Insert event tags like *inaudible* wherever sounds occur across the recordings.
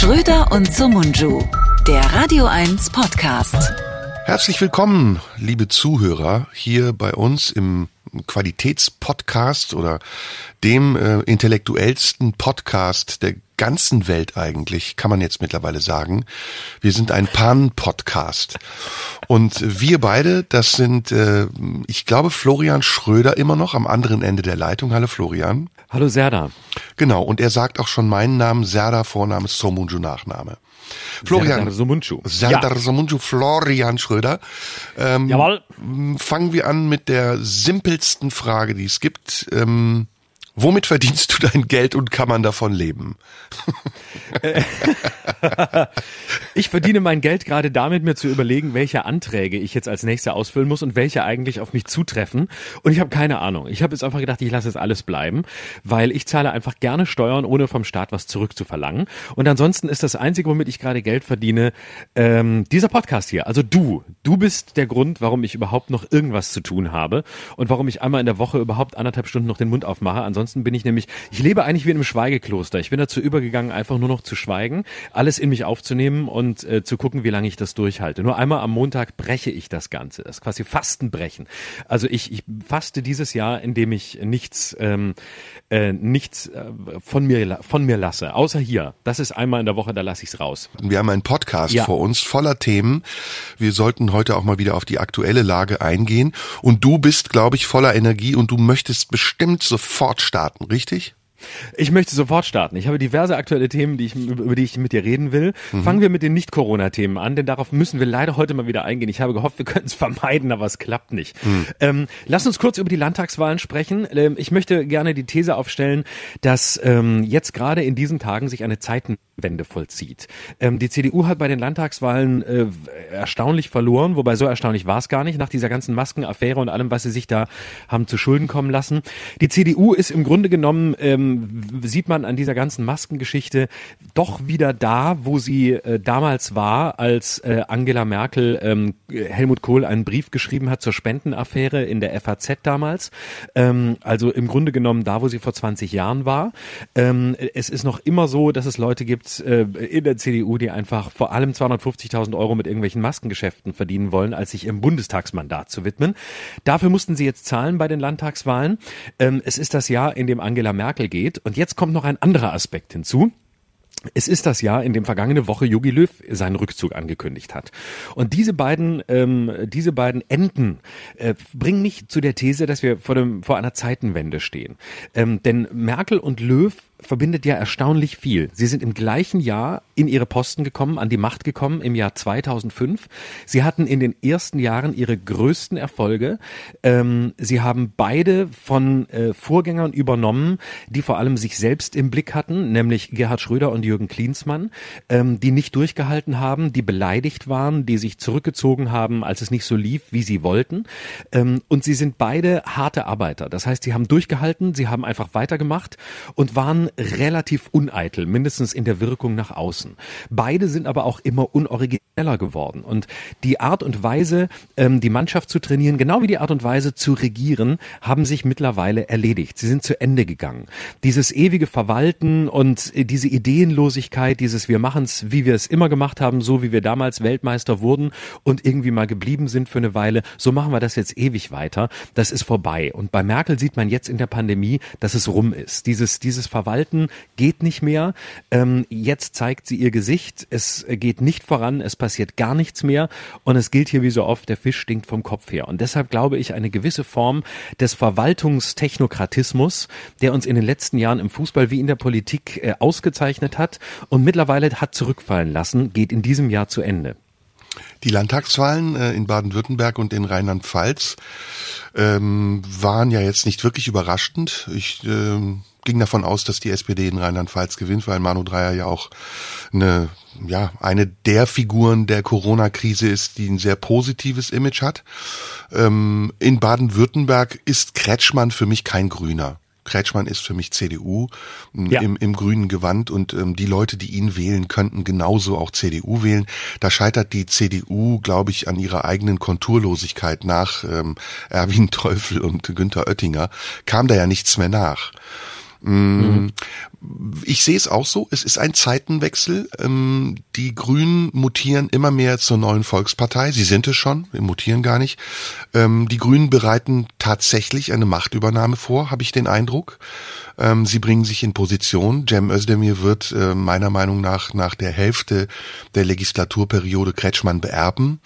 Schröder und Sumunju, der Radio 1 Podcast. Herzlich willkommen, liebe Zuhörer, hier bei uns im Qualitätspodcast oder dem äh, intellektuellsten Podcast der ganzen Welt eigentlich, kann man jetzt mittlerweile sagen. Wir sind ein Pan-Podcast. Und wir beide, das sind, äh, ich glaube, Florian Schröder immer noch am anderen Ende der Leitung. Hallo Florian. Hallo Serda. Genau, und er sagt auch schon meinen Namen, Serda, Vorname, Somunju, Nachname. Florian. Somuncu. Serdar ja. Somuncu, Florian Schröder. Ähm, Jawohl. Fangen wir an mit der simpelsten Frage, die es gibt. Ähm, Womit verdienst du dein Geld und kann man davon leben? *laughs* ich verdiene mein Geld gerade damit, mir zu überlegen, welche Anträge ich jetzt als nächster ausfüllen muss und welche eigentlich auf mich zutreffen. Und ich habe keine Ahnung. Ich habe jetzt einfach gedacht, ich lasse jetzt alles bleiben, weil ich zahle einfach gerne Steuern, ohne vom Staat was zurückzuverlangen. Und ansonsten ist das Einzige, womit ich gerade Geld verdiene, ähm, dieser Podcast hier. Also du. Du bist der Grund, warum ich überhaupt noch irgendwas zu tun habe und warum ich einmal in der Woche überhaupt anderthalb Stunden noch den Mund aufmache. Ansonsten Ansonsten bin ich nämlich, ich lebe eigentlich wie in einem Schweigekloster. Ich bin dazu übergegangen, einfach nur noch zu schweigen, alles in mich aufzunehmen und äh, zu gucken, wie lange ich das durchhalte. Nur einmal am Montag breche ich das Ganze. Das ist quasi Fastenbrechen. Also ich, ich faste dieses Jahr, indem ich nichts, ähm, äh, nichts äh, von mir von mir lasse. Außer hier. Das ist einmal in der Woche, da lasse ich es raus. Wir haben einen Podcast ja. vor uns voller Themen. Wir sollten heute auch mal wieder auf die aktuelle Lage eingehen. Und du bist, glaube ich, voller Energie und du möchtest bestimmt sofort starten, richtig? Ich möchte sofort starten. Ich habe diverse aktuelle Themen, die ich, über die ich mit dir reden will. Mhm. Fangen wir mit den Nicht-Corona-Themen an, denn darauf müssen wir leider heute mal wieder eingehen. Ich habe gehofft, wir könnten es *laughs* vermeiden, aber es klappt nicht. Mhm. Ähm, lass uns kurz über die Landtagswahlen sprechen. Ähm, ich möchte gerne die These aufstellen, dass ähm, jetzt gerade in diesen Tagen sich eine Zeitenwende vollzieht. Ähm, die CDU hat bei den Landtagswahlen äh, erstaunlich verloren, wobei so erstaunlich war es gar nicht, nach dieser ganzen Maskenaffäre und allem, was sie sich da haben zu Schulden kommen lassen. Die CDU ist im Grunde genommen ähm, sieht man an dieser ganzen Maskengeschichte doch wieder da, wo sie äh, damals war, als äh, Angela Merkel ähm, Helmut Kohl einen Brief geschrieben hat zur Spendenaffäre in der FAZ damals. Ähm, also im Grunde genommen da, wo sie vor 20 Jahren war. Ähm, es ist noch immer so, dass es Leute gibt äh, in der CDU, die einfach vor allem 250.000 Euro mit irgendwelchen Maskengeschäften verdienen wollen, als sich ihrem Bundestagsmandat zu widmen. Dafür mussten sie jetzt zahlen bei den Landtagswahlen. Ähm, es ist das Jahr, in dem Angela Merkel geht geht. Und jetzt kommt noch ein anderer Aspekt hinzu. Es ist das Jahr, in dem vergangene Woche Jogi Löw seinen Rückzug angekündigt hat. Und diese beiden, ähm, diese beiden Enden äh, bringen mich zu der These, dass wir vor, dem, vor einer Zeitenwende stehen. Ähm, denn Merkel und Löw verbindet ja erstaunlich viel. Sie sind im gleichen Jahr in ihre Posten gekommen, an die Macht gekommen, im Jahr 2005. Sie hatten in den ersten Jahren ihre größten Erfolge. Ähm, sie haben beide von äh, Vorgängern übernommen, die vor allem sich selbst im Blick hatten, nämlich Gerhard Schröder und Jürgen Klinsmann, ähm, die nicht durchgehalten haben, die beleidigt waren, die sich zurückgezogen haben, als es nicht so lief, wie sie wollten. Ähm, und sie sind beide harte Arbeiter. Das heißt, sie haben durchgehalten, sie haben einfach weitergemacht und waren relativ uneitel, mindestens in der Wirkung nach außen. Beide sind aber auch immer unorigineller geworden. Und die Art und Weise, ähm, die Mannschaft zu trainieren, genau wie die Art und Weise zu regieren, haben sich mittlerweile erledigt. Sie sind zu Ende gegangen. Dieses ewige Verwalten und diese Ideenlosigkeit, dieses wir machen es, wie wir es immer gemacht haben, so wie wir damals Weltmeister wurden und irgendwie mal geblieben sind für eine Weile, so machen wir das jetzt ewig weiter. Das ist vorbei. Und bei Merkel sieht man jetzt in der Pandemie, dass es rum ist. Dieses, dieses Verwalten halten geht nicht mehr. Ähm, jetzt zeigt sie ihr Gesicht. Es geht nicht voran. Es passiert gar nichts mehr. Und es gilt hier wie so oft, der Fisch stinkt vom Kopf her. Und deshalb glaube ich, eine gewisse Form des Verwaltungstechnokratismus, der uns in den letzten Jahren im Fußball wie in der Politik äh, ausgezeichnet hat und mittlerweile hat zurückfallen lassen, geht in diesem Jahr zu Ende. Die Landtagswahlen äh, in Baden-Württemberg und in Rheinland-Pfalz ähm, waren ja jetzt nicht wirklich überraschend. Ich ähm, ging davon aus, dass die SPD in Rheinland-Pfalz gewinnt, weil Manu Dreyer ja auch eine, ja, eine der Figuren der Corona-Krise ist, die ein sehr positives Image hat. Ähm, in Baden-Württemberg ist Kretschmann für mich kein Grüner. Kretschmann ist für mich CDU ja. im, im grünen Gewand und ähm, die Leute, die ihn wählen, könnten genauso auch CDU wählen. Da scheitert die CDU, glaube ich, an ihrer eigenen Konturlosigkeit nach ähm, Erwin Teufel und Günther Oettinger, kam da ja nichts mehr nach. Mhm. Ich sehe es auch so. Es ist ein Zeitenwechsel. Ähm, die Grünen mutieren immer mehr zur neuen Volkspartei. Sie sind es schon. Wir mutieren gar nicht. Ähm, die Grünen bereiten tatsächlich eine Machtübernahme vor, habe ich den Eindruck. Ähm, sie bringen sich in Position. Cem Özdemir wird äh, meiner Meinung nach nach der Hälfte der Legislaturperiode Kretschmann beerben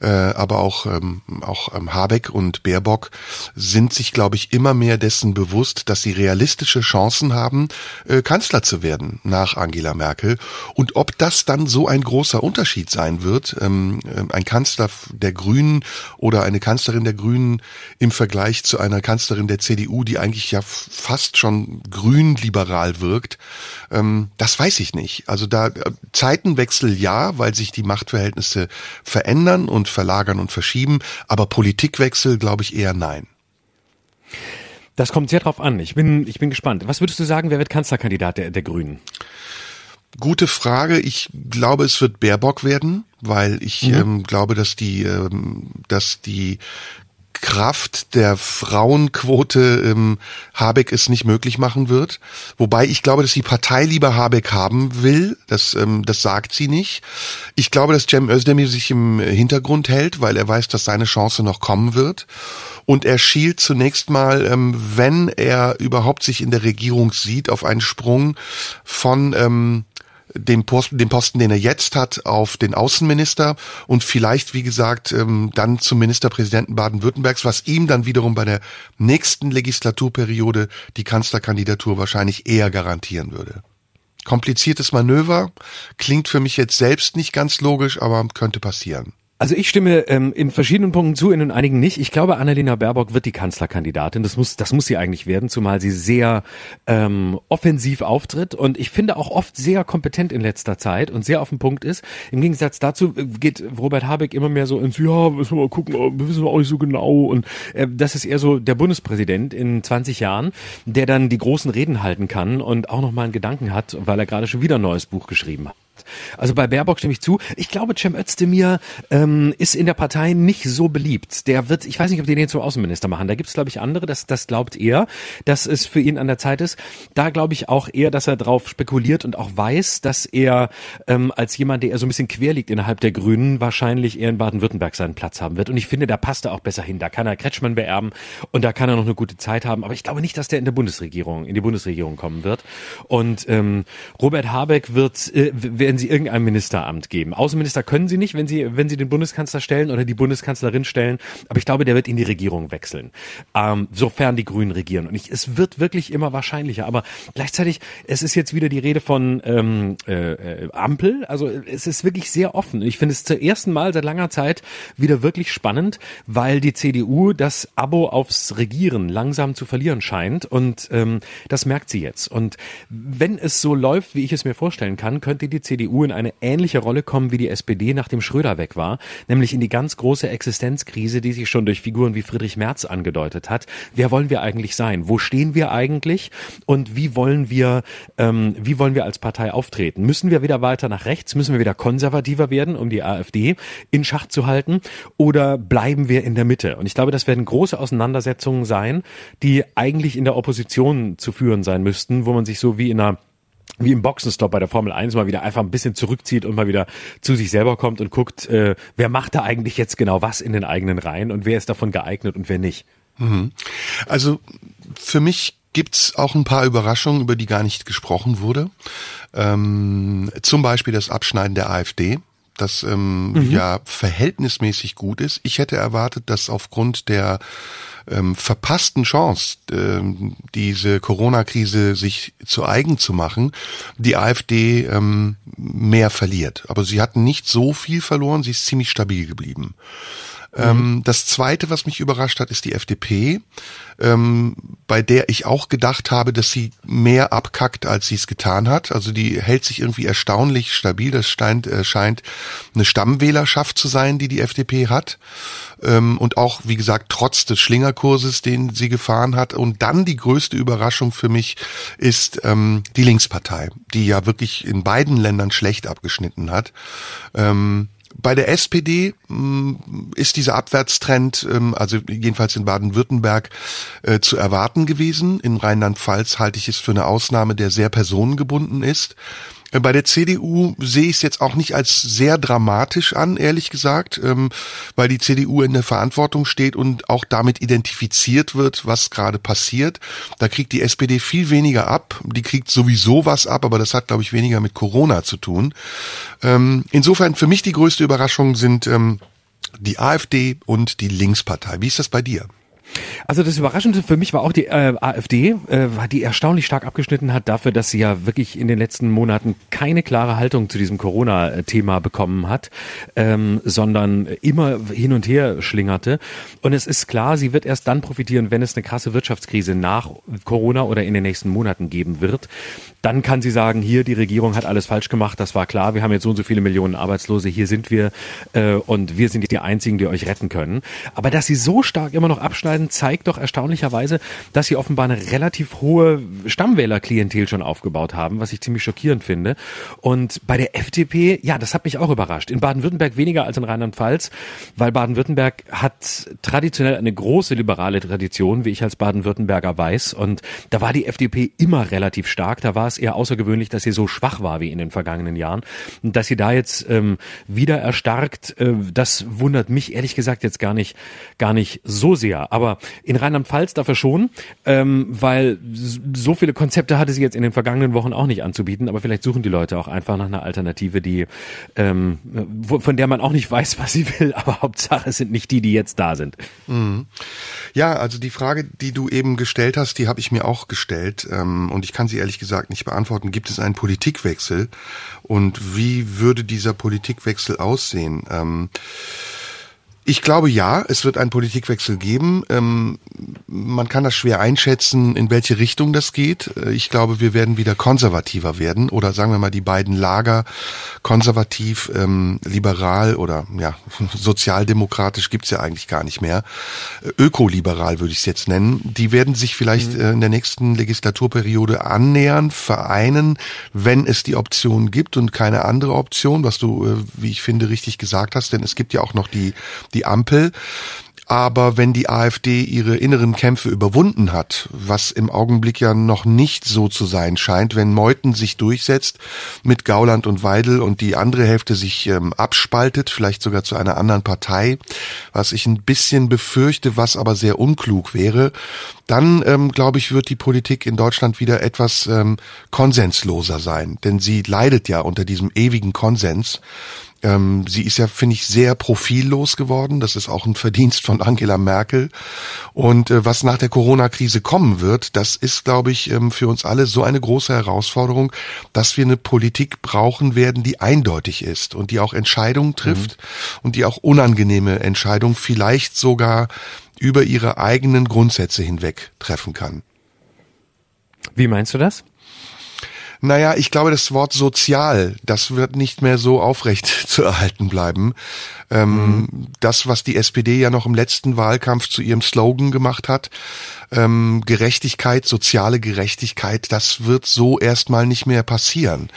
äh, aber auch, ähm, auch ähm, Habeck und Baerbock sind sich, glaube ich, immer mehr dessen bewusst, dass sie realistische Chancen haben, äh, Kanzler zu werden nach Angela Merkel. Und ob das dann so ein großer Unterschied sein wird, ähm, äh, ein Kanzler der Grünen oder eine Kanzlerin der Grünen im Vergleich zu einer Kanzlerin der CDU, die eigentlich ja fast schon grün-liberal wirkt, ähm, das weiß ich nicht. Also da äh, Zeitenwechsel ja, weil sich die Machtverhältnisse verändern und verlagern und verschieben, aber Politikwechsel glaube ich eher nein. Das kommt sehr drauf an. Ich bin, ich bin gespannt. Was würdest du sagen, wer wird Kanzlerkandidat der, der Grünen? Gute Frage. Ich glaube, es wird Baerbock werden, weil ich mhm. ähm, glaube, dass die, ähm, dass die Kraft der Frauenquote ähm, Habeck es nicht möglich machen wird. Wobei ich glaube, dass die Partei lieber Habeck haben will. Das, ähm, das sagt sie nicht. Ich glaube, dass Cem Özdemir sich im Hintergrund hält, weil er weiß, dass seine Chance noch kommen wird. Und er schielt zunächst mal, ähm, wenn er überhaupt sich in der Regierung sieht, auf einen Sprung von ähm, dem Posten, den Posten, den er jetzt hat, auf den Außenminister und vielleicht, wie gesagt, ähm, dann zum Ministerpräsidenten Baden-Württembergs, was ihm dann wiederum bei der nächsten Legislaturperiode die Kanzlerkandidatur wahrscheinlich eher garantieren würde. Kompliziertes Manöver, klingt für mich jetzt selbst nicht ganz logisch, aber könnte passieren. Also ich stimme ähm, in verschiedenen Punkten zu, in einigen nicht. Ich glaube, Annalena Baerbock wird die Kanzlerkandidatin. Das muss, das muss sie eigentlich werden, zumal sie sehr ähm, offensiv auftritt und ich finde auch oft sehr kompetent in letzter Zeit und sehr auf dem Punkt ist. Im Gegensatz dazu äh, geht Robert Habeck immer mehr so ins, ja, müssen wir mal gucken, wir wissen auch nicht so genau. Und äh, das ist eher so der Bundespräsident in 20 Jahren, der dann die großen Reden halten kann und auch nochmal einen Gedanken hat, weil er gerade schon wieder ein neues Buch geschrieben hat. Also bei Baerbock stimme ich zu. Ich glaube, Cem Özdemir ähm, ist in der Partei nicht so beliebt. Der wird, ich weiß nicht, ob die den zum Außenminister machen. Da gibt es, glaube ich, andere, das, das glaubt er, dass es für ihn an der Zeit ist. Da glaube ich auch eher, dass er drauf spekuliert und auch weiß, dass er ähm, als jemand, der eher so ein bisschen quer liegt innerhalb der Grünen, wahrscheinlich eher in Baden-Württemberg seinen Platz haben wird. Und ich finde, da passt er auch besser hin. Da kann er Kretschmann beerben und da kann er noch eine gute Zeit haben. Aber ich glaube nicht, dass der in der Bundesregierung, in die Bundesregierung kommen wird. Und ähm, Robert Habeck wird, äh, werden sie irgendein Ministeramt geben. Außenminister können sie nicht, wenn sie, wenn sie den Bundeskanzler stellen oder die Bundeskanzlerin stellen. Aber ich glaube, der wird in die Regierung wechseln, ähm, sofern die Grünen regieren. Und ich, es wird wirklich immer wahrscheinlicher. Aber gleichzeitig, es ist jetzt wieder die Rede von ähm, äh, äh Ampel. Also es ist wirklich sehr offen. Ich finde es zum ersten Mal seit langer Zeit wieder wirklich spannend, weil die CDU das Abo aufs Regieren langsam zu verlieren scheint. Und ähm, das merkt sie jetzt. Und wenn es so läuft, wie ich es mir vorstellen kann, könnte die CDU CDU in eine ähnliche Rolle kommen wie die SPD, nachdem Schröder weg war, nämlich in die ganz große Existenzkrise, die sich schon durch Figuren wie Friedrich Merz angedeutet hat. Wer wollen wir eigentlich sein? Wo stehen wir eigentlich? Und wie wollen wir, ähm, wie wollen wir als Partei auftreten? Müssen wir wieder weiter nach rechts? Müssen wir wieder konservativer werden, um die AfD in Schach zu halten? Oder bleiben wir in der Mitte? Und ich glaube, das werden große Auseinandersetzungen sein, die eigentlich in der Opposition zu führen sein müssten, wo man sich so wie in einer wie im Boxenstopp bei der Formel 1 mal wieder einfach ein bisschen zurückzieht und mal wieder zu sich selber kommt und guckt, äh, wer macht da eigentlich jetzt genau was in den eigenen Reihen und wer ist davon geeignet und wer nicht. Mhm. Also für mich gibt's auch ein paar Überraschungen, über die gar nicht gesprochen wurde. Ähm, zum Beispiel das Abschneiden der AfD das ähm, mhm. ja verhältnismäßig gut ist. Ich hätte erwartet, dass aufgrund der ähm, verpassten Chance, ähm, diese Corona-Krise sich zu eigen zu machen, die AfD ähm, mehr verliert. Aber sie hatten nicht so viel verloren, sie ist ziemlich stabil geblieben. Mhm. das zweite, was mich überrascht hat, ist die FDP, ähm, bei der ich auch gedacht habe, dass sie mehr abkackt, als sie es getan hat. Also die hält sich irgendwie erstaunlich stabil. Das scheint, äh, scheint eine Stammwählerschaft zu sein, die die FDP hat. Ähm, und auch, wie gesagt, trotz des Schlingerkurses, den sie gefahren hat. Und dann die größte Überraschung für mich ist ähm, die Linkspartei, die ja wirklich in beiden Ländern schlecht abgeschnitten hat. Ähm, bei der SPD mm, ist dieser Abwärtstrend, ähm, also jedenfalls in Baden-Württemberg, äh, zu erwarten gewesen. In Rheinland-Pfalz halte ich es für eine Ausnahme, der sehr personengebunden ist. Äh, bei der CDU sehe ich es jetzt auch nicht als sehr dramatisch an, ehrlich gesagt, ähm, weil die CDU in der Verantwortung steht und auch damit identifiziert wird, was gerade passiert. Da kriegt die SPD viel weniger ab. Die kriegt sowieso was ab, aber das hat, glaube ich, weniger mit Corona zu tun. Ähm, insofern für mich die größte Überraschung sind ähm, die AfD und die Linkspartei. Wie ist das bei dir? Also das Überraschende für mich war auch die äh, AfD, äh, die erstaunlich stark abgeschnitten hat dafür, dass sie ja wirklich in den letzten Monaten keine klare Haltung zu diesem Corona-Thema bekommen hat, ähm, sondern immer hin und her schlingerte. Und es ist klar, sie wird erst dann profitieren, wenn es eine krasse Wirtschaftskrise nach Corona oder in den nächsten Monaten geben wird. Dann kann sie sagen, hier, die Regierung hat alles falsch gemacht, das war klar, wir haben jetzt so und so viele Millionen Arbeitslose, hier sind wir äh, und wir sind die Einzigen, die euch retten können. Aber dass sie so stark immer noch abschneiden, Biden zeigt doch erstaunlicherweise, dass sie offenbar eine relativ hohe Stammwählerklientel schon aufgebaut haben, was ich ziemlich schockierend finde. Und bei der FDP, ja, das hat mich auch überrascht. In Baden-Württemberg weniger als in Rheinland-Pfalz, weil Baden-Württemberg hat traditionell eine große liberale Tradition, wie ich als Baden-Württemberger weiß. Und da war die FDP immer relativ stark. Da war es eher außergewöhnlich, dass sie so schwach war wie in den vergangenen Jahren. Und dass sie da jetzt ähm, wieder erstarkt, äh, das wundert mich ehrlich gesagt jetzt gar nicht, gar nicht so sehr. Aber aber in Rheinland-Pfalz dafür schon, ähm, weil so viele Konzepte hatte sie jetzt in den vergangenen Wochen auch nicht anzubieten, aber vielleicht suchen die Leute auch einfach nach einer Alternative, die ähm, von der man auch nicht weiß, was sie will, aber Hauptsache es sind nicht die, die jetzt da sind. Mhm. Ja, also die Frage, die du eben gestellt hast, die habe ich mir auch gestellt ähm, und ich kann sie ehrlich gesagt nicht beantworten. Gibt es einen Politikwechsel und wie würde dieser Politikwechsel aussehen? Ähm, ich glaube ja, es wird einen Politikwechsel geben. Ähm, man kann das schwer einschätzen, in welche Richtung das geht. Äh, ich glaube, wir werden wieder konservativer werden oder sagen wir mal die beiden Lager konservativ, ähm, liberal oder ja *laughs* sozialdemokratisch gibt's ja eigentlich gar nicht mehr. Äh, ökoliberal würde ich es jetzt nennen. Die werden sich vielleicht mhm. äh, in der nächsten Legislaturperiode annähern, vereinen, wenn es die Option gibt und keine andere Option, was du, äh, wie ich finde, richtig gesagt hast. Denn es gibt ja auch noch die die Ampel. Aber wenn die AfD ihre inneren Kämpfe überwunden hat, was im Augenblick ja noch nicht so zu sein scheint, wenn Meuthen sich durchsetzt mit Gauland und Weidel und die andere Hälfte sich ähm, abspaltet, vielleicht sogar zu einer anderen Partei, was ich ein bisschen befürchte, was aber sehr unklug wäre, dann ähm, glaube ich, wird die Politik in Deutschland wieder etwas ähm, konsensloser sein. Denn sie leidet ja unter diesem ewigen Konsens. Ähm, sie ist ja, finde ich, sehr profillos geworden. Das ist auch ein Verdienst von Angela Merkel. Und äh, was nach der Corona-Krise kommen wird, das ist, glaube ich, ähm, für uns alle so eine große Herausforderung, dass wir eine Politik brauchen werden, die eindeutig ist und die auch Entscheidungen trifft mhm. und die auch unangenehme Entscheidungen vielleicht sogar über ihre eigenen Grundsätze hinweg treffen kann. Wie meinst du das? Naja, ich glaube, das Wort sozial, das wird nicht mehr so aufrecht *laughs* zu erhalten bleiben. Ähm, mhm. Das, was die SPD ja noch im letzten Wahlkampf zu ihrem Slogan gemacht hat, ähm, Gerechtigkeit, soziale Gerechtigkeit, das wird so erstmal nicht mehr passieren,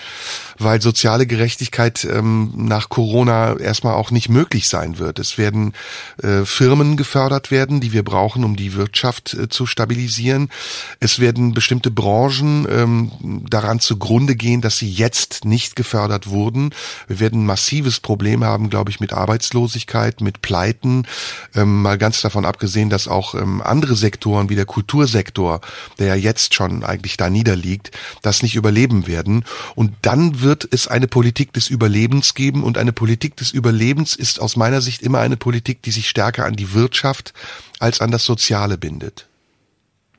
weil soziale Gerechtigkeit ähm, nach Corona erstmal auch nicht möglich sein wird. Es werden äh, Firmen gefördert werden, die wir brauchen, um die Wirtschaft äh, zu stabilisieren. Es werden bestimmte Branchen ähm, daran zugrunde gehen, dass sie jetzt nicht gefördert wurden. Wir werden ein massives Problem haben, glaube ich, mit Arbeitslosigkeit, mit Pleiten, ähm, mal ganz davon abgesehen, dass auch ähm, andere Sektoren wie der Kultursektor, der ja jetzt schon eigentlich da niederliegt, das nicht überleben werden. Und dann wird es eine Politik des Überlebens geben und eine Politik des Überlebens ist aus meiner Sicht immer eine Politik, die sich stärker an die Wirtschaft als an das Soziale bindet.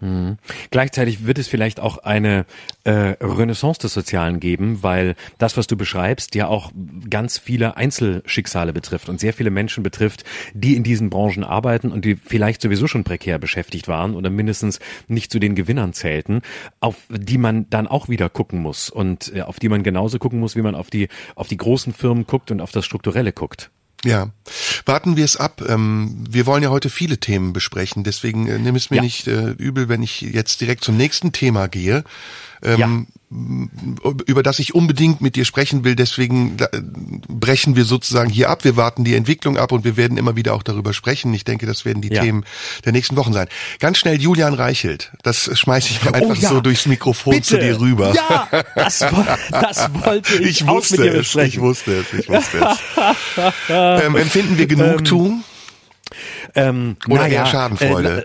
Mhm. Gleichzeitig wird es vielleicht auch eine äh, Renaissance des Sozialen geben, weil das, was du beschreibst, ja auch ganz viele Einzelschicksale betrifft und sehr viele Menschen betrifft, die in diesen Branchen arbeiten und die vielleicht sowieso schon prekär beschäftigt waren oder mindestens nicht zu den Gewinnern zählten, auf die man dann auch wieder gucken muss und äh, auf die man genauso gucken muss, wie man auf die auf die großen Firmen guckt und auf das Strukturelle guckt. Ja, warten wir es ab. Ähm, wir wollen ja heute viele Themen besprechen, deswegen äh, nimm es mir ja. nicht äh, übel, wenn ich jetzt direkt zum nächsten Thema gehe. Ähm, ja. Über das ich unbedingt mit dir sprechen will. Deswegen brechen wir sozusagen hier ab. Wir warten die Entwicklung ab und wir werden immer wieder auch darüber sprechen. Ich denke, das werden die ja. Themen der nächsten Wochen sein. Ganz schnell Julian Reichelt. Das schmeiße ich mir oh einfach oh, ja. so durchs Mikrofon Bitte. zu dir rüber. Ja, das, das wollte *laughs* ich, ich wusste mit dir besprechen. Es, ich wusste es, ich wusste es. *laughs* ähm, empfinden wir Genugtuung? Ähm, Oder eher Schadenfreude? Äh,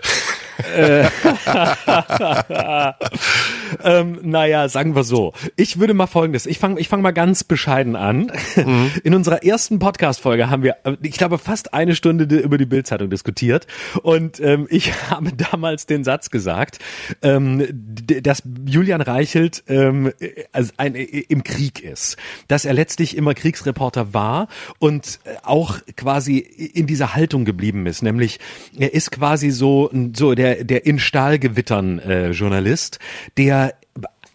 äh, *laughs* ähm, naja, sagen wir so. Ich würde mal folgendes. Ich fange ich fang mal ganz bescheiden an. Mhm. In unserer ersten Podcast-Folge haben wir, äh, ich glaube, fast eine Stunde über die Bildzeitung diskutiert. Und ähm, ich *laughs* habe damals den Satz gesagt, ähm, dass Julian Reichelt ähm, also ein, äh, im Krieg ist. Dass er letztlich immer Kriegsreporter war und auch quasi in dieser Haltung geblieben ist. Nämlich, er ist quasi so, so der der, der in Stahlgewittern äh, Journalist, der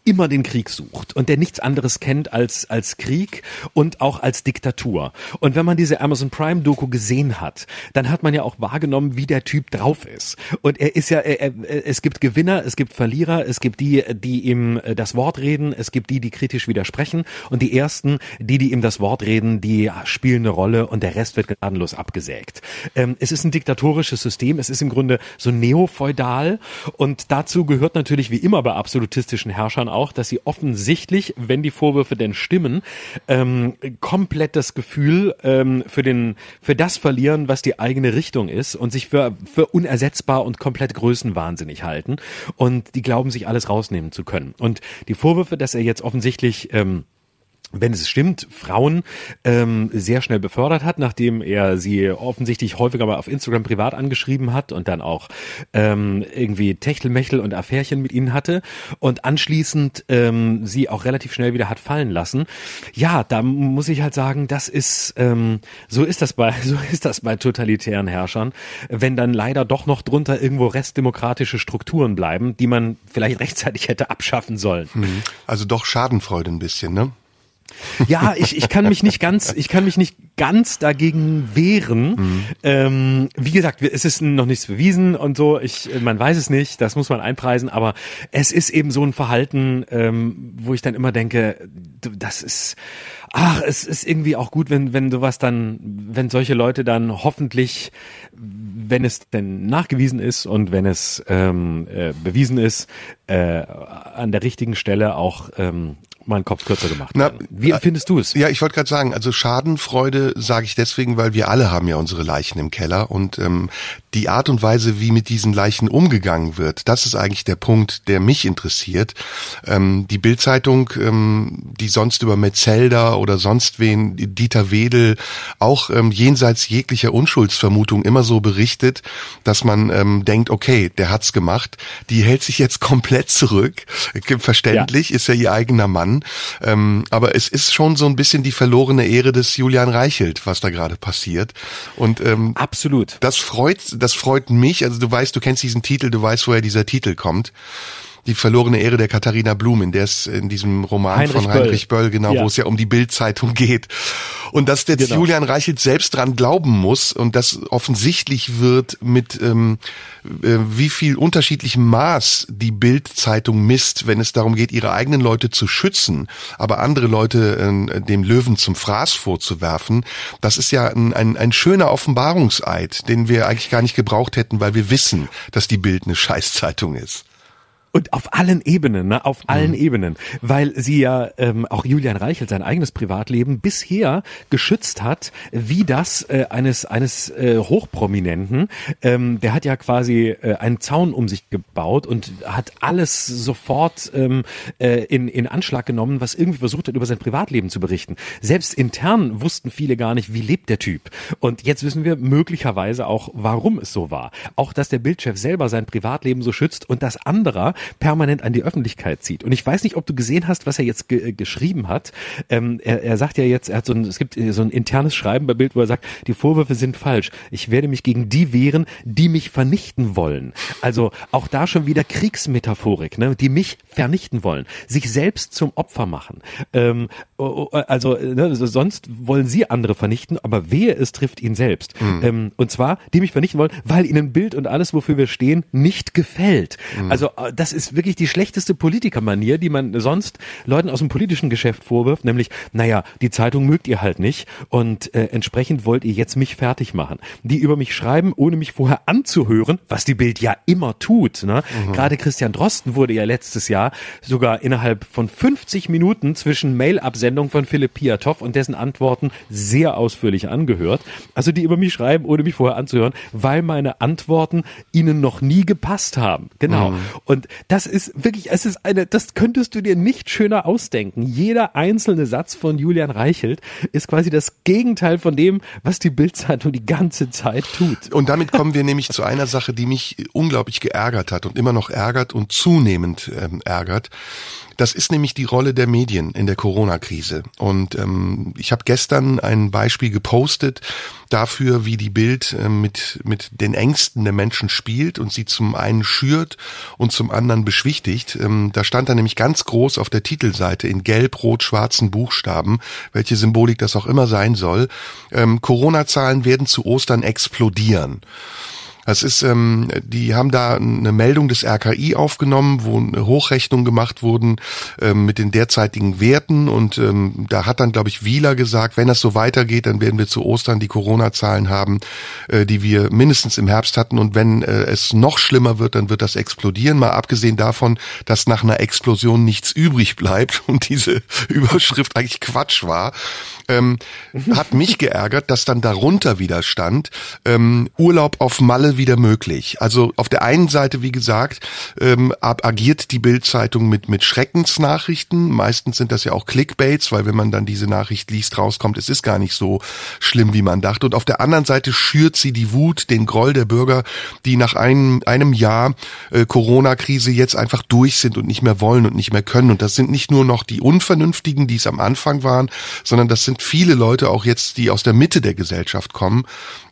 immer den Krieg sucht und der nichts anderes kennt als, als Krieg und auch als Diktatur. Und wenn man diese Amazon Prime Doku gesehen hat, dann hat man ja auch wahrgenommen, wie der Typ drauf ist. Und er ist ja, er, er, es gibt Gewinner, es gibt Verlierer, es gibt die, die ihm äh, das Wort reden, es gibt die, die kritisch widersprechen und die ersten, die, die ihm das Wort reden, die spielen eine Rolle und der Rest wird gnadenlos abgesägt. Ähm, es ist ein diktatorisches System, es ist im Grunde so neofeudal und dazu gehört natürlich wie immer bei absolutistischen Herrschern auch, dass sie offensichtlich, wenn die Vorwürfe denn stimmen, ähm, komplett das Gefühl ähm, für den für das verlieren, was die eigene Richtung ist und sich für für unersetzbar und komplett größenwahnsinnig halten und die glauben sich alles rausnehmen zu können. Und die Vorwürfe, dass er jetzt offensichtlich ähm, wenn es stimmt, Frauen ähm, sehr schnell befördert hat, nachdem er sie offensichtlich häufiger mal auf Instagram privat angeschrieben hat und dann auch ähm, irgendwie Techtelmechtel und Affärchen mit ihnen hatte und anschließend ähm, sie auch relativ schnell wieder hat fallen lassen. Ja, da muss ich halt sagen, das ist ähm, so ist das bei *laughs* so ist das bei totalitären Herrschern, wenn dann leider doch noch drunter irgendwo restdemokratische Strukturen bleiben, die man vielleicht *laughs* rechtzeitig hätte abschaffen sollen. Mhm. Also doch Schadenfreude ein bisschen, ne? Ja, ich, ich kann mich nicht ganz, ich kann mich nicht ganz dagegen wehren. Mhm. Ähm, wie gesagt, es ist noch nichts bewiesen und so. Ich, man weiß es nicht, das muss man einpreisen, aber es ist eben so ein Verhalten, ähm, wo ich dann immer denke, das ist, ach, es ist irgendwie auch gut, wenn, wenn sowas dann, wenn solche Leute dann hoffentlich, wenn es denn nachgewiesen ist und wenn es ähm, äh, bewiesen ist, äh, an der richtigen Stelle auch ähm, meinen Kopf kürzer gemacht Na, Wie empfindest du es? Ja, ich wollte gerade sagen, also Schadenfreude sage ich deswegen, weil wir alle haben ja unsere Leichen im Keller und ähm, die Art und Weise, wie mit diesen Leichen umgegangen wird, das ist eigentlich der Punkt, der mich interessiert. Ähm, die Bildzeitung, ähm, die sonst über Metzelder oder sonst wen, Dieter Wedel, auch ähm, jenseits jeglicher Unschuldsvermutung immer so berichtet, dass man ähm, denkt, okay, der hat's gemacht, die hält sich jetzt *laughs* komplett zurück. Verständlich, ja. ist ja ihr eigener Mann. Ähm, aber es ist schon so ein bisschen die verlorene Ehre des Julian Reichelt, was da gerade passiert. Und ähm, absolut. Das freut das freut mich. Also du weißt, du kennst diesen Titel, du weißt, woher dieser Titel kommt die verlorene Ehre der Katharina Blum, in der es in diesem Roman Heinrich von Heinrich Böll, Böll genau, ja. wo es ja um die Bildzeitung geht. Und dass jetzt genau. Julian Reichelt selbst dran glauben muss und das offensichtlich wird mit ähm, äh, wie viel unterschiedlichem Maß die Bildzeitung misst, wenn es darum geht, ihre eigenen Leute zu schützen, aber andere Leute äh, dem Löwen zum Fraß vorzuwerfen, das ist ja ein, ein, ein schöner Offenbarungseid, den wir eigentlich gar nicht gebraucht hätten, weil wir wissen, dass die Bild eine Scheißzeitung ist. Und auf allen Ebenen, ne? auf allen mhm. Ebenen, weil sie ja ähm, auch Julian Reichelt sein eigenes Privatleben bisher geschützt hat, wie das äh, eines eines äh, Hochprominenten. Ähm, der hat ja quasi äh, einen Zaun um sich gebaut und hat alles sofort ähm, äh, in in Anschlag genommen, was irgendwie versucht hat, über sein Privatleben zu berichten. Selbst intern wussten viele gar nicht, wie lebt der Typ. Und jetzt wissen wir möglicherweise auch, warum es so war. Auch, dass der Bildchef selber sein Privatleben so schützt und dass anderer permanent an die Öffentlichkeit zieht. Und ich weiß nicht, ob du gesehen hast, was er jetzt ge äh, geschrieben hat. Ähm, er, er sagt ja jetzt, er hat so ein, es gibt so ein internes Schreiben bei Bild, wo er sagt, die Vorwürfe sind falsch. Ich werde mich gegen die wehren, die mich vernichten wollen. Also auch da schon wieder Kriegsmetaphorik, ne? die mich vernichten wollen, sich selbst zum Opfer machen. Ähm, also, ne, also sonst wollen sie andere vernichten, aber wehe, es trifft ihn selbst. Mhm. Ähm, und zwar, die mich vernichten wollen, weil ihnen Bild und alles, wofür wir stehen, nicht gefällt. Mhm. Also äh, das ist wirklich die schlechteste Politikermanier, die man sonst Leuten aus dem politischen Geschäft vorwirft, nämlich, naja, die Zeitung mögt ihr halt nicht und äh, entsprechend wollt ihr jetzt mich fertig machen. Die über mich schreiben, ohne mich vorher anzuhören, was die Bild ja immer tut. Ne? Mhm. Gerade Christian Drosten wurde ja letztes Jahr sogar innerhalb von 50 Minuten zwischen Mail-Absendung von Philipp Piatow und dessen Antworten sehr ausführlich angehört. Also die über mich schreiben, ohne mich vorher anzuhören, weil meine Antworten ihnen noch nie gepasst haben. Genau. Mhm. Und das ist wirklich, es ist eine, das könntest du dir nicht schöner ausdenken. Jeder einzelne Satz von Julian Reichelt ist quasi das Gegenteil von dem, was die Bildzeitung die ganze Zeit tut. Und damit kommen wir nämlich zu einer Sache, die mich unglaublich geärgert hat und immer noch ärgert und zunehmend ähm, ärgert. Das ist nämlich die Rolle der Medien in der Corona-Krise. Und ähm, ich habe gestern ein Beispiel gepostet dafür, wie die Bild äh, mit, mit den Ängsten der Menschen spielt und sie zum einen schürt und zum anderen beschwichtigt. Ähm, da stand da nämlich ganz groß auf der Titelseite in gelb, rot, schwarzen Buchstaben, welche Symbolik das auch immer sein soll, ähm, Corona-Zahlen werden zu Ostern explodieren. Das ist, ähm, die haben da eine Meldung des RKI aufgenommen, wo eine Hochrechnung gemacht wurden ähm, mit den derzeitigen Werten. Und ähm, da hat dann, glaube ich, Wieler gesagt, wenn das so weitergeht, dann werden wir zu Ostern die Corona-Zahlen haben, äh, die wir mindestens im Herbst hatten. Und wenn äh, es noch schlimmer wird, dann wird das explodieren. Mal abgesehen davon, dass nach einer Explosion nichts übrig bleibt *laughs* und diese Überschrift eigentlich Quatsch war, ähm, hat mich geärgert, dass dann darunter wieder stand, ähm, Urlaub auf Malle wieder möglich. Also auf der einen Seite, wie gesagt, ähm, agiert die Bildzeitung mit, mit Schreckensnachrichten. Meistens sind das ja auch Clickbaits, weil wenn man dann diese Nachricht liest, rauskommt, es ist gar nicht so schlimm, wie man dachte. Und auf der anderen Seite schürt sie die Wut, den Groll der Bürger, die nach einem, einem Jahr äh, Corona-Krise jetzt einfach durch sind und nicht mehr wollen und nicht mehr können. Und das sind nicht nur noch die Unvernünftigen, die es am Anfang waren, sondern das sind viele Leute auch jetzt, die aus der Mitte der Gesellschaft kommen.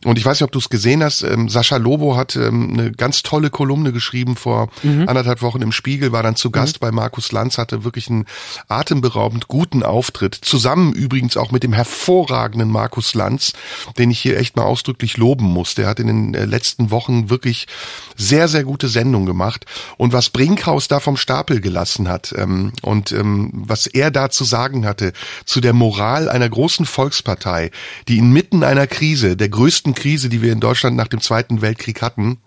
Und ich weiß nicht, ob du es gesehen hast, ähm, Sascha Lobo hat ähm, eine ganz tolle Kolumne geschrieben vor mhm. anderthalb Wochen im Spiegel, war dann zu Gast mhm. bei Markus Lanz, hatte wirklich einen atemberaubend guten Auftritt. Zusammen übrigens auch mit dem hervorragenden Markus Lanz, den ich hier echt mal ausdrücklich loben muss. Der hat in den äh, letzten Wochen wirklich sehr, sehr gute Sendung gemacht. Und was Brinkhaus da vom Stapel gelassen hat ähm, und ähm, was er da zu sagen hatte zu der Moral einer großen Volkspartei, die inmitten einer Krise, der größten Krise, die wir in Deutschland nach dem Zweiten Weltkrieg hatten,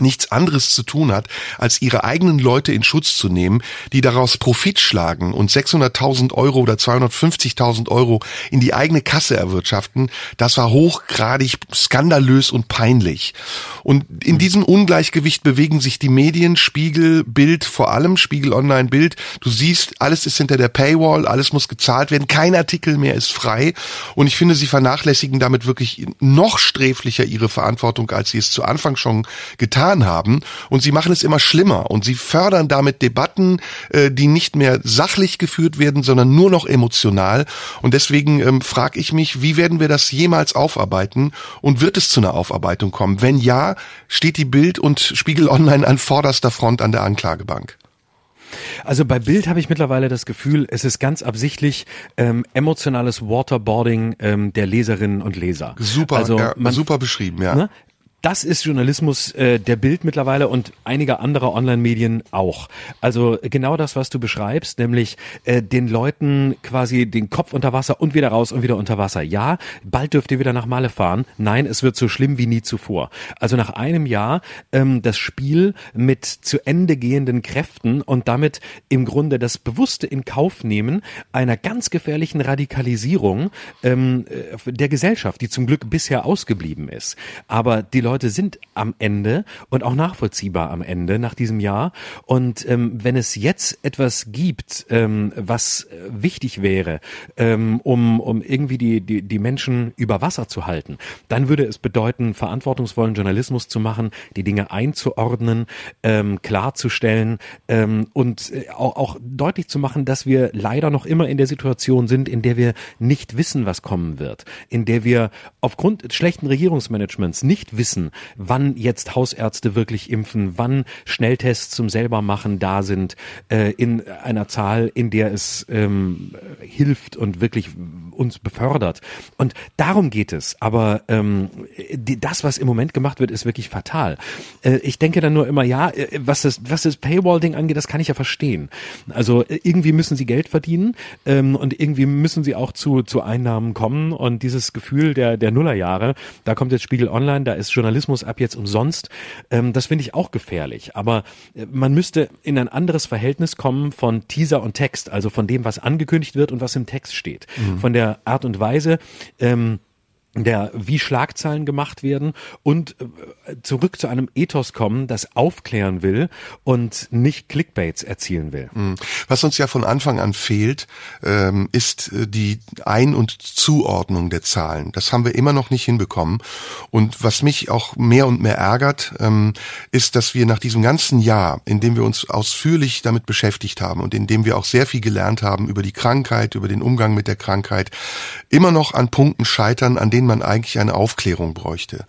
nichts anderes zu tun hat, als ihre eigenen Leute in Schutz zu nehmen, die daraus Profit schlagen und 600.000 Euro oder 250.000 Euro in die eigene Kasse erwirtschaften, das war hochgradig skandalös und peinlich. Und in diesem Ungleichgewicht bewegen sich die Medien, Spiegel, Bild, vor allem Spiegel Online, Bild. Du siehst, alles ist hinter der Paywall, alles muss gezahlt werden, kein Artikel mehr ist frei. Und ich finde, sie vernachlässigen damit wirklich noch sträflicher ihre Verantwortung, als sie es zu Anfang schon getan getan haben. Und sie machen es immer schlimmer und sie fördern damit Debatten, äh, die nicht mehr sachlich geführt werden, sondern nur noch emotional. Und deswegen ähm, frage ich mich, wie werden wir das jemals aufarbeiten und wird es zu einer Aufarbeitung kommen? Wenn ja, steht die Bild und Spiegel Online an vorderster Front an der Anklagebank. Also bei Bild habe ich mittlerweile das Gefühl, es ist ganz absichtlich ähm, emotionales Waterboarding ähm, der Leserinnen und Leser. Super, also ja, man, super beschrieben, ja. Ne? Das ist Journalismus äh, der Bild mittlerweile und einiger anderer Online-Medien auch. Also genau das, was du beschreibst, nämlich äh, den Leuten quasi den Kopf unter Wasser und wieder raus und wieder unter Wasser. Ja, bald dürft ihr wieder nach Male fahren. Nein, es wird so schlimm wie nie zuvor. Also nach einem Jahr ähm, das Spiel mit zu Ende gehenden Kräften und damit im Grunde das bewusste in Kauf nehmen einer ganz gefährlichen Radikalisierung ähm, äh, der Gesellschaft, die zum Glück bisher ausgeblieben ist. Aber die Leute Leute sind am Ende und auch nachvollziehbar am Ende nach diesem Jahr. Und ähm, wenn es jetzt etwas gibt, ähm, was äh, wichtig wäre, ähm, um, um irgendwie die, die, die Menschen über Wasser zu halten, dann würde es bedeuten, verantwortungsvollen Journalismus zu machen, die Dinge einzuordnen, ähm, klarzustellen ähm, und äh, auch, auch deutlich zu machen, dass wir leider noch immer in der Situation sind, in der wir nicht wissen, was kommen wird, in der wir aufgrund schlechten Regierungsmanagements nicht wissen, wissen, wann jetzt Hausärzte wirklich impfen, wann Schnelltests zum selbermachen da sind, äh, in einer Zahl, in der es ähm, hilft und wirklich uns befördert. Und darum geht es. Aber ähm, die, das, was im Moment gemacht wird, ist wirklich fatal. Äh, ich denke dann nur immer, ja, äh, was das, was das Paywall-Ding angeht, das kann ich ja verstehen. Also äh, irgendwie müssen sie Geld verdienen ähm, und irgendwie müssen sie auch zu, zu Einnahmen kommen. Und dieses Gefühl der, der Nullerjahre, da kommt jetzt Spiegel Online, da ist Journalismus ab jetzt umsonst. Ähm, das finde ich auch gefährlich. Aber äh, man müsste in ein anderes Verhältnis kommen von Teaser und Text, also von dem, was angekündigt wird und was im Text steht. Mhm. Von der Art und Weise, ähm, der wie Schlagzeilen gemacht werden und äh, zurück zu einem Ethos kommen, das aufklären will und nicht Clickbaits erzielen will. Hm. Was uns ja von Anfang an fehlt, ähm, ist äh, die Ein- und Zuordnung der Zahlen. Das haben wir immer noch nicht hinbekommen. Und was mich auch mehr und mehr ärgert, ähm, ist, dass wir nach diesem ganzen Jahr, in dem wir uns ausführlich damit beschäftigt haben und in dem wir auch sehr viel gelernt haben über die Krankheit, über den Umgang mit der Krankheit, immer noch an Punkten scheitern, an denen denen man eigentlich eine Aufklärung bräuchte.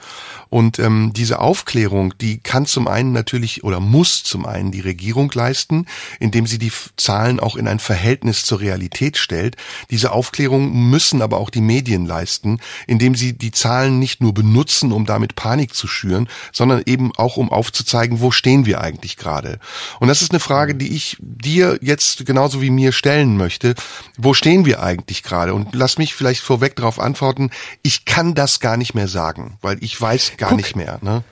Und ähm, diese Aufklärung, die kann zum einen natürlich oder muss zum einen die Regierung leisten, indem sie die Zahlen auch in ein Verhältnis zur Realität stellt. Diese Aufklärung müssen aber auch die Medien leisten, indem sie die Zahlen nicht nur benutzen, um damit Panik zu schüren, sondern eben auch um aufzuzeigen, wo stehen wir eigentlich gerade. Und das ist eine Frage, die ich dir jetzt genauso wie mir stellen möchte. Wo stehen wir eigentlich gerade? Und lass mich vielleicht vorweg darauf antworten. Ich kann das gar nicht mehr sagen, weil ich weiß gar Guck, nicht mehr. Ne?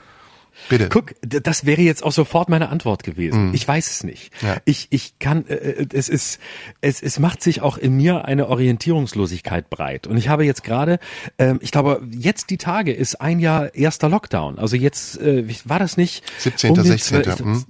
Bitte. Guck, das wäre jetzt auch sofort meine Antwort gewesen. Mm. Ich weiß es nicht. Ja. Ich, ich kann, äh, äh, es ist, es, es macht sich auch in mir eine Orientierungslosigkeit breit. Und ich habe jetzt gerade, ähm, ich glaube, jetzt die Tage ist ein Jahr erster Lockdown. Also jetzt, äh, war das nicht? 17., um 16. Hm?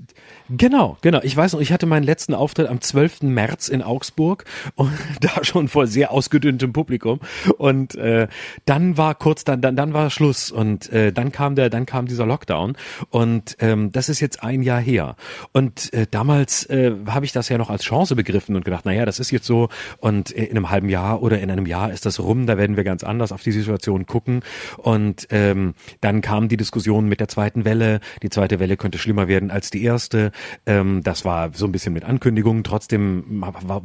Genau, genau. Ich weiß noch, ich hatte meinen letzten Auftritt am 12. März in Augsburg und *laughs* da schon vor sehr ausgedünntem Publikum. Und äh, dann war kurz dann dann dann war Schluss und äh, dann kam der dann kam dieser Lockdown. Und ähm, das ist jetzt ein Jahr her. Und äh, damals äh, habe ich das ja noch als Chance begriffen und gedacht, naja, das ist jetzt so. Und in einem halben Jahr oder in einem Jahr ist das rum, da werden wir ganz anders auf die Situation gucken. Und ähm, dann kam die Diskussion mit der zweiten Welle, die zweite Welle könnte schlimmer werden als die erste ähm, das war so ein bisschen mit Ankündigungen. Trotzdem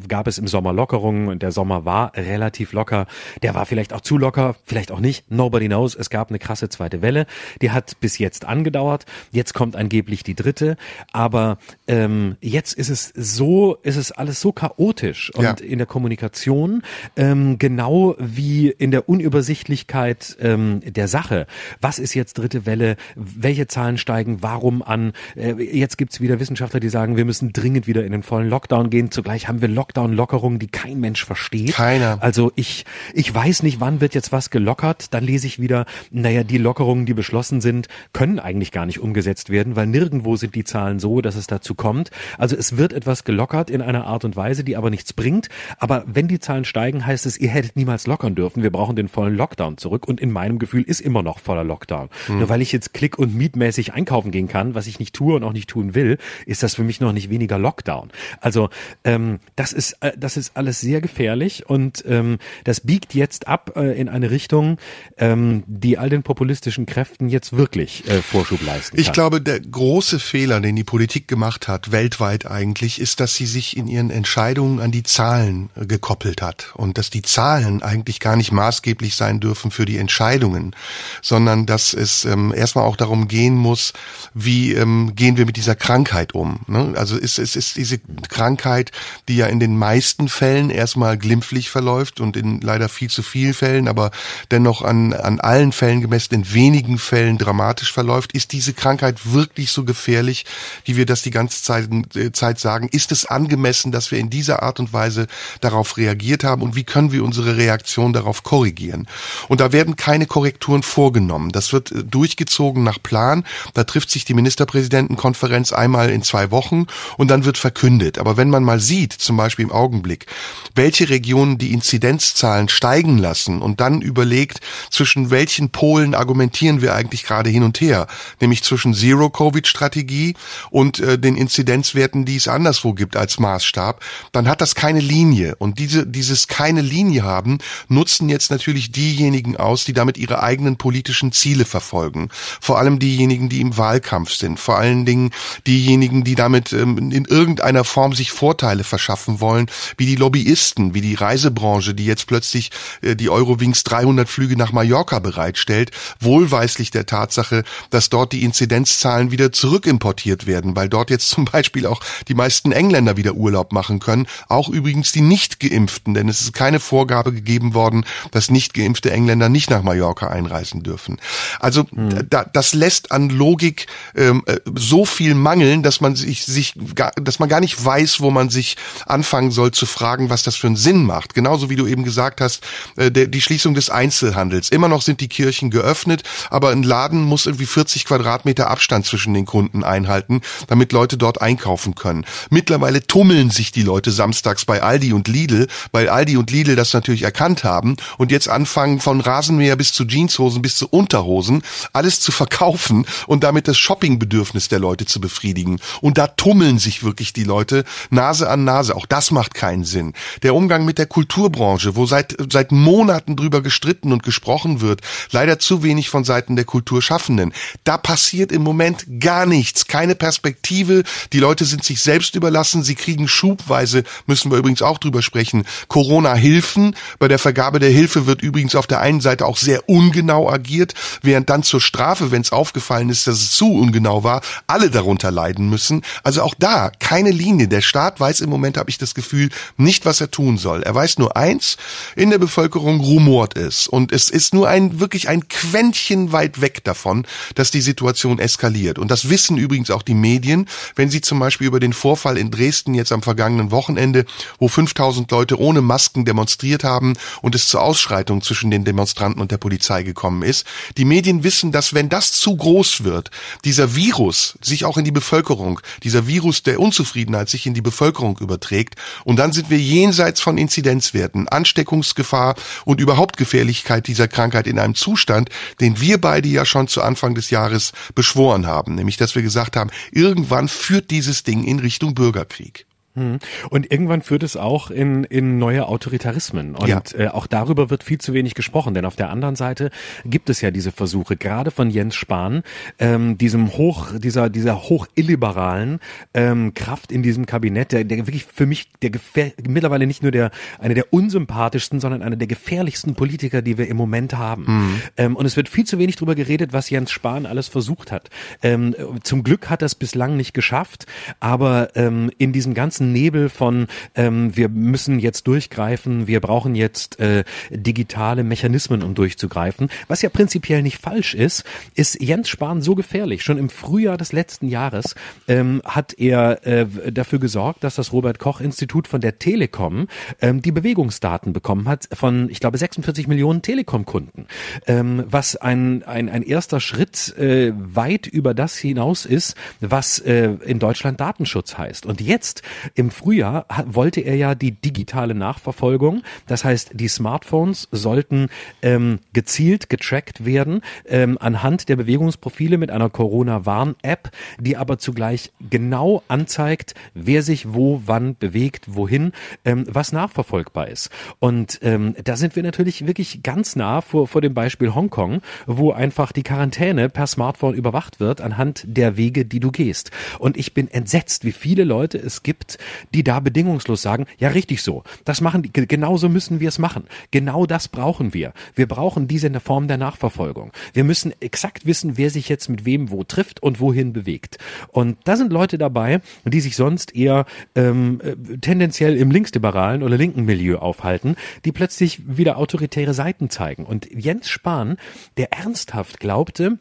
gab es im Sommer Lockerungen und der Sommer war relativ locker. Der war vielleicht auch zu locker, vielleicht auch nicht. Nobody knows. Es gab eine krasse zweite Welle. Die hat bis jetzt angedauert. Jetzt kommt angeblich die dritte. Aber ähm, jetzt ist es so, ist es alles so chaotisch und ja. in der Kommunikation ähm, genau wie in der Unübersichtlichkeit ähm, der Sache. Was ist jetzt dritte Welle? Welche Zahlen steigen? Warum an? Äh, jetzt gibt's wieder Wissenschaftler, die sagen, wir müssen dringend wieder in den vollen Lockdown gehen. Zugleich haben wir Lockdown-Lockerungen, die kein Mensch versteht. Keiner. Also ich, ich weiß nicht, wann wird jetzt was gelockert. Dann lese ich wieder, naja, die Lockerungen, die beschlossen sind, können eigentlich gar nicht umgesetzt werden, weil nirgendwo sind die Zahlen so, dass es dazu kommt. Also es wird etwas gelockert in einer Art und Weise, die aber nichts bringt. Aber wenn die Zahlen steigen, heißt es, ihr hättet niemals lockern dürfen. Wir brauchen den vollen Lockdown zurück. Und in meinem Gefühl ist immer noch voller Lockdown. Hm. Nur weil ich jetzt klick- und mietmäßig einkaufen gehen kann, was ich nicht tue und auch nicht tun will, ist das für mich noch nicht weniger Lockdown. Also ähm, das ist äh, das ist alles sehr gefährlich und ähm, das biegt jetzt ab äh, in eine Richtung, ähm, die all den populistischen Kräften jetzt wirklich äh, Vorschub leisten kann. Ich glaube, der große Fehler, den die Politik gemacht hat, weltweit eigentlich, ist, dass sie sich in ihren Entscheidungen an die Zahlen äh, gekoppelt hat und dass die Zahlen eigentlich gar nicht maßgeblich sein dürfen für die Entscheidungen, sondern dass es ähm, erstmal auch darum gehen muss, wie ähm, gehen wir mit dieser Krankheit Krankheit um. Ne? Also es, es ist diese Krankheit, die ja in den meisten Fällen erstmal glimpflich verläuft und in leider viel zu vielen Fällen, aber dennoch an, an allen Fällen gemessen in wenigen Fällen dramatisch verläuft. Ist diese Krankheit wirklich so gefährlich, wie wir das die ganze Zeit, äh, Zeit sagen? Ist es angemessen, dass wir in dieser Art und Weise darauf reagiert haben und wie können wir unsere Reaktion darauf korrigieren? Und da werden keine Korrekturen vorgenommen. Das wird äh, durchgezogen nach Plan. Da trifft sich die Ministerpräsidentenkonferenz einmal mal in zwei Wochen und dann wird verkündet. Aber wenn man mal sieht, zum Beispiel im Augenblick, welche Regionen die Inzidenzzahlen steigen lassen und dann überlegt, zwischen welchen Polen argumentieren wir eigentlich gerade hin und her, nämlich zwischen Zero-Covid-Strategie und äh, den Inzidenzwerten, die es anderswo gibt als Maßstab, dann hat das keine Linie. Und diese, dieses keine Linie haben, nutzen jetzt natürlich diejenigen aus, die damit ihre eigenen politischen Ziele verfolgen. Vor allem diejenigen, die im Wahlkampf sind. Vor allen Dingen diejenigen, die damit ähm, in irgendeiner Form sich Vorteile verschaffen wollen, wie die Lobbyisten, wie die Reisebranche, die jetzt plötzlich äh, die Eurowings 300 Flüge nach Mallorca bereitstellt, wohlweislich der Tatsache, dass dort die Inzidenzzahlen wieder zurückimportiert werden, weil dort jetzt *laughs* zum Beispiel auch die meisten Engländer wieder Urlaub machen können, auch übrigens die nicht geimpften, denn es ist keine Vorgabe gegeben worden, dass nicht geimpfte Engländer nicht nach Mallorca einreisen dürfen. Also hm. da, das lässt an Logik ähm, äh, so viel mangeln, dass man sich, sich gar, dass man gar nicht weiß, wo man sich anfangen soll zu fragen, was das für einen Sinn macht. Genauso wie du eben gesagt hast, äh, der, die Schließung des Einzelhandels. Immer noch sind die Kirchen geöffnet, aber ein Laden muss irgendwie 40 Quadratmeter Abstand zwischen den Kunden einhalten, damit Leute dort einkaufen können. Mittlerweile tummeln sich die Leute samstags bei Aldi und Lidl, weil Aldi und Lidl das natürlich erkannt haben und jetzt anfangen von Rasenmäher bis zu Jeanshosen bis zu Unterhosen alles zu verkaufen und damit das Shoppingbedürfnis der Leute zu befriedigen. Und da tummeln sich wirklich die Leute Nase an Nase. Auch das macht keinen Sinn. Der Umgang mit der Kulturbranche, wo seit, seit Monaten drüber gestritten und gesprochen wird, leider zu wenig von Seiten der Kulturschaffenden. Da passiert im Moment gar nichts. Keine Perspektive. Die Leute sind sich selbst überlassen. Sie kriegen schubweise, müssen wir übrigens auch drüber sprechen, Corona-Hilfen. Bei der Vergabe der Hilfe wird übrigens auf der einen Seite auch sehr ungenau agiert, während dann zur Strafe, wenn es aufgefallen ist, dass es zu ungenau war, alle darunter leiden müssen. Also auch da keine Linie. Der Staat weiß im Moment, habe ich das Gefühl, nicht, was er tun soll. Er weiß nur eins, in der Bevölkerung rumort es. Und es ist nur ein, wirklich ein Quäntchen weit weg davon, dass die Situation eskaliert. Und das wissen übrigens auch die Medien, wenn sie zum Beispiel über den Vorfall in Dresden jetzt am vergangenen Wochenende, wo 5000 Leute ohne Masken demonstriert haben und es zur Ausschreitung zwischen den Demonstranten und der Polizei gekommen ist. Die Medien wissen, dass wenn das zu groß wird, dieser Virus sich auch in die Bevölkerung, dieser Virus der Unzufriedenheit sich in die Bevölkerung überträgt und dann sind wir jenseits von Inzidenzwerten, Ansteckungsgefahr und überhaupt Gefährlichkeit dieser Krankheit in einem Zustand, den wir beide ja schon zu Anfang des Jahres beschworen haben, nämlich dass wir gesagt haben, irgendwann führt dieses Ding in Richtung Bürgerkrieg. Hm. Und irgendwann führt es auch in, in neue Autoritarismen. Und ja. äh, auch darüber wird viel zu wenig gesprochen. Denn auf der anderen Seite gibt es ja diese Versuche, gerade von Jens Spahn, ähm, diesem hoch, dieser, dieser hoch illiberalen ähm, Kraft in diesem Kabinett, der, der wirklich für mich der gefähr mittlerweile nicht nur der eine der unsympathischsten, sondern einer der gefährlichsten Politiker, die wir im Moment haben. Mhm. Ähm, und es wird viel zu wenig darüber geredet, was Jens Spahn alles versucht hat. Ähm, zum Glück hat er es bislang nicht geschafft, aber ähm, in diesem ganzen ganzen Nebel von ähm, wir müssen jetzt durchgreifen, wir brauchen jetzt äh, digitale Mechanismen, um durchzugreifen, was ja prinzipiell nicht falsch ist, ist Jens Spahn so gefährlich. Schon im Frühjahr des letzten Jahres ähm, hat er äh, dafür gesorgt, dass das Robert Koch Institut von der Telekom ähm, die Bewegungsdaten bekommen hat von, ich glaube, 46 Millionen Telekom-Kunden, ähm, was ein, ein, ein erster Schritt äh, weit über das hinaus ist, was äh, in Deutschland Datenschutz heißt. Und jetzt im Frühjahr wollte er ja die digitale Nachverfolgung. Das heißt, die Smartphones sollten ähm, gezielt getrackt werden ähm, anhand der Bewegungsprofile mit einer Corona-Warn-App, die aber zugleich genau anzeigt, wer sich wo, wann bewegt, wohin, ähm, was nachverfolgbar ist. Und ähm, da sind wir natürlich wirklich ganz nah vor, vor dem Beispiel Hongkong, wo einfach die Quarantäne per Smartphone überwacht wird anhand der Wege, die du gehst. Und ich bin entsetzt, wie viele Leute es gibt, die da bedingungslos sagen, ja richtig so, das machen die, genauso müssen wir es machen. Genau das brauchen wir. Wir brauchen diese der Form der Nachverfolgung. Wir müssen exakt wissen, wer sich jetzt mit wem wo trifft und wohin bewegt. Und da sind Leute dabei, die sich sonst eher ähm, äh, tendenziell im linksliberalen oder linken Milieu aufhalten, die plötzlich wieder autoritäre Seiten zeigen. Und Jens Spahn, der ernsthaft glaubte,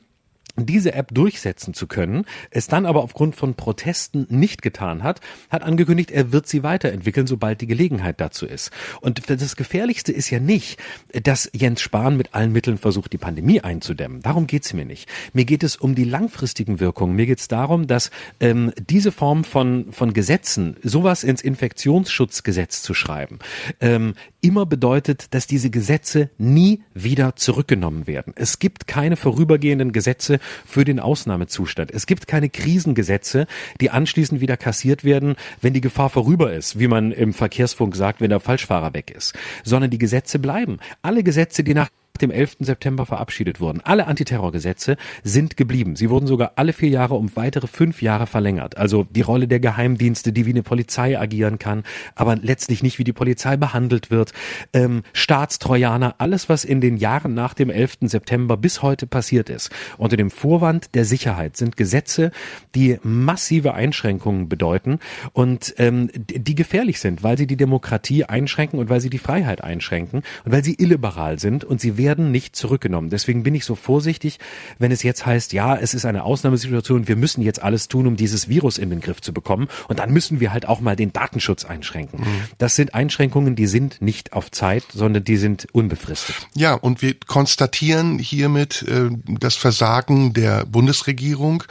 diese App durchsetzen zu können, es dann aber aufgrund von Protesten nicht getan hat, hat angekündigt, er wird sie weiterentwickeln, sobald die Gelegenheit dazu ist. Und das Gefährlichste ist ja nicht, dass Jens Spahn mit allen Mitteln versucht, die Pandemie einzudämmen. Darum geht's mir nicht. Mir geht es um die langfristigen Wirkungen. Mir geht's darum, dass ähm, diese Form von, von Gesetzen, sowas ins Infektionsschutzgesetz zu schreiben, ähm, immer bedeutet, dass diese Gesetze nie wieder zurückgenommen werden. Es gibt keine vorübergehenden Gesetze für den Ausnahmezustand. Es gibt keine Krisengesetze, die anschließend wieder kassiert werden, wenn die Gefahr vorüber ist, wie man im Verkehrsfunk sagt, wenn der Falschfahrer weg ist, sondern die Gesetze bleiben. Alle Gesetze, die nach dem 11. September verabschiedet wurden. Alle Antiterrorgesetze sind geblieben. Sie wurden sogar alle vier Jahre um weitere fünf Jahre verlängert. Also die Rolle der Geheimdienste, die wie eine Polizei agieren kann, aber letztlich nicht wie die Polizei behandelt wird. Ähm, Staatstrojaner, alles, was in den Jahren nach dem 11. September bis heute passiert ist, unter dem Vorwand der Sicherheit sind Gesetze, die massive Einschränkungen bedeuten und ähm, die gefährlich sind, weil sie die Demokratie einschränken und weil sie die Freiheit einschränken und weil sie illiberal sind und sie werden nicht zurückgenommen. Deswegen bin ich so vorsichtig, wenn es jetzt heißt, ja, es ist eine Ausnahmesituation, wir müssen jetzt alles tun, um dieses Virus in den Griff zu bekommen und dann müssen wir halt auch mal den Datenschutz einschränken. Mhm. Das sind Einschränkungen, die sind nicht auf Zeit, sondern die sind unbefristet. Ja, und wir konstatieren hiermit äh, das Versagen der Bundesregierung,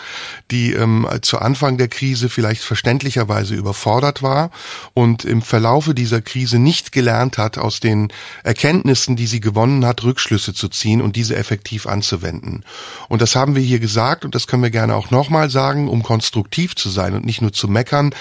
die ähm, zu Anfang der Krise vielleicht verständlicherweise überfordert war und im Verlaufe dieser Krise nicht gelernt hat, aus den Erkenntnissen, die sie gewonnen hat, Rückschlüsse Rückschlüsse zu ziehen und diese effektiv anzuwenden. Und das haben wir hier gesagt und das können wir gerne auch nochmal sagen, um konstruktiv zu sein und nicht nur zu meckern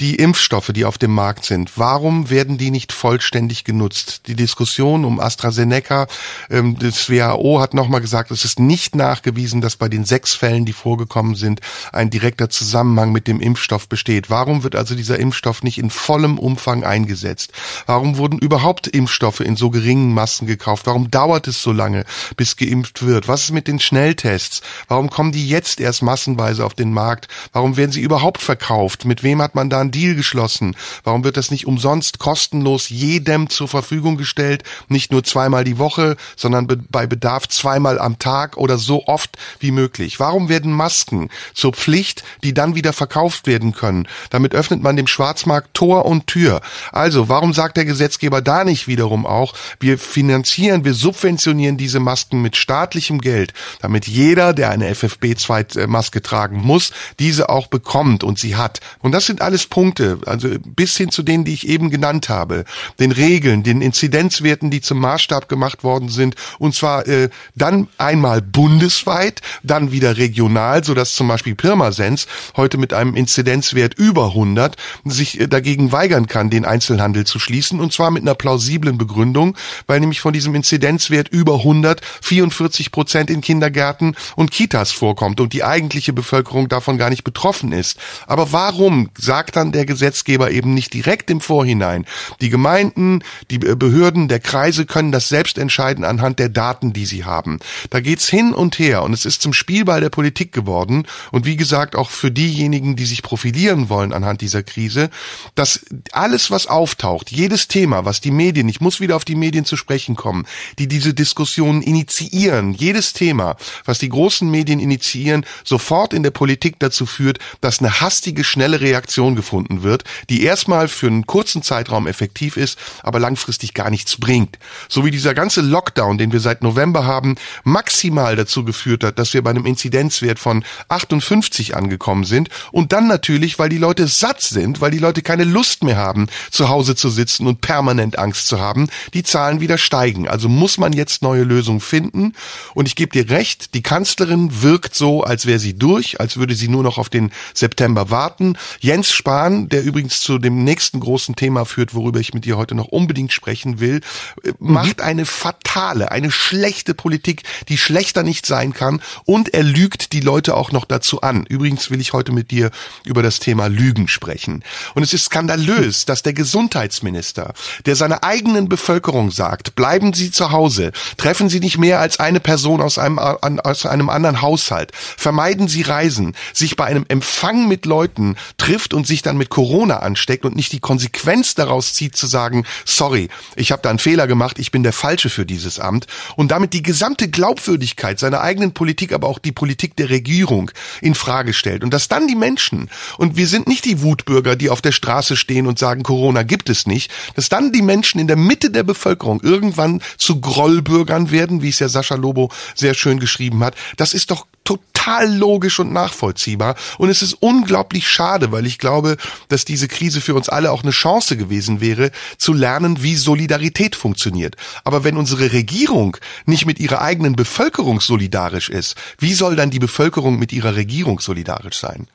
die Impfstoffe, die auf dem Markt sind, warum werden die nicht vollständig genutzt? Die Diskussion um AstraZeneca, ähm, das WHO hat nochmal gesagt, es ist nicht nachgewiesen, dass bei den sechs Fällen, die vorgekommen sind, ein direkter Zusammenhang mit dem Impfstoff besteht. Warum wird also dieser Impfstoff nicht in vollem Umfang eingesetzt? Warum wurden überhaupt Impfstoffe in so geringen Massen gekauft? Warum dauert es so lange, bis geimpft wird? Was ist mit den Schnelltests? Warum kommen die jetzt erst massenweise auf den Markt? Warum werden sie überhaupt verkauft? Mit wem hat man da einen Deal geschlossen? Warum wird das nicht umsonst kostenlos jedem zur Verfügung gestellt? Nicht nur zweimal die Woche, sondern be bei Bedarf zweimal am Tag oder so oft wie möglich. Warum werden Masken zur Pflicht, die dann wieder verkauft werden können? Damit öffnet man dem Schwarzmarkt Tor und Tür. Also, warum sagt der Gesetzgeber da nicht wiederum auch, wir finanzieren, wir subventionieren diese Masken mit staatlichem Geld, damit jeder, der eine FFB2-Maske tragen muss, diese auch bekommt und sie hat. Und das sind alles Punkte, also bis hin zu denen, die ich eben genannt habe, den Regeln, den Inzidenzwerten, die zum Maßstab gemacht worden sind, und zwar äh, dann einmal bundesweit, dann wieder regional, so dass zum Beispiel Pirmasens heute mit einem Inzidenzwert über 100 sich äh, dagegen weigern kann, den Einzelhandel zu schließen, und zwar mit einer plausiblen Begründung, weil nämlich von diesem Inzidenzwert über 100 44 Prozent in Kindergärten und Kitas vorkommt und die eigentliche Bevölkerung davon gar nicht betroffen ist. Aber warum sagt dann der Gesetzgeber eben nicht direkt im Vorhinein. Die Gemeinden, die Behörden der Kreise können das selbst entscheiden anhand der Daten, die sie haben. Da geht's hin und her und es ist zum Spielball der Politik geworden und wie gesagt auch für diejenigen, die sich profilieren wollen anhand dieser Krise, dass alles, was auftaucht, jedes Thema, was die Medien, ich muss wieder auf die Medien zu sprechen kommen, die diese Diskussionen initiieren, jedes Thema, was die großen Medien initiieren, sofort in der Politik dazu führt, dass eine hastige, schnelle Reaktion gefunden gefunden wird, die erstmal für einen kurzen Zeitraum effektiv ist, aber langfristig gar nichts bringt. So wie dieser ganze Lockdown, den wir seit November haben, maximal dazu geführt hat, dass wir bei einem Inzidenzwert von 58 angekommen sind und dann natürlich, weil die Leute satt sind, weil die Leute keine Lust mehr haben, zu Hause zu sitzen und permanent Angst zu haben, die Zahlen wieder steigen. Also muss man jetzt neue Lösungen finden und ich gebe dir recht, die Kanzlerin wirkt so, als wäre sie durch, als würde sie nur noch auf den September warten. Jens Spahn Plan, der übrigens zu dem nächsten großen Thema führt, worüber ich mit dir heute noch unbedingt sprechen will, äh, mhm. macht eine fatale, eine schlechte Politik, die schlechter nicht sein kann und er lügt die Leute auch noch dazu an. Übrigens will ich heute mit dir über das Thema Lügen sprechen. Und es ist skandalös, dass der Gesundheitsminister, der seiner eigenen Bevölkerung sagt, bleiben Sie zu Hause, treffen Sie nicht mehr als eine Person aus einem, aus einem anderen Haushalt, vermeiden Sie Reisen, sich bei einem Empfang mit Leuten trifft und sich dann mit Corona ansteckt und nicht die Konsequenz daraus zieht zu sagen, sorry, ich habe da einen Fehler gemacht, ich bin der Falsche für dieses Amt. Und damit die gesamte Glaubwürdigkeit seiner eigenen Politik, aber auch die Politik der Regierung in Frage stellt. Und dass dann die Menschen und wir sind nicht die Wutbürger, die auf der Straße stehen und sagen, Corona gibt es nicht, dass dann die Menschen in der Mitte der Bevölkerung irgendwann zu Grollbürgern werden, wie es ja Sascha Lobo sehr schön geschrieben hat, das ist doch total logisch und nachvollziehbar. Und es ist unglaublich schade, weil ich glaube, dass diese Krise für uns alle auch eine Chance gewesen wäre, zu lernen, wie Solidarität funktioniert. Aber wenn unsere Regierung nicht mit ihrer eigenen Bevölkerung solidarisch ist, wie soll dann die Bevölkerung mit ihrer Regierung solidarisch sein?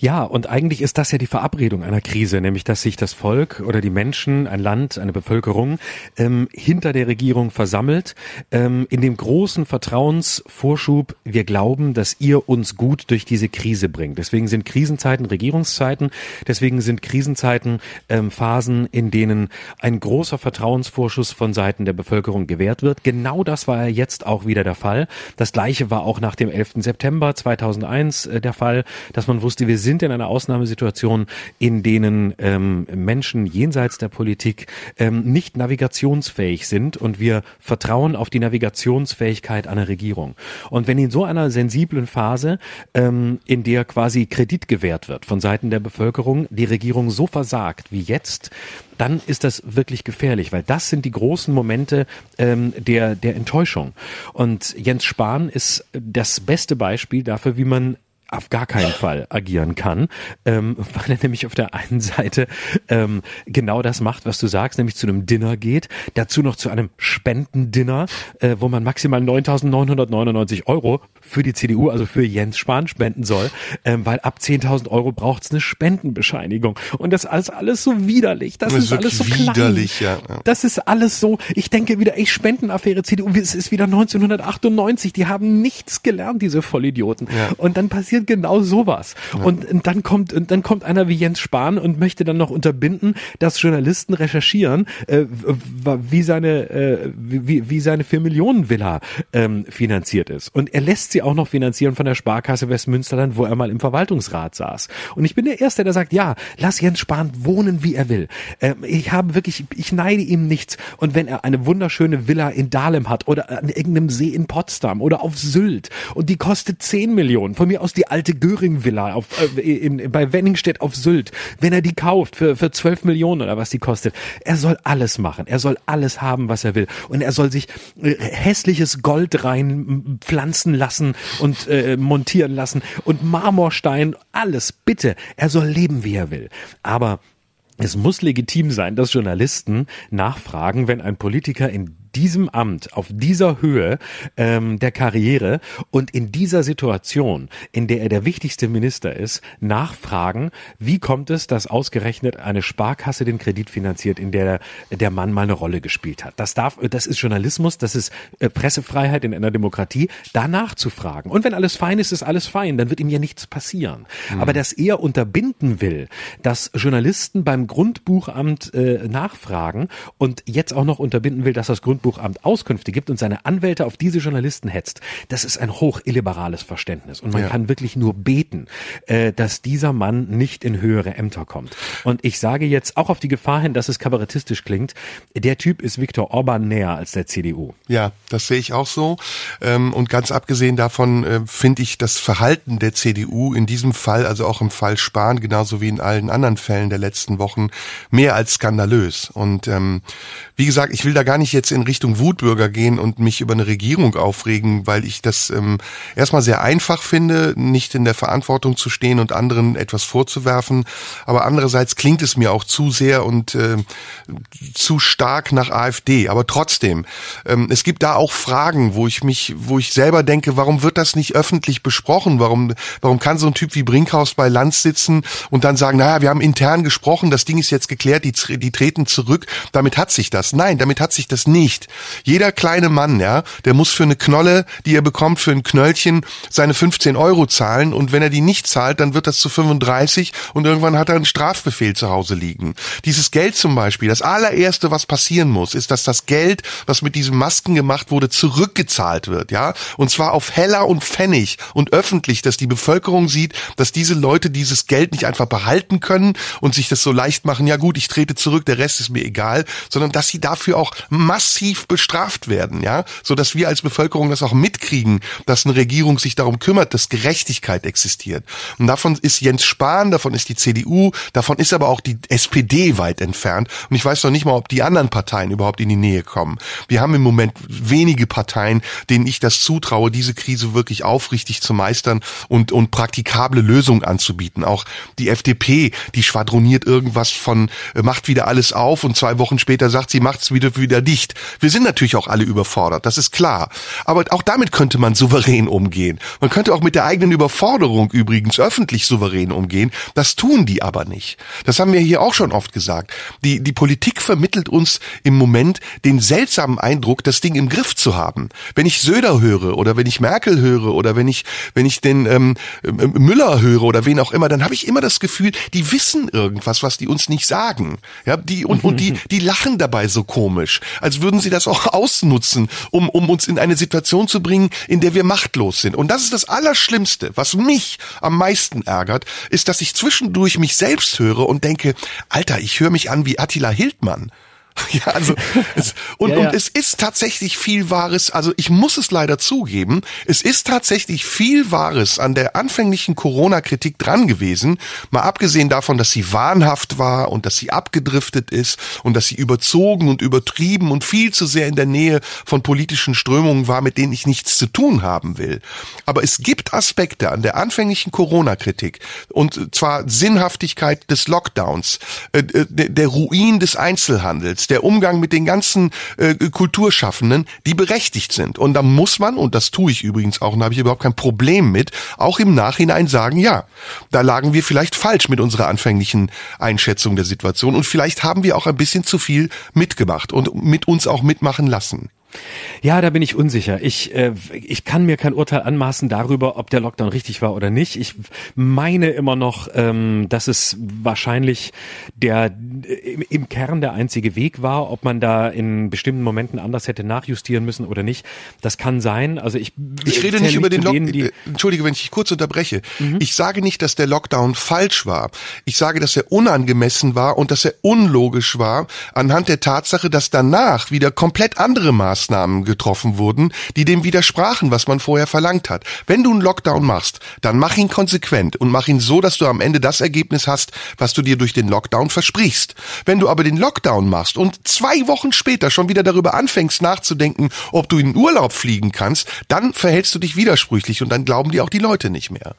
Ja, und eigentlich ist das ja die Verabredung einer Krise, nämlich dass sich das Volk oder die Menschen, ein Land, eine Bevölkerung ähm, hinter der Regierung versammelt, ähm, in dem großen Vertrauensvorschub, wir glauben, dass ihr uns gut durch diese Krise bringt. Deswegen sind Krisenzeiten Regierungszeiten, deswegen sind Krisenzeiten ähm, Phasen, in denen ein großer Vertrauensvorschuss von Seiten der Bevölkerung gewährt wird. Genau das war ja jetzt auch wieder der Fall. Das gleiche war auch nach dem 11. September 2001 äh, der Fall, dass man wusste, wir sind sind in einer Ausnahmesituation, in denen ähm, Menschen jenseits der Politik ähm, nicht navigationsfähig sind und wir vertrauen auf die Navigationsfähigkeit einer Regierung. Und wenn in so einer sensiblen Phase, ähm, in der quasi Kredit gewährt wird von Seiten der Bevölkerung, die Regierung so versagt wie jetzt, dann ist das wirklich gefährlich, weil das sind die großen Momente ähm, der, der Enttäuschung. Und Jens Spahn ist das beste Beispiel dafür, wie man auf gar keinen Fall agieren kann, ähm, weil er nämlich auf der einen Seite ähm, genau das macht, was du sagst, nämlich zu einem Dinner geht, dazu noch zu einem Spendendinner, äh, wo man maximal 9.999 Euro für die CDU, also für Jens Spahn spenden soll, ähm, weil ab 10.000 Euro braucht es eine Spendenbescheinigung. Und das ist alles so widerlich, das, das ist, alles so widerlich, klein. Ja, ja. Das ist alles so, ich denke wieder, ey, Spendenaffäre CDU, es ist wieder 1998, die haben nichts gelernt, diese Vollidioten. Ja. Und dann passiert passiert genau sowas. Ja. Und, und dann kommt und dann kommt einer wie Jens Spahn und möchte dann noch unterbinden, dass Journalisten recherchieren, äh, wie seine äh, wie, wie seine vier Millionen Villa ähm, finanziert ist. Und er lässt sie auch noch finanzieren von der Sparkasse Westmünsterland, wo er mal im Verwaltungsrat saß. Und ich bin der Erste, der sagt, ja, lass Jens Spahn wohnen, wie er will. Ähm, ich habe wirklich, ich neide ihm nichts. Und wenn er eine wunderschöne Villa in Dahlem hat oder an irgendeinem See in Potsdam oder auf Sylt und die kostet 10 Millionen, von mir aus die alte Göring-Villa äh, bei Wenningstedt auf Sylt, wenn er die kauft für, für 12 Millionen oder was die kostet, er soll alles machen. Er soll alles haben, was er will. Und er soll sich äh, hässliches Gold rein pflanzen lassen und äh, montieren lassen und Marmorstein, alles, bitte. Er soll leben, wie er will. Aber es muss legitim sein, dass Journalisten nachfragen, wenn ein Politiker in diesem Amt, auf dieser Höhe ähm, der Karriere und in dieser Situation, in der er der wichtigste Minister ist, nachfragen, wie kommt es, dass ausgerechnet eine Sparkasse den Kredit finanziert, in der der Mann mal eine Rolle gespielt hat. Das darf, das ist Journalismus, das ist äh, Pressefreiheit in einer Demokratie, danach zu fragen. Und wenn alles fein ist, ist alles fein, dann wird ihm ja nichts passieren. Mhm. Aber dass er unterbinden will, dass Journalisten beim Grundbuchamt äh, nachfragen und jetzt auch noch unterbinden will, dass das Grund Grundbuchamt Auskünfte gibt und seine Anwälte auf diese Journalisten hetzt, das ist ein hoch illiberales Verständnis. Und man ja. kann wirklich nur beten, äh, dass dieser Mann nicht in höhere Ämter kommt. Und ich sage jetzt auch auf die Gefahr hin, dass es kabarettistisch klingt, der Typ ist Viktor Orban näher als der CDU. Ja, das sehe ich auch so. Ähm, und ganz abgesehen davon äh, finde ich das Verhalten der CDU in diesem Fall, also auch im Fall Spahn, genauso wie in allen anderen Fällen der letzten Wochen, mehr als skandalös. Und ähm, wie gesagt, ich will da gar nicht jetzt in Richtung Wutbürger gehen und mich über eine Regierung aufregen, weil ich das ähm, erstmal sehr einfach finde, nicht in der Verantwortung zu stehen und anderen etwas vorzuwerfen. Aber andererseits klingt es mir auch zu sehr und äh, zu stark nach AfD. Aber trotzdem, ähm, es gibt da auch Fragen, wo ich mich, wo ich selber denke, warum wird das nicht öffentlich besprochen? Warum, warum kann so ein Typ wie Brinkhaus bei Lanz sitzen und dann sagen, naja, wir haben intern gesprochen, das Ding ist jetzt geklärt, die, die treten zurück, damit hat sich das. Nein, damit hat sich das nicht nicht. Jeder kleine Mann, ja, der muss für eine Knolle, die er bekommt, für ein Knöllchen seine 15 Euro zahlen und wenn er die nicht zahlt, dann wird das zu 35 und irgendwann hat er einen Strafbefehl zu Hause liegen. Dieses Geld zum Beispiel, das allererste, was passieren muss, ist, dass das Geld, was mit diesen Masken gemacht wurde, zurückgezahlt wird, ja, und zwar auf Heller und Pfennig und öffentlich, dass die Bevölkerung sieht, dass diese Leute dieses Geld nicht einfach behalten können und sich das so leicht machen, ja gut, ich trete zurück, der Rest ist mir egal, sondern dass sie dafür auch massiv bestraft werden, ja, so dass wir als Bevölkerung das auch mitkriegen, dass eine Regierung sich darum kümmert, dass Gerechtigkeit existiert. Und davon ist Jens Spahn, davon ist die CDU, davon ist aber auch die SPD weit entfernt. Und ich weiß noch nicht mal, ob die anderen Parteien überhaupt in die Nähe kommen. Wir haben im Moment wenige Parteien, denen ich das zutraue, diese Krise wirklich aufrichtig zu meistern und, und praktikable Lösungen anzubieten. Auch die FDP, die schwadroniert irgendwas von, äh, macht wieder alles auf und zwei Wochen später sagt sie, macht's wieder, wieder dicht. Wir sind natürlich auch alle überfordert, das ist klar. Aber auch damit könnte man souverän umgehen. Man könnte auch mit der eigenen Überforderung übrigens öffentlich souverän umgehen. Das tun die aber nicht. Das haben wir hier auch schon oft gesagt. Die, die Politik vermittelt uns im Moment den seltsamen Eindruck, das Ding im Griff zu haben. Wenn ich Söder höre oder wenn ich Merkel höre oder wenn ich, wenn ich den ähm, ähm Müller höre oder wen auch immer, dann habe ich immer das Gefühl, die wissen irgendwas, was die uns nicht sagen. Ja, die und, und die, die lachen dabei so komisch, als würden sie das auch ausnutzen, um, um uns in eine Situation zu bringen, in der wir machtlos sind. Und das ist das Allerschlimmste, was mich am meisten ärgert, ist, dass ich zwischendurch mich selbst höre und denke, Alter, ich höre mich an wie Attila Hildmann. *laughs* Ja, also es, und, ja, ja. und es ist tatsächlich viel Wahres, also ich muss es leider zugeben, es ist tatsächlich viel Wahres an der anfänglichen Corona-Kritik dran gewesen, mal abgesehen davon, dass sie wahnhaft war und dass sie abgedriftet ist und dass sie überzogen und übertrieben und viel zu sehr in der Nähe von politischen Strömungen war, mit denen ich nichts zu tun haben will. Aber es gibt Aspekte an der anfänglichen Corona-Kritik und zwar Sinnhaftigkeit des Lockdowns, äh, äh der Ruin des Einzelhandels, der Umgang mit den ganzen äh, Kulturschaffenden, die berechtigt sind. Und da muss man, und das tue ich übrigens auch, und da habe ich überhaupt kein Problem mit, auch im Nachhinein sagen, ja, da lagen wir vielleicht falsch mit unserer anfänglichen Einschätzung der Situation und vielleicht haben wir auch ein bisschen zu viel mitgemacht und mit uns auch mitmachen lassen. Ja, da bin ich unsicher. Ich, äh, ich kann mir kein Urteil anmaßen darüber, ob der Lockdown richtig war oder nicht. Ich meine immer noch, ähm, dass es wahrscheinlich der im, im Kern der einzige Weg war. Ob man da in bestimmten Momenten anders hätte nachjustieren müssen oder nicht, das kann sein. Also ich ich rede nicht über den Lockdown. Äh, entschuldige, wenn ich dich kurz unterbreche. Mhm. Ich sage nicht, dass der Lockdown falsch war. Ich sage, dass er unangemessen war und dass er unlogisch war anhand der Tatsache, dass danach wieder komplett andere Maßnahmen getroffen wurden, die dem widersprachen, was man vorher verlangt hat. Wenn du einen Lockdown machst, dann mach ihn konsequent und mach ihn so, dass du am Ende das Ergebnis hast, was du dir durch den Lockdown versprichst. Wenn du aber den Lockdown machst und zwei Wochen später schon wieder darüber anfängst nachzudenken, ob du in Urlaub fliegen kannst, dann verhältst du dich widersprüchlich und dann glauben dir auch die Leute nicht mehr.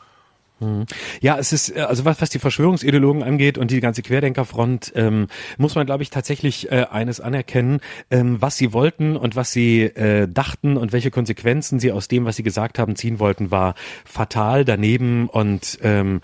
Hm. Ja, es ist, äh, also was, was die Verschwörungsideologen angeht und die ganze Querdenkerfront, ähm, muss man, glaube ich, tatsächlich äh, eines anerkennen, ähm, was sie wollten und was sie äh, dachten und welche Konsequenzen sie aus dem, was sie gesagt haben, ziehen wollten, war fatal daneben und ähm,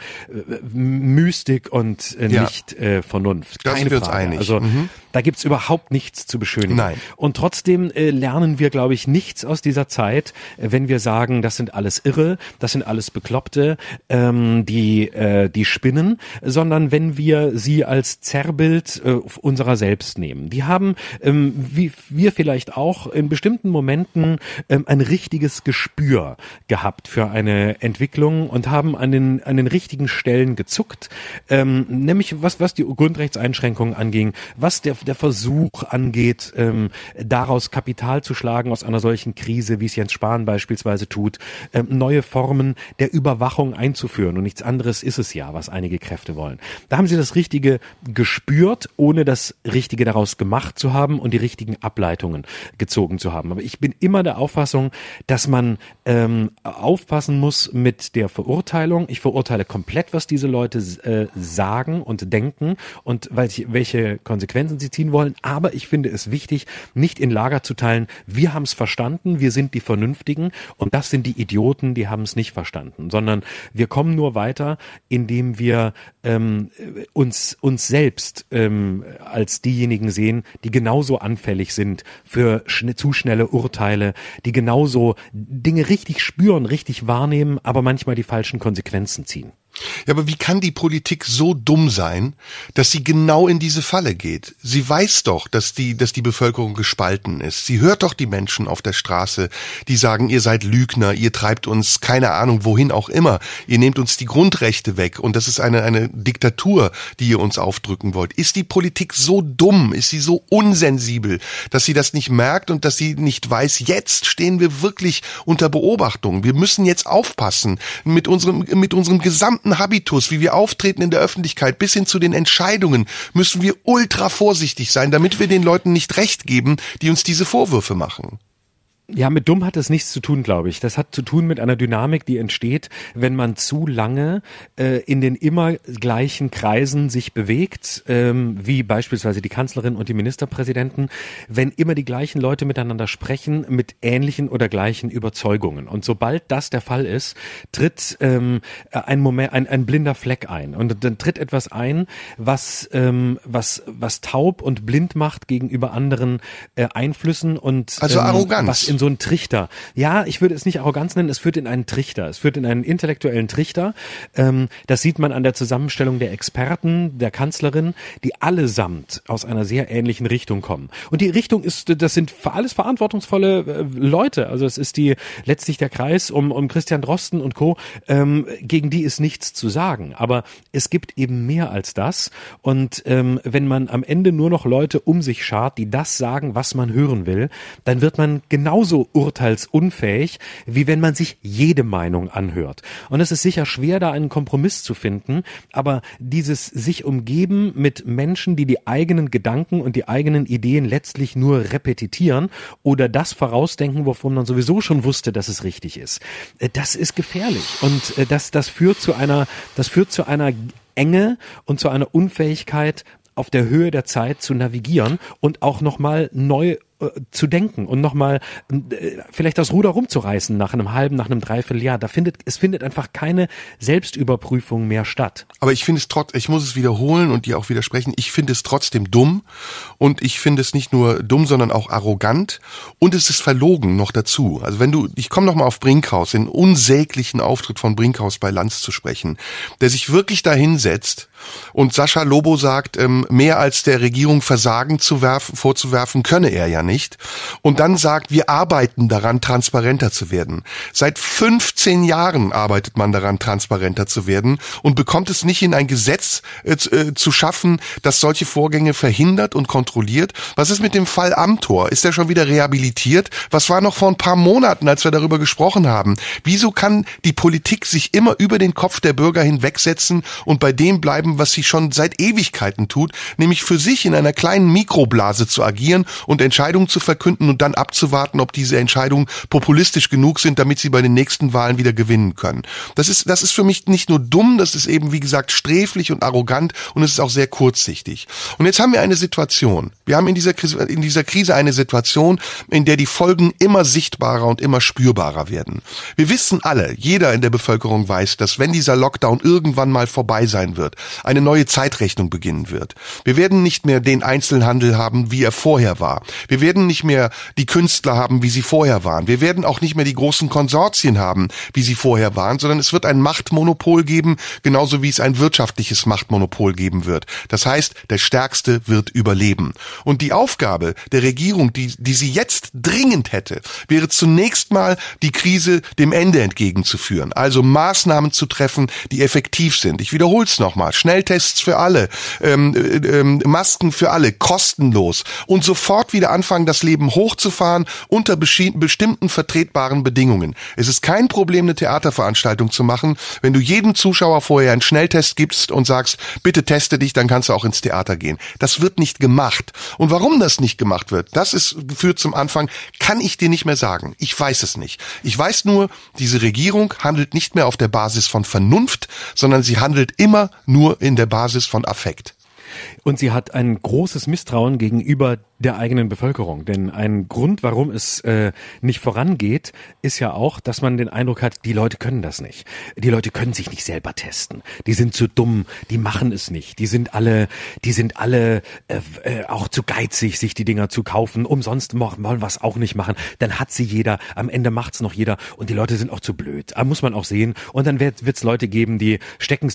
Mystik und äh, nicht ja. äh, Vernunft. Keine da sind wir uns einig. Also mhm. Da gibt's überhaupt nichts zu beschönigen. Nein. Und trotzdem äh, lernen wir, glaube ich, nichts aus dieser Zeit, äh, wenn wir sagen, das sind alles Irre, das sind alles Bekloppte. Äh, ähm, die, äh, die spinnen, sondern wenn wir sie als Zerrbild äh, unserer selbst nehmen. Die haben, ähm, wie wir vielleicht auch, in bestimmten Momenten ähm, ein richtiges Gespür gehabt für eine Entwicklung und haben an den, an den richtigen Stellen gezuckt, ähm, nämlich was, was die Grundrechtseinschränkungen anging, was der, der Versuch angeht, ähm, daraus Kapital zu schlagen aus einer solchen Krise, wie es Jens Spahn beispielsweise tut, ähm, neue Formen der Überwachung einzuführen führen. Und nichts anderes ist es ja, was einige Kräfte wollen. Da haben sie das Richtige gespürt, ohne das Richtige daraus gemacht zu haben und die richtigen Ableitungen gezogen zu haben. Aber ich bin immer der Auffassung, dass man ähm, aufpassen muss mit der Verurteilung. Ich verurteile komplett, was diese Leute äh, sagen und denken und welche Konsequenzen sie ziehen wollen. Aber ich finde es wichtig, nicht in Lager zu teilen, wir haben es verstanden, wir sind die Vernünftigen und das sind die Idioten, die haben es nicht verstanden, sondern wir kommen nur weiter, indem wir ähm, uns, uns selbst ähm, als diejenigen sehen, die genauso anfällig sind für schn zu schnelle Urteile, die genauso Dinge richtig spüren, richtig wahrnehmen, aber manchmal die falschen Konsequenzen ziehen. Ja, aber wie kann die Politik so dumm sein, dass sie genau in diese Falle geht? Sie weiß doch, dass die, dass die Bevölkerung gespalten ist. Sie hört doch die Menschen auf der Straße, die sagen, ihr seid Lügner, ihr treibt uns keine Ahnung wohin auch immer, ihr nehmt uns die Grundrechte weg und das ist eine, eine Diktatur, die ihr uns aufdrücken wollt. Ist die Politik so dumm, ist sie so unsensibel, dass sie das nicht merkt und dass sie nicht weiß, jetzt stehen wir wirklich unter Beobachtung. Wir müssen jetzt aufpassen mit unserem, mit unserem gesamten gesamten Habitus, wie wir auftreten in der Öffentlichkeit, bis hin zu den Entscheidungen, müssen wir ultra vorsichtig sein, damit wir den Leuten nicht recht geben, die uns diese Vorwürfe machen. Ja, mit dumm hat das nichts zu tun, glaube ich. Das hat zu tun mit einer Dynamik, die entsteht, wenn man zu lange äh, in den immer gleichen Kreisen sich bewegt, ähm, wie beispielsweise die Kanzlerin und die Ministerpräsidenten, wenn immer die gleichen Leute miteinander sprechen mit ähnlichen oder gleichen Überzeugungen. Und sobald das der Fall ist, tritt ähm, ein Moment, ein, ein blinder Fleck ein. Und dann tritt etwas ein, was ähm, was was taub und blind macht gegenüber anderen äh, Einflüssen und also ähm, Arroganz in so einen Trichter. Ja, ich würde es nicht Arroganz nennen, es führt in einen Trichter. Es führt in einen intellektuellen Trichter. Ähm, das sieht man an der Zusammenstellung der Experten, der Kanzlerin, die allesamt aus einer sehr ähnlichen Richtung kommen. Und die Richtung ist, das sind alles verantwortungsvolle äh, Leute. Also es ist die letztlich der Kreis um, um Christian Drosten und Co. Ähm, gegen die ist nichts zu sagen. Aber es gibt eben mehr als das. Und ähm, wenn man am Ende nur noch Leute um sich schart, die das sagen, was man hören will, dann wird man genauso genauso urteilsunfähig, wie wenn man sich jede Meinung anhört. Und es ist sicher schwer, da einen Kompromiss zu finden, aber dieses sich umgeben mit Menschen, die die eigenen Gedanken und die eigenen Ideen letztlich nur repetitieren oder das vorausdenken, wovon man sowieso schon wusste, dass es richtig ist, äh, das ist gefährlich. Und äh, das, das führt zu einer, das führt zu einer Enge und zu einer Unfähigkeit, auf der Höhe der Zeit zu navigieren und auch nochmal neu zu denken und nochmal äh, vielleicht das Ruder rumzureißen nach einem halben, nach einem Dreivierteljahr. Da findet, es findet einfach keine Selbstüberprüfung mehr statt. Aber ich finde es trotz, ich muss es wiederholen und dir auch widersprechen, ich finde es trotzdem dumm und ich finde es nicht nur dumm, sondern auch arrogant und es ist verlogen noch dazu. Also wenn du, ich komme nochmal auf Brinkhaus, den unsäglichen Auftritt von Brinkhaus bei Lanz zu sprechen, der sich wirklich dahinsetzt und Sascha Lobo sagt, ähm, mehr als der Regierung Versagen zu werfen, vorzuwerfen könne er ja nicht. Und dann sagt, wir arbeiten daran, transparenter zu werden. Seit 15 Jahren arbeitet man daran, transparenter zu werden und bekommt es nicht in ein Gesetz äh, äh, zu schaffen, das solche Vorgänge verhindert und kontrolliert. Was ist mit dem Fall Amtor? Ist er schon wieder rehabilitiert? Was war noch vor ein paar Monaten, als wir darüber gesprochen haben? Wieso kann die Politik sich immer über den Kopf der Bürger hinwegsetzen und bei dem bleiben, was sie schon seit Ewigkeiten tut, nämlich für sich in einer kleinen Mikroblase zu agieren und Entscheidungen zu verkünden und dann abzuwarten, ob diese Entscheidungen populistisch genug sind, damit sie bei den nächsten Wahlen wieder gewinnen können. Das ist, das ist für mich nicht nur dumm, das ist eben, wie gesagt, sträflich und arrogant und es ist auch sehr kurzsichtig. Und jetzt haben wir eine Situation. Wir haben in dieser in dieser Krise eine Situation, in der die Folgen immer sichtbarer und immer spürbarer werden. Wir wissen alle, jeder in der Bevölkerung weiß, dass wenn dieser Lockdown irgendwann mal vorbei sein wird, eine neue Zeitrechnung beginnen wird. Wir werden nicht mehr den Einzelhandel haben, wie er vorher war. Wir werden nicht mehr die Künstler haben, wie sie vorher waren. Wir werden auch nicht mehr die großen Konsortien haben, wie sie vorher waren, sondern es wird ein Machtmonopol geben, genauso wie es ein wirtschaftliches Machtmonopol geben wird. Das heißt, der Stärkste wird überleben. Und die Aufgabe der Regierung, die, die sie jetzt dringend hätte, wäre zunächst mal die Krise dem Ende entgegenzuführen. Also Maßnahmen zu treffen, die effektiv sind. Ich wiederhole es nochmal. Schnelltests für alle, ähm, äh, äh, Masken für alle, kostenlos und sofort wieder anfangen, das Leben hochzufahren unter bestimmten vertretbaren Bedingungen. Es ist kein Problem, eine Theaterveranstaltung zu machen, wenn du jedem Zuschauer vorher einen Schnelltest gibst und sagst, bitte teste dich, dann kannst du auch ins Theater gehen. Das wird nicht gemacht. Und warum das nicht gemacht wird, das ist führt zum Anfang, kann ich dir nicht mehr sagen. Ich weiß es nicht. Ich weiß nur, diese Regierung handelt nicht mehr auf der Basis von Vernunft, sondern sie handelt immer nur in der Basis von Affekt. Und sie hat ein großes Misstrauen gegenüber der eigenen Bevölkerung. Denn ein Grund, warum es äh, nicht vorangeht, ist ja auch, dass man den Eindruck hat, die Leute können das nicht. Die Leute können sich nicht selber testen. Die sind zu dumm, die machen es nicht. Die sind alle, die sind alle äh, äh, auch zu geizig, sich die Dinger zu kaufen. Umsonst wollen es auch nicht machen. Dann hat sie jeder, am Ende macht's noch jeder und die Leute sind auch zu blöd. Da muss man auch sehen. Und dann wird es Leute geben, die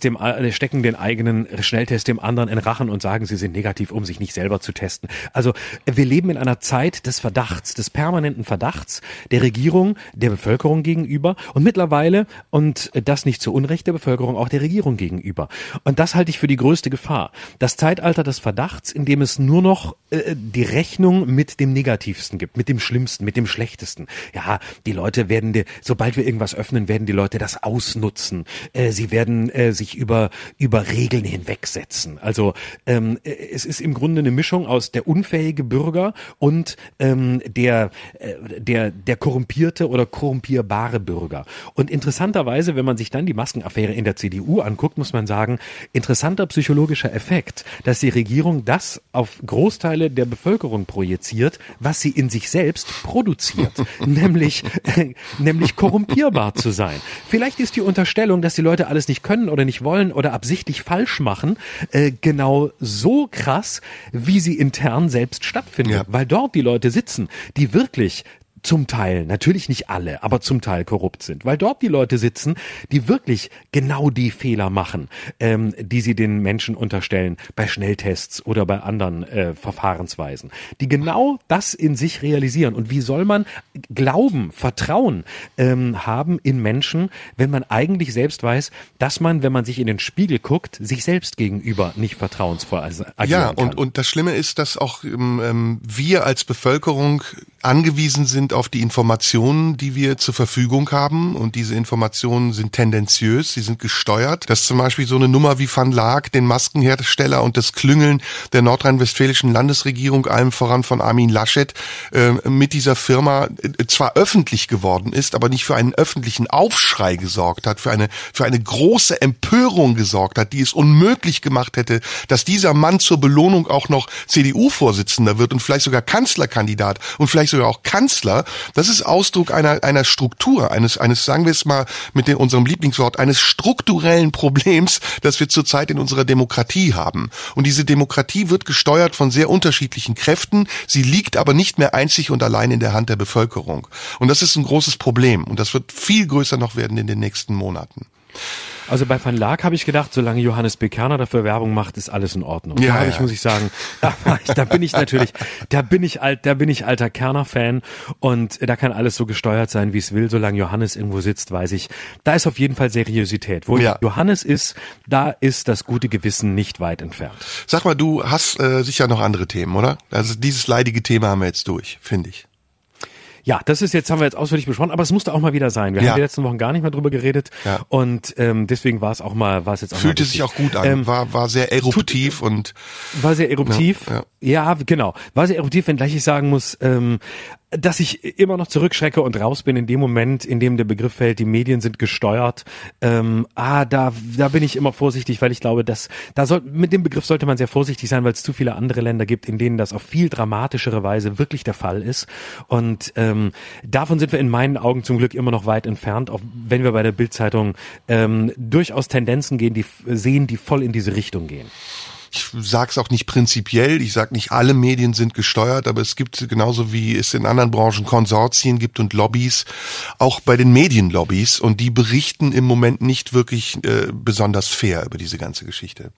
dem, äh, stecken den eigenen Schnelltest dem anderen in Rachen und sagen, sie sind negativ, um sich nicht selber zu testen. Also wir leben in einer Zeit des Verdachts, des permanenten Verdachts der Regierung, der Bevölkerung gegenüber und mittlerweile, und das nicht zu Unrecht der Bevölkerung, auch der Regierung gegenüber. Und das halte ich für die größte Gefahr. Das Zeitalter des Verdachts, in dem es nur noch äh, die Rechnung mit dem Negativsten gibt, mit dem Schlimmsten, mit dem Schlechtesten. Ja, die Leute werden, die, sobald wir irgendwas öffnen, werden die Leute das ausnutzen. Äh, sie werden äh, sich über, über Regeln hinwegsetzen. Also ähm, äh, es ist im Grunde eine Mischung aus der unfähige Bürger und ähm, der, äh, der, der korrumpierte oder korrumpierbare Bürger. Und interessanterweise, wenn man sich dann die Maskenaffäre in der CDU anguckt, muss man sagen, interessanter psychologischer Effekt, dass die Regierung das auf Großteile der Bevölkerung projiziert, was sie in sich selbst produziert, *laughs* nämlich, äh, nämlich korrumpierbar zu sein. Vielleicht ist die Unterstellung, dass die Leute alles nicht können oder nicht wollen oder absichtlich falsch machen, äh, genau so krass, wie sie intern selbst stattfindet, ja. weil dort die Leute sitzen, die wirklich zum Teil, natürlich nicht alle, aber zum Teil korrupt sind, weil dort die Leute sitzen, die wirklich genau die Fehler machen, ähm, die sie den Menschen unterstellen bei Schnelltests oder bei anderen äh, Verfahrensweisen, die genau das in sich realisieren. Und wie soll man Glauben, Vertrauen ähm, haben in Menschen, wenn man eigentlich selbst weiß, dass man, wenn man sich in den Spiegel guckt, sich selbst gegenüber nicht vertrauensvoll agieren ja, kann. und, und das Schlimme ist, dass auch ähm, ähm wir als Bevölkerung angewiesen sind auf die Informationen, die wir zur Verfügung haben. Und diese Informationen sind tendenziös, sie sind gesteuert. Dass zum Beispiel so eine Nummer wie Van Laak, den Maskenhersteller und das Klüngeln der nordrhein-westfälischen Landesregierung, allem voran von Armin Laschet, äh, mit dieser Firma äh, zwar öffentlich geworden ist, aber nicht für einen öffentlichen Aufschrei gesorgt hat, für eine, für eine große Empörung gesorgt hat, die es unmöglich gemacht hätte, dass dieser Mann zur Belohnung auch noch CDU-Vorsitzender wird und vielleicht sogar Kanzlerkandidat und vielleicht sogar auch Kanzler, das ist Ausdruck einer, einer Struktur, eines, eines, sagen wir es mal mit dem, unserem Lieblingswort, eines strukturellen Problems, das wir zurzeit in unserer Demokratie haben. Und diese Demokratie wird gesteuert von sehr unterschiedlichen Kräften. Sie liegt aber nicht mehr einzig und allein in der Hand der Bevölkerung. Und das ist ein großes Problem. Und das wird viel größer noch werden in den nächsten Monaten. Also bei Van Laak habe ich gedacht, solange Johannes Bekerner dafür Werbung macht, ist alles in Ordnung. Ja, da ja. ich, muss ich sagen, da, da bin ich natürlich, da bin ich alt, da bin ich alter Kerner-Fan und da kann alles so gesteuert sein, wie es will. Solange Johannes irgendwo sitzt, weiß ich, da ist auf jeden Fall Seriosität. Wo ja. Johannes ist, da ist das gute Gewissen nicht weit entfernt. Sag mal, du hast äh, sicher noch andere Themen, oder? Also dieses leidige Thema haben wir jetzt durch, finde ich. Ja, das ist jetzt, haben wir jetzt ausführlich besprochen, aber es musste auch mal wieder sein. Wir ja. haben die letzten Wochen gar nicht mehr drüber geredet ja. und ähm, deswegen war es auch mal, war es jetzt auch Fühlte sich auch gut an, ähm, war, war sehr eruptiv tut, und war sehr eruptiv. Ja, ja. ja, genau. War sehr eruptiv, wenngleich ich sagen muss, ähm, dass ich immer noch zurückschrecke und raus bin in dem Moment, in dem der Begriff fällt, die Medien sind gesteuert. Ähm, ah, da, da bin ich immer vorsichtig, weil ich glaube, dass da soll, mit dem Begriff sollte man sehr vorsichtig sein, weil es zu viele andere Länder gibt, in denen das auf viel dramatischere Weise wirklich der Fall ist. Und ähm, davon sind wir in meinen Augen zum Glück immer noch weit entfernt, auch wenn wir bei der Bildzeitung ähm, durchaus Tendenzen gehen, die sehen, die voll in diese Richtung gehen ich sage es auch nicht prinzipiell, ich sage nicht, alle Medien sind gesteuert, aber es gibt genauso wie es in anderen Branchen Konsortien gibt und Lobbys, auch bei den Medienlobbys und die berichten im Moment nicht wirklich äh, besonders fair über diese ganze Geschichte.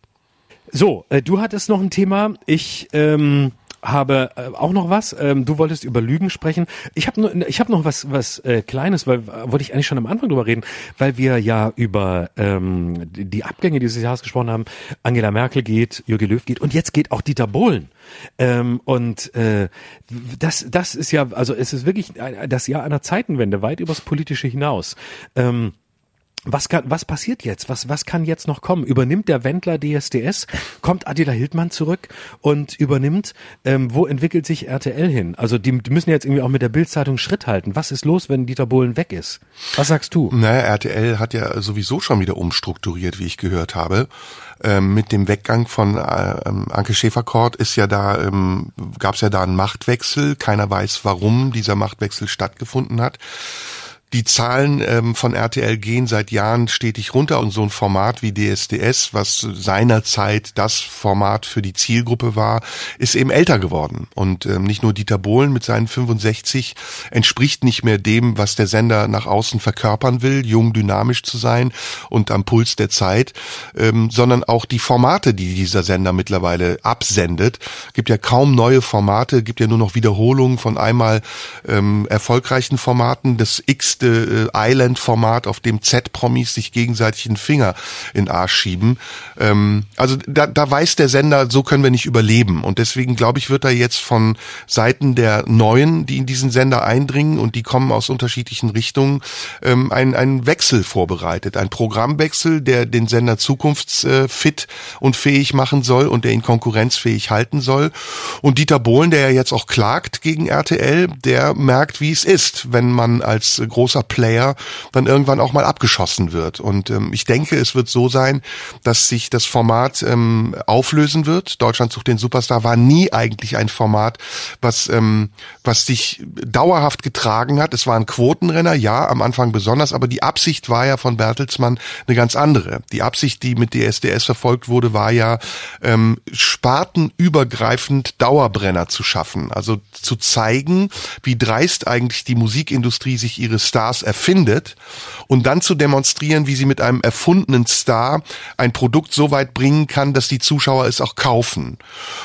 So, äh, du hattest noch ein Thema. Ich ähm, habe äh, auch noch was. Ähm, du wolltest über Lügen sprechen. Ich habe nur, ich habe noch was, was äh, Kleines, weil äh, wollte ich eigentlich schon am Anfang drüber reden, weil wir ja über ähm, die Abgänge dieses Jahres gesprochen haben. Angela Merkel geht, Jürgen Löw geht und jetzt geht auch Dieter Bohlen. Ähm, und äh, das, das ist ja, also es ist wirklich das Jahr einer Zeitenwende, weit übers Politische hinaus. Ähm, was kann, was passiert jetzt? Was, was kann jetzt noch kommen? Übernimmt der Wendler DSDS? Kommt Adela Hildmann zurück und übernimmt? Ähm, wo entwickelt sich RTL hin? Also die, die müssen jetzt irgendwie auch mit der Bildzeitung Schritt halten. Was ist los, wenn Dieter Bohlen weg ist? Was sagst du? Naja, RTL hat ja sowieso schon wieder umstrukturiert, wie ich gehört habe. Ähm, mit dem Weggang von äh, ähm, Anke Schäferkort ist ja da, ähm, gab es ja da einen Machtwechsel. Keiner weiß, warum dieser Machtwechsel stattgefunden hat. Die Zahlen ähm, von RTL gehen seit Jahren stetig runter und so ein Format wie DSDS, was seinerzeit das Format für die Zielgruppe war, ist eben älter geworden. Und ähm, nicht nur Dieter Bohlen mit seinen 65 entspricht nicht mehr dem, was der Sender nach außen verkörpern will, jung, dynamisch zu sein und am Puls der Zeit, ähm, sondern auch die Formate, die dieser Sender mittlerweile absendet. Gibt ja kaum neue Formate, gibt ja nur noch Wiederholungen von einmal ähm, erfolgreichen Formaten. Das X nächste äh, Island-Format, auf dem Z-Promis sich gegenseitig den Finger in den Arsch schieben. Ähm, also da, da weiß der Sender, so können wir nicht überleben. Und deswegen glaube ich, wird da jetzt von Seiten der Neuen, die in diesen Sender eindringen und die kommen aus unterschiedlichen Richtungen, ähm, ein, ein Wechsel vorbereitet. Ein Programmwechsel, der den Sender zukunftsfit und fähig machen soll und der ihn konkurrenzfähig halten soll. Und Dieter Bohlen, der ja jetzt auch klagt gegen RTL, der merkt, wie es ist, wenn man als großer großer Player dann irgendwann auch mal abgeschossen wird. Und ähm, ich denke, es wird so sein, dass sich das Format ähm, auflösen wird. Deutschland sucht den Superstar war nie eigentlich ein Format, was ähm, was sich dauerhaft getragen hat. Es war Quotenrenner, ja, am Anfang besonders, aber die Absicht war ja von Bertelsmann eine ganz andere. Die Absicht, die mit DSDS verfolgt wurde, war ja ähm, spartenübergreifend Dauerbrenner zu schaffen. Also zu zeigen, wie dreist eigentlich die Musikindustrie sich ihre Stars erfindet und dann zu demonstrieren, wie sie mit einem erfundenen Star ein Produkt so weit bringen kann, dass die Zuschauer es auch kaufen.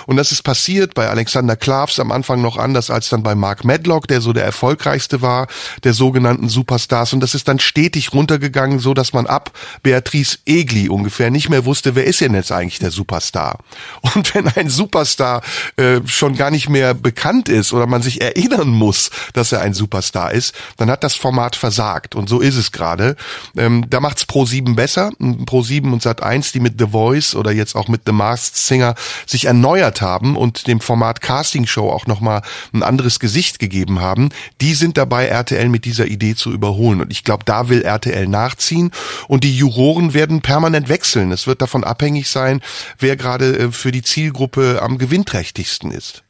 Und das ist passiert bei Alexander Klavs am Anfang noch anders als dann bei Mark Medlock, der so der erfolgreichste war, der sogenannten Superstars. Und das ist dann stetig runtergegangen, so dass man ab Beatrice Egli ungefähr nicht mehr wusste, wer ist denn jetzt eigentlich der Superstar? *laughs* Und wenn ein Superstar äh, schon gar nicht mehr bekannt ist oder man sich erinnern muss, dass er ein Superstar ist, dann hat das Format Format versagt. Und so ist es gerade. Ähm, da macht's Pro7 besser. Pro7 und Sat1, die mit The Voice oder jetzt auch mit The Masked Singer sich erneuert haben und dem Format Casting Show auch nochmal ein anderes Gesicht gegeben haben, die sind dabei, RTL mit dieser Idee zu überholen. Und ich glaube, da will RTL nachziehen. Und die Juroren werden permanent wechseln. Es wird davon abhängig sein, wer gerade äh, für die Zielgruppe am gewinnträchtigsten ist.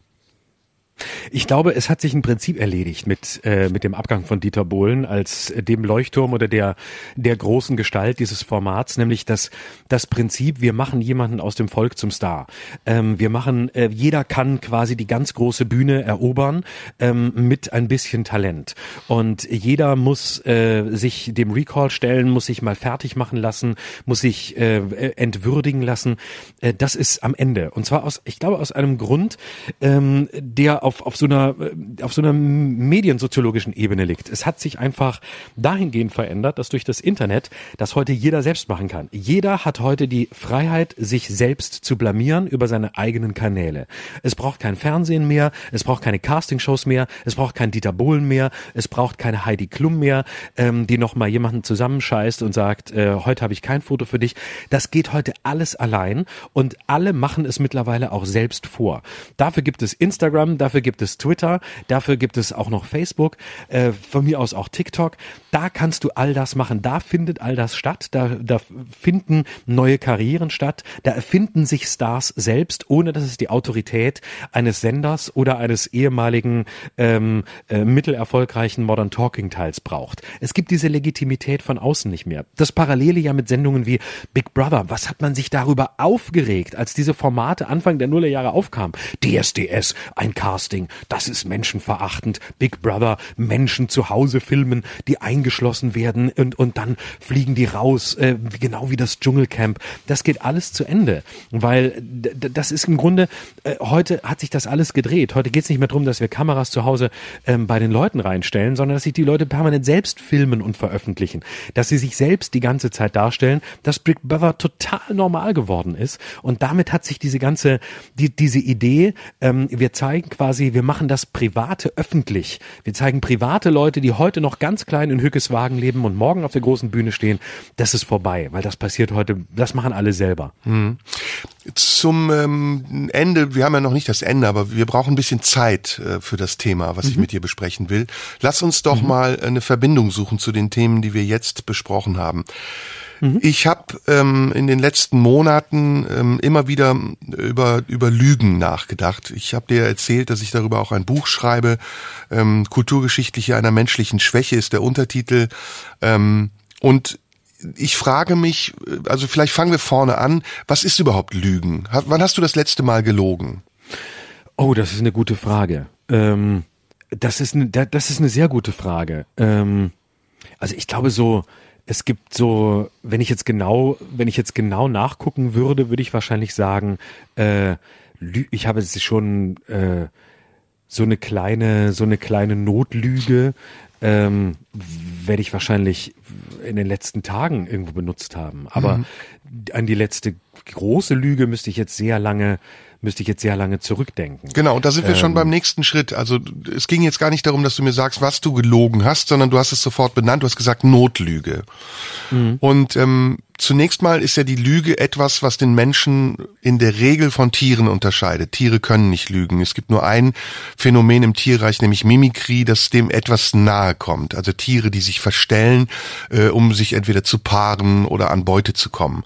Ich glaube, es hat sich ein Prinzip erledigt mit, äh, mit dem Abgang von Dieter Bohlen als dem Leuchtturm oder der, der großen Gestalt dieses Formats, nämlich das, das Prinzip, wir machen jemanden aus dem Volk zum Star. Ähm, wir machen, äh, jeder kann quasi die ganz große Bühne erobern ähm, mit ein bisschen Talent. Und jeder muss äh, sich dem Recall stellen, muss sich mal fertig machen lassen, muss sich äh, entwürdigen lassen. Äh, das ist am Ende. Und zwar aus, ich glaube, aus einem Grund, ähm, der auf, auf so einer, äh, auf so einer mediensoziologischen Ebene liegt. Es hat sich einfach dahingehend verändert, dass durch das Internet das heute jeder selbst machen kann. Jeder hat heute die Freiheit, sich selbst zu blamieren über seine eigenen Kanäle. Es braucht kein Fernsehen mehr, es braucht keine Castingshows mehr, es braucht kein Dieter Bohlen mehr, es braucht keine Heidi Klum mehr, ähm, die nochmal jemanden zusammenscheißt und sagt, äh, heute habe ich kein Foto für dich. Das geht heute alles allein und alle machen es mittlerweile auch selbst vor. Dafür gibt es Instagram, dafür Dafür gibt es Twitter, dafür gibt es auch noch Facebook, äh, von mir aus auch TikTok. Da kannst du all das machen. Da findet all das statt. Da, da finden neue Karrieren statt. Da erfinden sich Stars selbst, ohne dass es die Autorität eines Senders oder eines ehemaligen ähm, äh, mittelerfolgreichen Modern Talking Teils braucht. Es gibt diese Legitimität von außen nicht mehr. Das Parallele ja mit Sendungen wie Big Brother. Was hat man sich darüber aufgeregt, als diese Formate Anfang der Nullerjahre aufkamen? DSDS, ein Cast Casting, das ist menschenverachtend. Big Brother, Menschen zu Hause filmen, die eingeschlossen werden und, und dann fliegen die raus, äh, genau wie das Dschungelcamp. Das geht alles zu Ende, weil das ist im Grunde, äh, heute hat sich das alles gedreht. Heute geht es nicht mehr darum, dass wir Kameras zu Hause ähm, bei den Leuten reinstellen, sondern dass sich die Leute permanent selbst filmen und veröffentlichen. Dass sie sich selbst die ganze Zeit darstellen, dass Big Brother total normal geworden ist. Und damit hat sich diese ganze, die, diese Idee, ähm, wir zeigen quasi quasi, wir machen das Private öffentlich. Wir zeigen private Leute, die heute noch ganz klein in Hückeswagen leben und morgen auf der großen Bühne stehen. Das ist vorbei, weil das passiert heute, das machen alle selber. Mhm. Zum ähm, Ende, wir haben ja noch nicht das Ende, aber wir brauchen ein bisschen Zeit äh, für das Thema, was mhm. ich mit dir besprechen will. Lass uns doch mhm. mal eine Verbindung suchen zu den Themen, die wir jetzt besprochen haben. Mhm. Ich habe ähm, in den letzten Monaten ähm, immer wieder über, über Lügen nachgedacht. Ich habe dir erzählt, dass ich darüber auch ein Buch schreibe. Ähm, Kulturgeschichtliche einer menschlichen Schwäche ist der Untertitel. Ähm, und ich frage mich, also vielleicht fangen wir vorne an, was ist überhaupt Lügen? Wann hast du das letzte Mal gelogen? Oh, das ist eine gute Frage. Ähm, das ist eine, das ist eine sehr gute Frage. Ähm, also ich glaube so, es gibt so, wenn ich jetzt genau, wenn ich jetzt genau nachgucken würde, würde ich wahrscheinlich sagen, äh, ich habe es schon äh, so eine kleine, so eine kleine Notlüge, ähm, werde ich wahrscheinlich in den letzten Tagen irgendwo benutzt haben. Aber mhm. an die letzte große Lüge müsste ich jetzt sehr lange müsste ich jetzt sehr lange zurückdenken. Genau, und da sind wir ähm, schon beim nächsten Schritt. Also es ging jetzt gar nicht darum, dass du mir sagst, was du gelogen hast, sondern du hast es sofort benannt, du hast gesagt Notlüge. Mhm. Und ähm, zunächst mal ist ja die Lüge etwas, was den Menschen in der Regel von Tieren unterscheidet. Tiere können nicht lügen. Es gibt nur ein Phänomen im Tierreich, nämlich Mimikrie, das dem etwas nahe kommt. Also Tiere, die sich verstellen, äh, um sich entweder zu paaren oder an Beute zu kommen.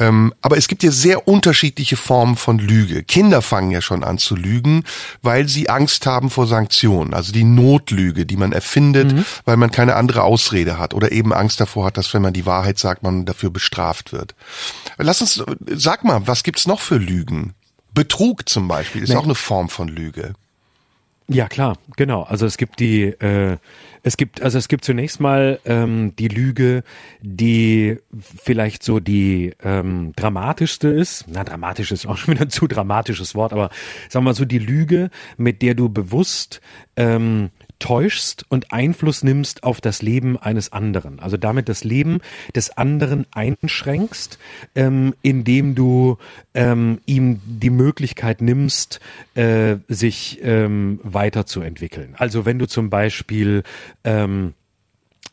Ähm, aber es gibt ja sehr unterschiedliche Formen von Lüge. Kinder fangen ja schon an zu lügen, weil sie Angst haben vor Sanktionen. Also die Notlüge, die man erfindet, mhm. weil man keine andere Ausrede hat oder eben Angst davor hat, dass wenn man die Wahrheit sagt, man dafür bestraft wird. Lass uns, sag mal, was gibt's noch für Lügen? Betrug zum Beispiel ist nee. auch eine Form von Lüge. Ja, klar, genau. Also es gibt die, äh, es gibt, also es gibt zunächst mal ähm, die Lüge, die vielleicht so die ähm, dramatischste ist. Na, dramatisch ist auch schon wieder ein zu dramatisches Wort, aber sagen wir mal so die Lüge, mit der du bewusst ähm, täuschst und Einfluss nimmst auf das Leben eines anderen. Also damit das Leben des anderen einschränkst, ähm, indem du ähm, ihm die Möglichkeit nimmst, äh, sich ähm, weiterzuentwickeln. Also wenn du zum Beispiel ähm,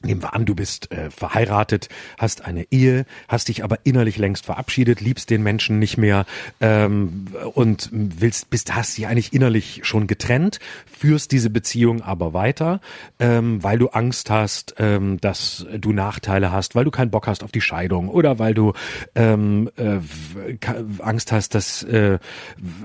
Nehmen wir an, du bist äh, verheiratet, hast eine Ehe, hast dich aber innerlich längst verabschiedet, liebst den Menschen nicht mehr ähm, und willst, bist, hast dich eigentlich innerlich schon getrennt, führst diese Beziehung aber weiter, ähm, weil du Angst hast, ähm, dass du Nachteile hast, weil du keinen Bock hast auf die Scheidung oder weil du ähm, äh, Angst hast, dass äh,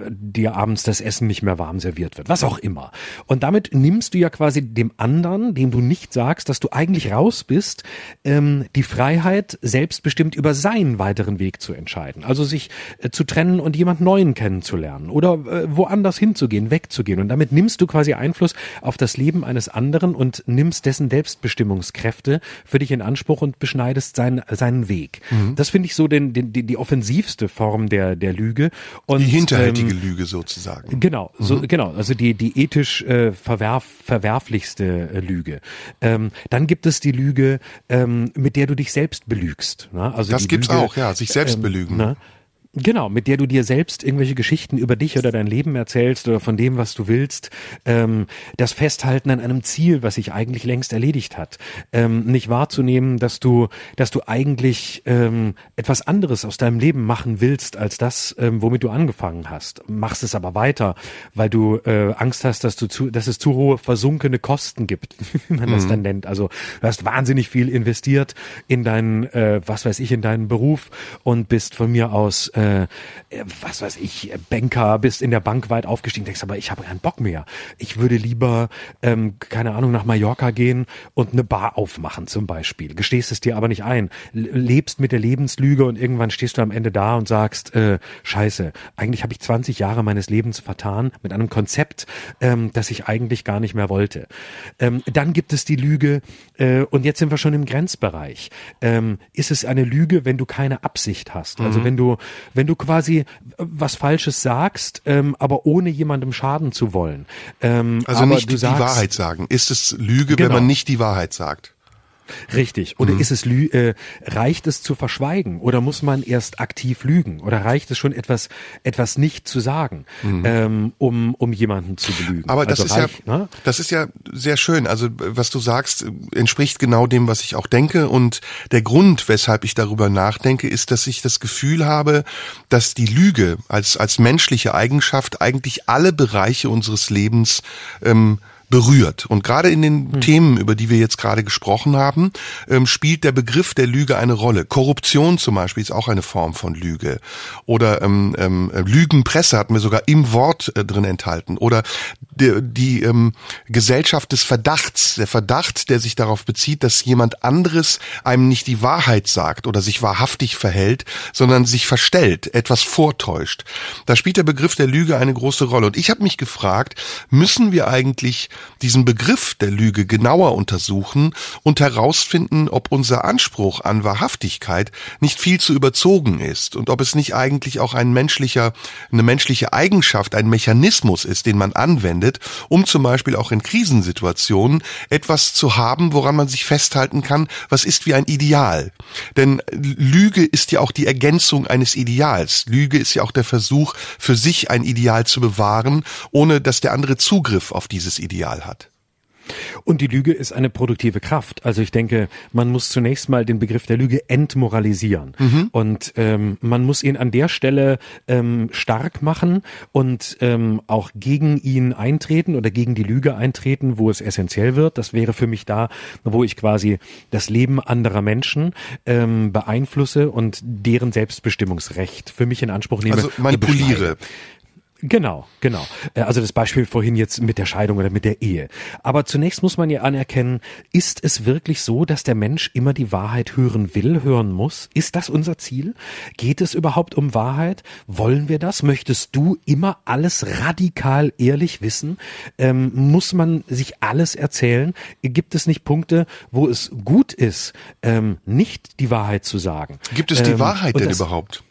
dir abends das Essen nicht mehr warm serviert wird, was auch immer. Und damit nimmst du ja quasi dem anderen, dem du nicht sagst, dass du eigentlich endlich raus bist, ähm, die Freiheit, selbstbestimmt über seinen weiteren Weg zu entscheiden. Also sich äh, zu trennen und jemand Neuen kennenzulernen oder äh, woanders hinzugehen, wegzugehen. Und damit nimmst du quasi Einfluss auf das Leben eines anderen und nimmst dessen Selbstbestimmungskräfte für dich in Anspruch und beschneidest seinen, seinen Weg. Mhm. Das finde ich so den, den, die, die offensivste Form der, der Lüge. Und, die hinterhältige ähm, Lüge sozusagen. Genau, so, mhm. genau. Also die, die ethisch äh, verwerf, verwerflichste äh, Lüge. Ähm, dann gibt es es die Lüge, ähm, mit der du dich selbst belügst. Ne? Also das gibt's Lüge, auch, ja, sich selbst ähm, belügen. Ne? Genau, mit der du dir selbst irgendwelche Geschichten über dich oder dein Leben erzählst oder von dem, was du willst. Ähm, das Festhalten an einem Ziel, was sich eigentlich längst erledigt hat. Ähm, nicht wahrzunehmen, dass du, dass du eigentlich ähm, etwas anderes aus deinem Leben machen willst, als das, ähm, womit du angefangen hast. Machst es aber weiter, weil du äh, Angst hast, dass du zu, dass es zu hohe versunkene Kosten gibt, *laughs* wie man mhm. das dann nennt. Also du hast wahnsinnig viel investiert in deinen, äh, was weiß ich, in deinen Beruf und bist von mir aus äh, äh, was weiß ich, Banker, bist in der Bank weit aufgestiegen, denkst aber, ich habe keinen Bock mehr. Ich würde lieber, ähm, keine Ahnung, nach Mallorca gehen und eine Bar aufmachen zum Beispiel. Gestehst es dir aber nicht ein. Lebst mit der Lebenslüge und irgendwann stehst du am Ende da und sagst, äh, scheiße, eigentlich habe ich 20 Jahre meines Lebens vertan mit einem Konzept, ähm, das ich eigentlich gar nicht mehr wollte. Ähm, dann gibt es die Lüge, äh, und jetzt sind wir schon im Grenzbereich. Ähm, ist es eine Lüge, wenn du keine Absicht hast? Also mhm. wenn du, wenn du quasi äh, was Falsches sagst, ähm, aber ohne jemandem schaden zu wollen. Ähm, also nicht die sagst, Wahrheit sagen. Ist es Lüge, genau. wenn man nicht die Wahrheit sagt? Richtig. Oder mhm. ist es äh, reicht es zu verschweigen oder muss man erst aktiv lügen oder reicht es schon etwas etwas nicht zu sagen, mhm. ähm, um um jemanden zu belügen? Aber das also ist reich, ja ne? das ist ja sehr schön. Also was du sagst entspricht genau dem, was ich auch denke und der Grund, weshalb ich darüber nachdenke, ist, dass ich das Gefühl habe, dass die Lüge als als menschliche Eigenschaft eigentlich alle Bereiche unseres Lebens ähm, berührt. Und gerade in den hm. Themen, über die wir jetzt gerade gesprochen haben, ähm, spielt der Begriff der Lüge eine Rolle. Korruption zum Beispiel ist auch eine Form von Lüge. Oder ähm, ähm, Lügenpresse hatten wir sogar im Wort äh, drin enthalten. Oder die, die ähm, Gesellschaft des Verdachts, der Verdacht, der sich darauf bezieht, dass jemand anderes einem nicht die Wahrheit sagt oder sich wahrhaftig verhält, sondern sich verstellt, etwas vortäuscht. Da spielt der Begriff der Lüge eine große Rolle. Und ich habe mich gefragt, müssen wir eigentlich diesen Begriff der Lüge genauer untersuchen und herausfinden, ob unser Anspruch an Wahrhaftigkeit nicht viel zu überzogen ist und ob es nicht eigentlich auch ein menschlicher, eine menschliche Eigenschaft, ein Mechanismus ist, den man anwendet, um zum Beispiel auch in Krisensituationen etwas zu haben, woran man sich festhalten kann, was ist wie ein Ideal. Denn Lüge ist ja auch die Ergänzung eines Ideals. Lüge ist ja auch der Versuch, für sich ein Ideal zu bewahren, ohne dass der andere Zugriff auf dieses Ideal Potenzial hat. Und die Lüge ist eine produktive Kraft. Also ich denke, man muss zunächst mal den Begriff der Lüge entmoralisieren. Mhm. Und ähm, man muss ihn an der Stelle ähm, stark machen und ähm, auch gegen ihn eintreten oder gegen die Lüge eintreten, wo es essentiell wird. Das wäre für mich da, wo ich quasi das Leben anderer Menschen ähm, beeinflusse und deren Selbstbestimmungsrecht für mich in Anspruch nehme. Also manipuliere. Genau, genau. Äh, also das Beispiel vorhin jetzt mit der Scheidung oder mit der Ehe. Aber zunächst muss man ja anerkennen, ist es wirklich so, dass der Mensch immer die Wahrheit hören will, hören muss? Ist das unser Ziel? Geht es überhaupt um Wahrheit? Wollen wir das? Möchtest du immer alles radikal ehrlich wissen? Ähm, muss man sich alles erzählen? Gibt es nicht Punkte, wo es gut ist, ähm, nicht die Wahrheit zu sagen? Gibt es die ähm, Wahrheit denn überhaupt?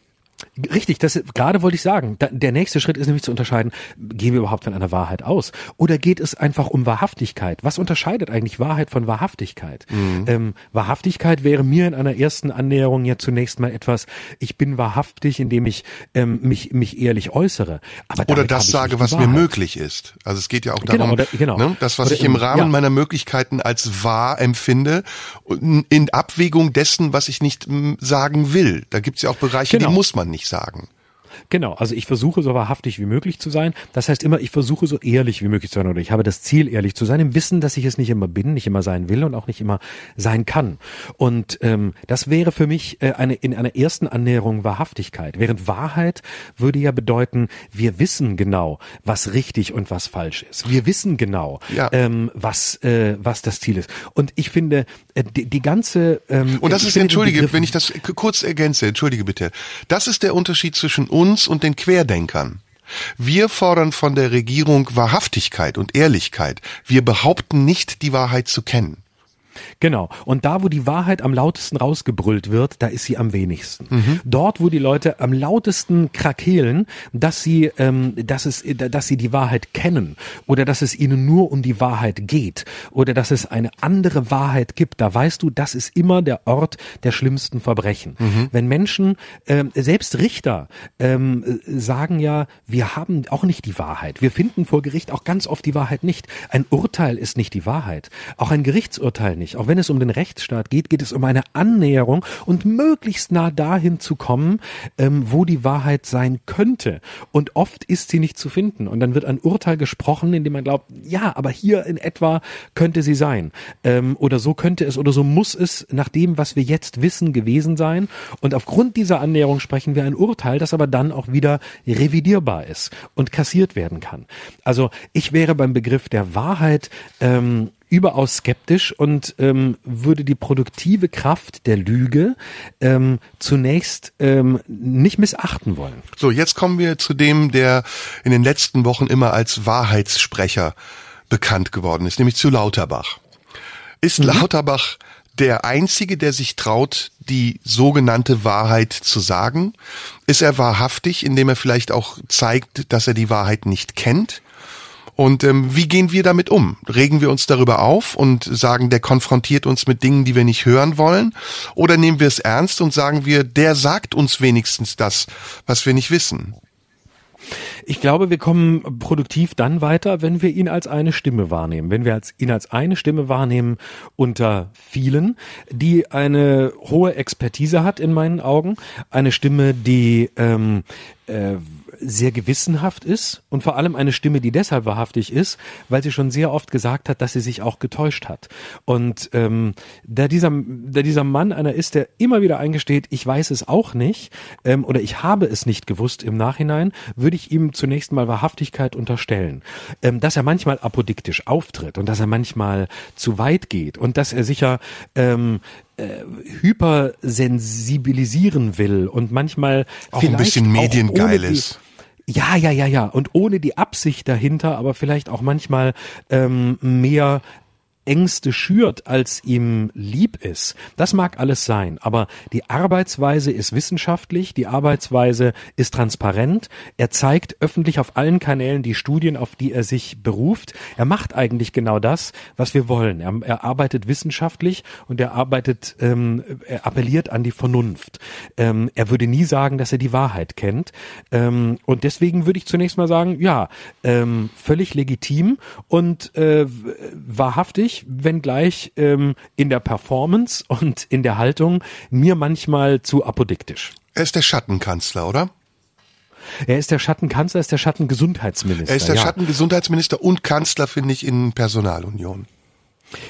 Richtig, das gerade wollte ich sagen. der nächste Schritt ist nämlich zu unterscheiden, gehen wir überhaupt von einer Wahrheit aus? Oder geht es einfach um Wahrhaftigkeit? Was unterscheidet eigentlich Wahrheit von Wahrhaftigkeit? Mhm. Ähm, Wahrhaftigkeit wäre mir in einer ersten Annäherung ja zunächst mal etwas, ich bin wahrhaftig, indem ich ähm, mich, mich ehrlich äußere. Aber oder das sage, was mir möglich ist. Also es geht ja auch genau, darum, genau, oder, genau. Ne, das, was oder ich im Rahmen ja. meiner Möglichkeiten als wahr empfinde, in Abwägung dessen, was ich nicht sagen will. Da gibt's ja auch Bereiche, genau. die muss man nicht sagen. Genau, also ich versuche so wahrhaftig wie möglich zu sein. Das heißt immer, ich versuche so ehrlich wie möglich zu sein oder ich habe das Ziel, ehrlich zu sein, im Wissen, dass ich es nicht immer bin, nicht immer sein will und auch nicht immer sein kann. Und ähm, das wäre für mich äh, eine in einer ersten Annäherung Wahrhaftigkeit. Während Wahrheit würde ja bedeuten, wir wissen genau, was richtig und was falsch ist. Wir wissen genau, ja. ähm, was äh, was das Ziel ist. Und ich finde die, die ganze ähm, und das ist entschuldige, wenn ich das kurz ergänze, entschuldige bitte. Das ist der Unterschied zwischen uns uns und den Querdenkern. Wir fordern von der Regierung Wahrhaftigkeit und Ehrlichkeit. Wir behaupten nicht, die Wahrheit zu kennen. Genau. Und da, wo die Wahrheit am lautesten rausgebrüllt wird, da ist sie am wenigsten. Mhm. Dort, wo die Leute am lautesten krakeelen, dass sie, ähm, dass es, dass sie die Wahrheit kennen oder dass es ihnen nur um die Wahrheit geht oder dass es eine andere Wahrheit gibt, da weißt du, das ist immer der Ort der schlimmsten Verbrechen. Mhm. Wenn Menschen, ähm, selbst Richter, ähm, sagen ja, wir haben auch nicht die Wahrheit. Wir finden vor Gericht auch ganz oft die Wahrheit nicht. Ein Urteil ist nicht die Wahrheit. Auch ein Gerichtsurteil nicht. Auch wenn es um den Rechtsstaat geht, geht es um eine Annäherung und möglichst nah dahin zu kommen, ähm, wo die Wahrheit sein könnte. Und oft ist sie nicht zu finden. Und dann wird ein Urteil gesprochen, in dem man glaubt, ja, aber hier in etwa könnte sie sein. Ähm, oder so könnte es oder so muss es nach dem, was wir jetzt wissen, gewesen sein. Und aufgrund dieser Annäherung sprechen wir ein Urteil, das aber dann auch wieder revidierbar ist und kassiert werden kann. Also ich wäre beim Begriff der Wahrheit ähm, überaus skeptisch und ähm, würde die produktive Kraft der Lüge ähm, zunächst ähm, nicht missachten wollen. So, jetzt kommen wir zu dem, der in den letzten Wochen immer als Wahrheitssprecher bekannt geworden ist, nämlich zu Lauterbach. Ist mhm. Lauterbach der Einzige, der sich traut, die sogenannte Wahrheit zu sagen? Ist er wahrhaftig, indem er vielleicht auch zeigt, dass er die Wahrheit nicht kennt? Und ähm, wie gehen wir damit um? Regen wir uns darüber auf und sagen, der konfrontiert uns mit Dingen, die wir nicht hören wollen? Oder nehmen wir es ernst und sagen wir, der sagt uns wenigstens das, was wir nicht wissen? Ich glaube, wir kommen produktiv dann weiter, wenn wir ihn als eine Stimme wahrnehmen. Wenn wir als, ihn als eine Stimme wahrnehmen unter vielen, die eine hohe Expertise hat in meinen Augen. Eine Stimme, die ähm, äh, sehr gewissenhaft ist und vor allem eine Stimme, die deshalb wahrhaftig ist, weil sie schon sehr oft gesagt hat, dass sie sich auch getäuscht hat. Und ähm, da dieser, da dieser Mann einer ist, der immer wieder eingesteht, ich weiß es auch nicht ähm, oder ich habe es nicht gewusst im Nachhinein, würde ich ihm zunächst mal Wahrhaftigkeit unterstellen. Ähm, dass er manchmal apodiktisch auftritt und dass er manchmal zu weit geht und dass er sicher ähm, äh, hypersensibilisieren will und manchmal auch ein bisschen mediengeil ist. Ja, ja, ja, ja. Und ohne die Absicht dahinter, aber vielleicht auch manchmal ähm, mehr Ängste schürt, als ihm lieb ist. Das mag alles sein, aber die Arbeitsweise ist wissenschaftlich, die Arbeitsweise ist transparent. Er zeigt öffentlich auf allen Kanälen die Studien, auf die er sich beruft. Er macht eigentlich genau das, was wir wollen. Er, er arbeitet wissenschaftlich und er arbeitet, ähm, er appelliert an die Vernunft. Ähm, er würde nie sagen, dass er die Wahrheit kennt. Ähm, und deswegen würde ich zunächst mal sagen, ja, ähm, völlig legitim und äh, wahrhaftig witzig, wenngleich ähm, in der Performance und in der Haltung mir manchmal zu apodiktisch. Er ist der Schattenkanzler, oder? Er ist der Schattenkanzler, er ist der Schattengesundheitsminister. Er ist der ja. Schattengesundheitsminister und Kanzler, finde ich, in Personalunion.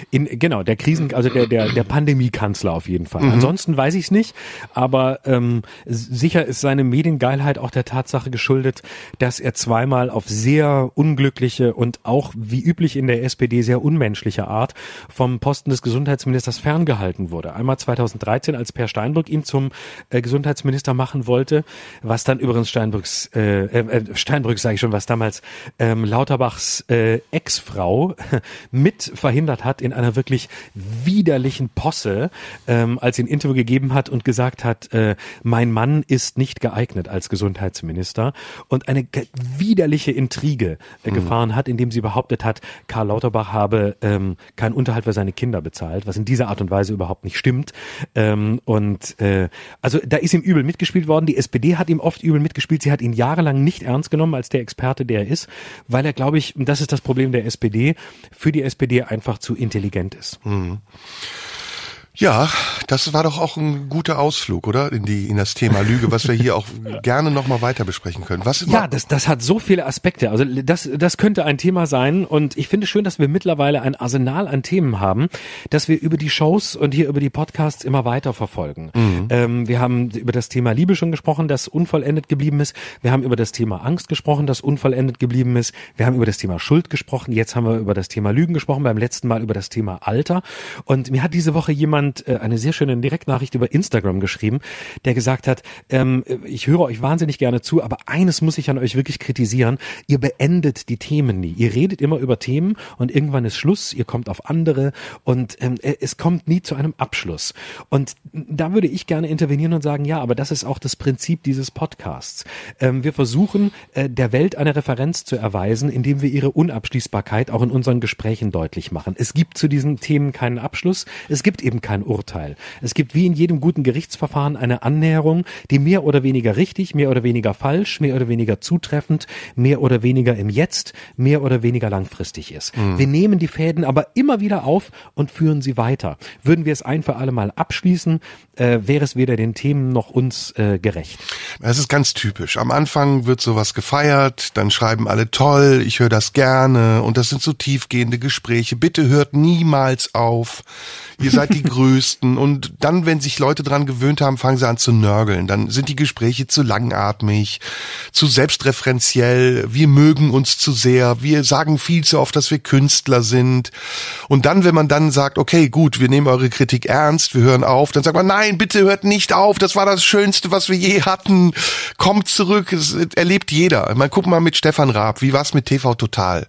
In, genau, der Krisen, also der, der, der Pandemiekanzler auf jeden Fall. Mhm. Ansonsten weiß ich es nicht, aber ähm, sicher ist seine Mediengeilheit auch der Tatsache geschuldet, dass er zweimal auf sehr unglückliche und auch wie üblich in der SPD sehr unmenschliche Art vom Posten des Gesundheitsministers ferngehalten wurde. Einmal 2013, als Per Steinbrück ihn zum äh, Gesundheitsminister machen wollte, was dann übrigens Steinbrücks, äh, äh, Steinbrück sage ich schon, was damals ähm, Lauterbachs äh, Ex-Frau *laughs* mit verhindert hat, hat in einer wirklich widerlichen Posse, ähm, als sie ein Interview gegeben hat und gesagt hat, äh, mein Mann ist nicht geeignet als Gesundheitsminister und eine widerliche Intrige äh, mhm. gefahren hat, indem sie behauptet hat, Karl Lauterbach habe ähm, keinen Unterhalt für seine Kinder bezahlt, was in dieser Art und Weise überhaupt nicht stimmt. Ähm, und äh, also da ist ihm übel mitgespielt worden. Die SPD hat ihm oft übel mitgespielt. Sie hat ihn jahrelang nicht ernst genommen als der Experte, der er ist, weil er, glaube ich, und das ist das Problem der SPD, für die SPD einfach zu intelligent ist. Mhm. Ja, das war doch auch ein guter Ausflug, oder? In die in das Thema Lüge, was wir hier auch *laughs* gerne noch mal weiter besprechen können. Was ja, das, das hat so viele Aspekte. Also das, das könnte ein Thema sein. Und ich finde schön, dass wir mittlerweile ein Arsenal an Themen haben, dass wir über die Shows und hier über die Podcasts immer weiter verfolgen. Mhm. Ähm, wir haben über das Thema Liebe schon gesprochen, das unvollendet geblieben ist. Wir haben über das Thema Angst gesprochen, das unvollendet geblieben ist. Wir haben über das Thema Schuld gesprochen. Jetzt haben wir über das Thema Lügen gesprochen. Beim letzten Mal über das Thema Alter. Und mir hat diese Woche jemand jemand äh, eine sehr schöne Direktnachricht über Instagram geschrieben, der gesagt hat, ähm, ich höre euch wahnsinnig gerne zu, aber eines muss ich an euch wirklich kritisieren, ihr beendet die Themen nie. Ihr redet immer über Themen und irgendwann ist Schluss, ihr kommt auf andere und ähm, äh, es kommt nie zu einem Abschluss. Und da würde ich gerne intervenieren und sagen, ja, aber das ist auch das Prinzip dieses Podcasts. Ähm, wir versuchen äh, der Welt eine Referenz zu erweisen, indem wir ihre Unabschließbarkeit auch in unseren Gesprächen deutlich machen. Es gibt zu diesen Themen keinen Abschluss, es gibt eben kein Urteil. Es gibt wie in jedem guten Gerichtsverfahren eine Annäherung, die mehr oder weniger richtig, mehr oder weniger falsch, mehr oder weniger zutreffend, mehr oder weniger im Jetzt, mehr oder weniger langfristig ist. Mhm. Wir nehmen die Fäden aber immer wieder auf und führen sie weiter. Würden wir es ein für alle Mal abschließen, äh, wäre es weder den Themen noch uns äh, gerecht. Es ist ganz typisch. Am Anfang wird sowas gefeiert, dann schreiben alle toll, ich höre das gerne und das sind so tiefgehende Gespräche. Bitte hört niemals auf ihr seid die Größten. Und dann, wenn sich Leute dran gewöhnt haben, fangen sie an zu nörgeln. Dann sind die Gespräche zu langatmig, zu selbstreferenziell. Wir mögen uns zu sehr. Wir sagen viel zu oft, dass wir Künstler sind. Und dann, wenn man dann sagt, okay, gut, wir nehmen eure Kritik ernst, wir hören auf, dann sagt man, nein, bitte hört nicht auf. Das war das Schönste, was wir je hatten. Kommt zurück. Das erlebt jeder. Man guckt mal mit Stefan Raab. Wie war's mit TV Total?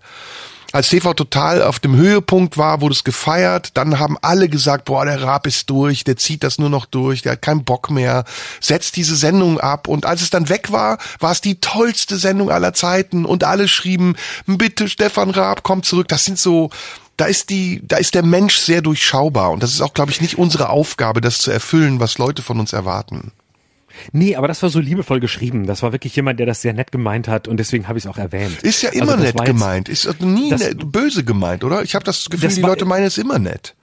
Als TV Total auf dem Höhepunkt war, wurde es gefeiert. Dann haben alle gesagt, boah, der Raab ist durch, der zieht das nur noch durch, der hat keinen Bock mehr, setzt diese Sendung ab. Und als es dann weg war, war es die tollste Sendung aller Zeiten. Und alle schrieben, bitte Stefan Raab, komm zurück. Das sind so, da ist die, da ist der Mensch sehr durchschaubar. Und das ist auch, glaube ich, nicht unsere Aufgabe, das zu erfüllen, was Leute von uns erwarten. Nee, aber das war so liebevoll geschrieben. Das war wirklich jemand, der das sehr nett gemeint hat und deswegen habe ich es auch erwähnt. Ist ja immer also nett gemeint. Ist nie das, böse gemeint, oder? Ich habe das Gefühl, das die Leute meinen es immer nett.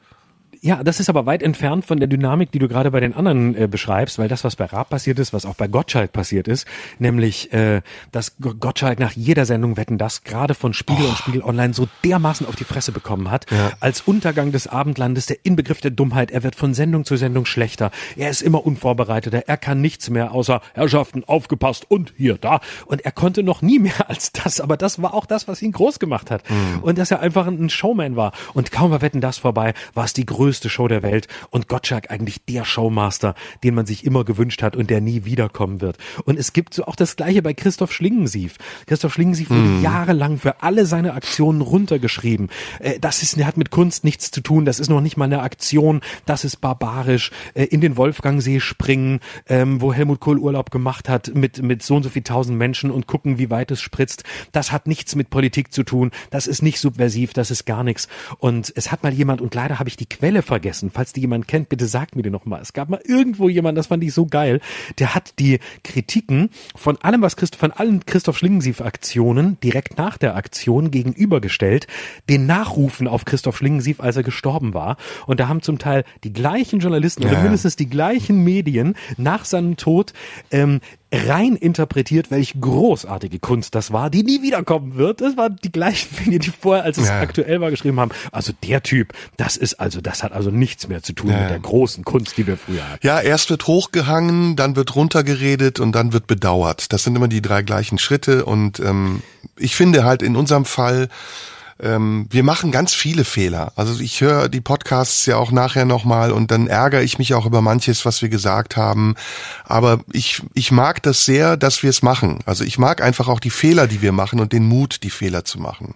Ja, das ist aber weit entfernt von der Dynamik, die du gerade bei den anderen äh, beschreibst, weil das, was bei Raab passiert ist, was auch bei Gottschalk passiert ist, nämlich, äh, dass Gottschalk nach jeder Sendung Wetten das gerade von Spiegel oh. und Spiegel Online so dermaßen auf die Fresse bekommen hat, ja. als Untergang des Abendlandes, der Inbegriff der Dummheit, er wird von Sendung zu Sendung schlechter, er ist immer unvorbereiteter, er kann nichts mehr außer Herrschaften, aufgepasst und hier, da. Und er konnte noch nie mehr als das, aber das war auch das, was ihn groß gemacht hat. Mhm. Und dass er einfach ein Showman war. Und kaum war Wetten das vorbei, war es die größte größte Show der Welt und Gottschalk eigentlich der Showmaster, den man sich immer gewünscht hat und der nie wiederkommen wird. Und es gibt so auch das gleiche bei Christoph Schlingensief. Christoph Schlingensief wurde mm. jahrelang für alle seine Aktionen runtergeschrieben. Äh, das ist, hat mit Kunst nichts zu tun, das ist noch nicht mal eine Aktion, das ist barbarisch. Äh, in den Wolfgangsee springen, ähm, wo Helmut Kohl Urlaub gemacht hat mit, mit so und so viel tausend Menschen und gucken, wie weit es spritzt. Das hat nichts mit Politik zu tun, das ist nicht subversiv, das ist gar nichts. Und es hat mal jemand, und leider habe ich die Quelle Quelle vergessen. Falls die jemand kennt, bitte sagt mir die nochmal. Es gab mal irgendwo jemand, das fand ich so geil, der hat die Kritiken von allem, was Christ, von allen Christoph Schlingensief-Aktionen direkt nach der Aktion gegenübergestellt, den Nachrufen auf Christoph Schlingensief, als er gestorben war. Und da haben zum Teil die gleichen Journalisten ja. oder mindestens die gleichen Medien nach seinem Tod ähm, rein interpretiert, welch großartige Kunst das war, die nie wiederkommen wird. Das waren die gleichen Medien, die vorher, als es ja. aktuell war, geschrieben haben. Also der Typ, das ist also, das hat also nichts mehr zu tun ja. mit der großen Kunst, die wir früher hatten. Ja, erst wird hochgehangen, dann wird runtergeredet und dann wird bedauert. Das sind immer die drei gleichen Schritte und ähm, ich finde halt in unserem Fall ähm, wir machen ganz viele Fehler. Also ich höre die Podcasts ja auch nachher nochmal und dann ärgere ich mich auch über manches, was wir gesagt haben. Aber ich, ich mag das sehr, dass wir es machen. Also ich mag einfach auch die Fehler, die wir machen und den Mut, die Fehler zu machen.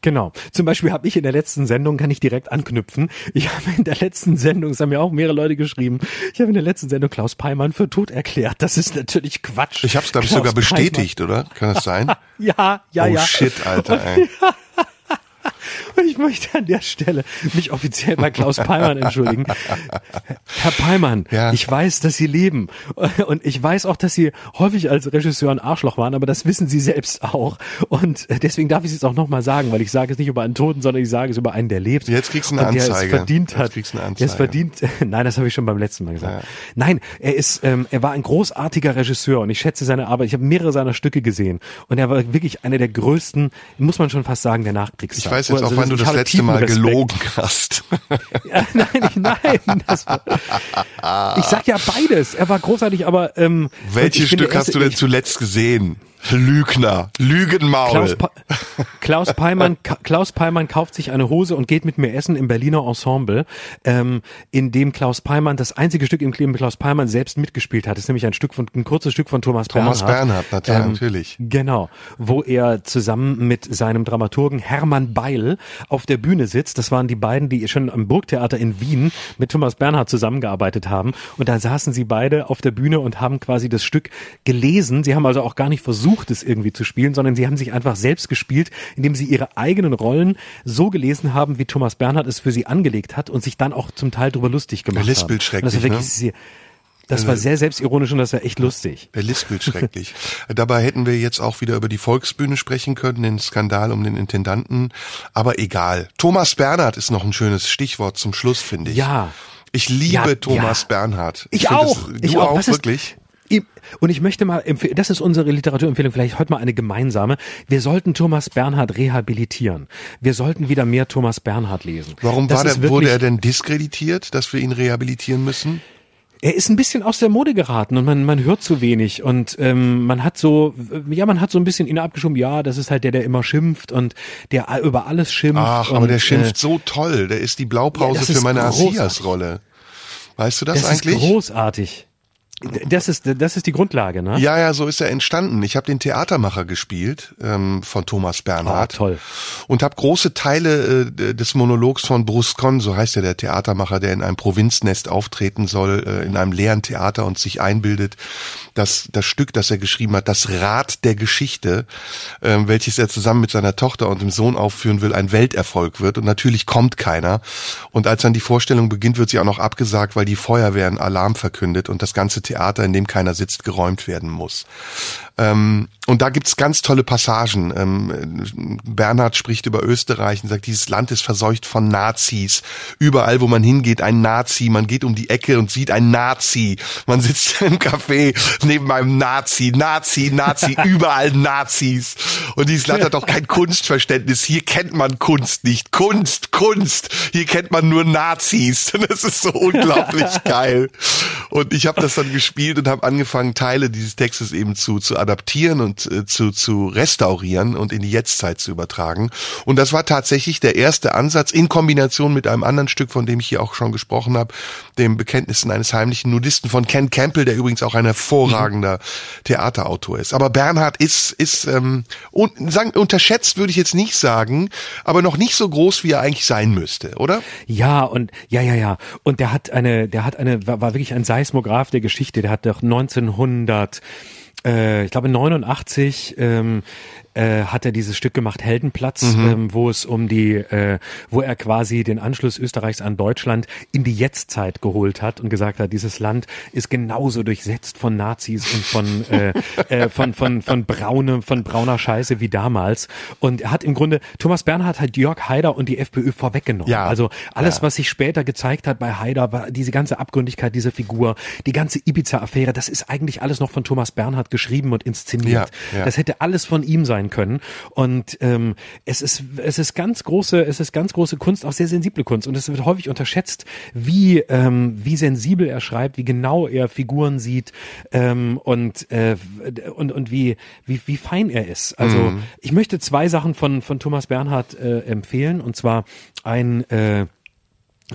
Genau. Zum Beispiel habe ich in der letzten Sendung, kann ich direkt anknüpfen, ich habe in der letzten Sendung, es haben mir auch mehrere Leute geschrieben, ich habe in der letzten Sendung Klaus Peimann für tot erklärt. Das ist natürlich Quatsch. Ich habe es, glaube ich, sogar bestätigt, Peimann. oder? Kann das sein? *laughs* ja, ja, oh, ja. Oh shit, Alter, ey. *laughs* Und ich möchte an der Stelle mich offiziell bei Klaus Peimann entschuldigen. Herr Peimann, ja. ich weiß, dass Sie leben. Und ich weiß auch, dass Sie häufig als Regisseur ein Arschloch waren, aber das wissen Sie selbst auch. Und deswegen darf ich es jetzt auch nochmal sagen, weil ich sage es nicht über einen Toten, sondern ich sage es über einen, der lebt. Jetzt kriegst du eine Anzeige. Der es verdient hat. Jetzt kriegst du eine Anzeige. Der es verdient. *laughs* Nein, das habe ich schon beim letzten Mal gesagt. Ja. Nein, er ist, ähm, er war ein großartiger Regisseur und ich schätze seine Arbeit. Ich habe mehrere seiner Stücke gesehen und er war wirklich einer der größten, muss man schon fast sagen, der Nachkriegszeit. Ich weiß jetzt auch, also, wann du das letzte Mal Respekt. gelogen hast. *laughs* Ja, nein, nein. War, ich sag ja beides. Er war großartig, aber ähm, welches Stück hast du denn zuletzt gesehen? Lügner, Lügenmaul. Klaus, pa *laughs* Klaus Peimann, Klaus Peimann kauft sich eine Hose und geht mit mir essen im Berliner Ensemble, ähm, in dem Klaus Peimann das einzige Stück im Leben Klaus Peimann selbst mitgespielt hat. Das ist nämlich ein Stück von ein kurzes Stück von Thomas, Bernhard. Thomas Bernhard, natürlich. Ähm, genau, wo er zusammen mit seinem Dramaturgen Hermann Beil auf der Bühne sitzt. Das waren die beiden, die schon am Burgtheater in Wien mit Thomas Bernhard zusammengearbeitet haben. Und da saßen sie beide auf der Bühne und haben quasi das Stück gelesen. Sie haben also auch gar nicht versucht versucht, es irgendwie zu spielen, sondern sie haben sich einfach selbst gespielt, indem sie ihre eigenen Rollen so gelesen haben, wie Thomas Bernhard es für sie angelegt hat und sich dann auch zum Teil darüber lustig gemacht haben. Lispelt schrecklich, das war wirklich ne? sehr, das war sehr selbstironisch und das war echt lustig. Er lispelt *laughs* schrecklich. Dabei hätten wir jetzt auch wieder über die Volksbühne sprechen können, den Skandal um den Intendanten. Aber egal. Thomas Bernhard ist noch ein schönes Stichwort zum Schluss, finde ich. Ja. Ich liebe ja, Thomas ja. Bernhard. Ich, ich auch. Das, ich du auch, auch wirklich? Und ich möchte mal, das ist unsere Literaturempfehlung, vielleicht heute mal eine gemeinsame. Wir sollten Thomas Bernhard rehabilitieren. Wir sollten wieder mehr Thomas Bernhard lesen. Warum war der, wurde er denn diskreditiert, dass wir ihn rehabilitieren müssen? Er ist ein bisschen aus der Mode geraten und man, man hört zu wenig und ähm, man hat so, ja, man hat so ein bisschen ihn abgeschoben, ja, das ist halt der, der immer schimpft und der über alles schimpft. Ach, und, aber der schimpft äh, so toll. Der ist die Blaupause ja, für meine Asias-Rolle. Weißt du das, das eigentlich? Das ist großartig. Das ist, das ist die Grundlage, ne? Ja, ja, so ist er entstanden. Ich habe den Theatermacher gespielt ähm, von Thomas Bernhard. Oh, toll. Und habe große Teile äh, des Monologs von Bruscon, so heißt ja der Theatermacher, der in einem Provinznest auftreten soll, äh, in einem leeren Theater und sich einbildet, dass das Stück, das er geschrieben hat, das Rad der Geschichte, äh, welches er zusammen mit seiner Tochter und dem Sohn aufführen will, ein Welterfolg wird. Und natürlich kommt keiner. Und als dann die Vorstellung beginnt, wird sie auch noch abgesagt, weil die Feuerwehr einen Alarm verkündet und das ganze Theater, in dem keiner sitzt, geräumt werden muss. Ähm, und da gibt's ganz tolle Passagen. Ähm, Bernhard spricht über Österreich und sagt, dieses Land ist verseucht von Nazis. Überall, wo man hingeht, ein Nazi. Man geht um die Ecke und sieht ein Nazi. Man sitzt *laughs* im Café neben einem Nazi. Nazi, Nazi, *laughs* überall Nazis. Und dieses Land hat auch kein Kunstverständnis. Hier kennt man Kunst nicht. Kunst, Kunst. Hier kennt man nur Nazis. *laughs* Das ist so unglaublich geil. Und ich habe das dann gespielt und habe angefangen, Teile dieses Textes eben zu, zu adaptieren und äh, zu, zu restaurieren und in die Jetztzeit zu übertragen. Und das war tatsächlich der erste Ansatz in Kombination mit einem anderen Stück, von dem ich hier auch schon gesprochen habe, dem Bekenntnissen eines heimlichen Nudisten von Ken Campbell, der übrigens auch ein hervorragender mhm. Theaterautor ist. Aber Bernhard ist, ist ähm, un, sagen, unterschätzt würde ich jetzt nicht sagen, aber noch nicht so groß, wie er eigentlich sein müsste, oder? Ja, und ja, ja, ja. Und der hat eine, der hat eine, war, war wirklich ein Seismograph der Geschichte. Der hat doch 1900 äh, ich glaube 89 ähm, äh, hat er dieses Stück gemacht, Heldenplatz, mhm. ähm, wo es um die, äh, wo er quasi den Anschluss Österreichs an Deutschland in die Jetztzeit geholt hat und gesagt hat, dieses Land ist genauso durchsetzt von Nazis und von äh, äh, von von von braune von brauner Scheiße wie damals. Und er hat im Grunde Thomas Bernhard hat Jörg Haider und die FPÖ vorweggenommen. Ja. Also alles, ja. was sich später gezeigt hat bei Haider, war diese ganze Abgründigkeit dieser Figur, die ganze Ibiza-Affäre, das ist eigentlich alles noch von Thomas Bernhard geschrieben und inszeniert. Ja, ja. Das hätte alles von ihm sein können. Und ähm, es ist es ist ganz große es ist ganz große Kunst, auch sehr sensible Kunst. Und es wird häufig unterschätzt, wie ähm, wie sensibel er schreibt, wie genau er Figuren sieht ähm, und äh, und und wie wie wie fein er ist. Also mhm. ich möchte zwei Sachen von von Thomas Bernhard äh, empfehlen und zwar ein äh,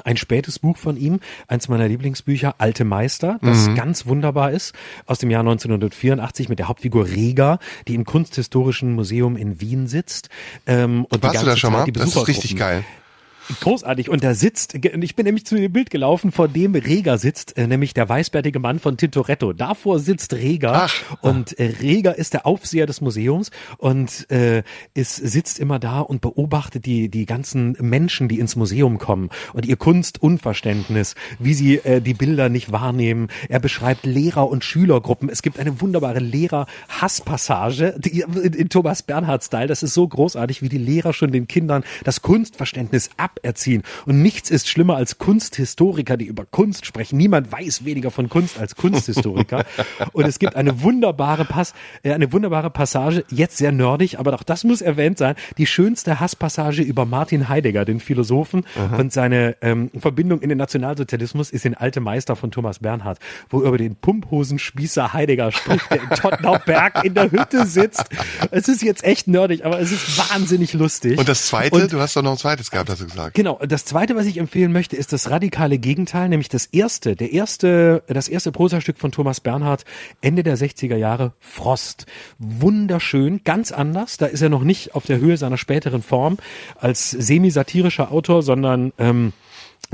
ein spätes Buch von ihm, eins meiner Lieblingsbücher, Alte Meister, das mhm. ganz wunderbar ist, aus dem Jahr 1984 mit der Hauptfigur Rega, die im Kunsthistorischen Museum in Wien sitzt. Ähm, und Warst die ganze du da schon mal? das ist richtig geil. Großartig. Und da sitzt, ich bin nämlich zu dem Bild gelaufen, vor dem Rega sitzt, äh, nämlich der weißbärtige Mann von Tintoretto. Davor sitzt Rega Ach. und äh, Rega ist der Aufseher des Museums und äh, ist, sitzt immer da und beobachtet die, die ganzen Menschen, die ins Museum kommen und ihr Kunstunverständnis, wie sie äh, die Bilder nicht wahrnehmen. Er beschreibt Lehrer- und Schülergruppen. Es gibt eine wunderbare Lehrer-Hasspassage in, in Thomas Bernhard-Style. Das ist so großartig, wie die Lehrer schon den Kindern das Kunstverständnis ab aberziehen. Und nichts ist schlimmer als Kunsthistoriker, die über Kunst sprechen. Niemand weiß weniger von Kunst als Kunsthistoriker. *laughs* Und es gibt eine wunderbare Pass, äh, eine wunderbare Passage, jetzt sehr nerdig, aber auch das muss erwähnt sein. Die schönste Hasspassage über Martin Heidegger, den Philosophen, Aha. und seine ähm, Verbindung in den Nationalsozialismus ist in Alte Meister von Thomas Bernhard, wo über den Pumphosenspießer Heidegger spricht, der in Tottenauberg in der Hütte sitzt. Es ist jetzt echt nerdig, aber es ist wahnsinnig lustig. Und das zweite, und, du hast doch noch ein zweites gehabt, hast du gesagt gesagt. Genau. Das zweite, was ich empfehlen möchte, ist das radikale Gegenteil, nämlich das erste, der erste, das erste Prosastück von Thomas Bernhard, Ende der 60er Jahre, Frost. Wunderschön, ganz anders. Da ist er noch nicht auf der Höhe seiner späteren Form als semi-satirischer Autor, sondern ähm,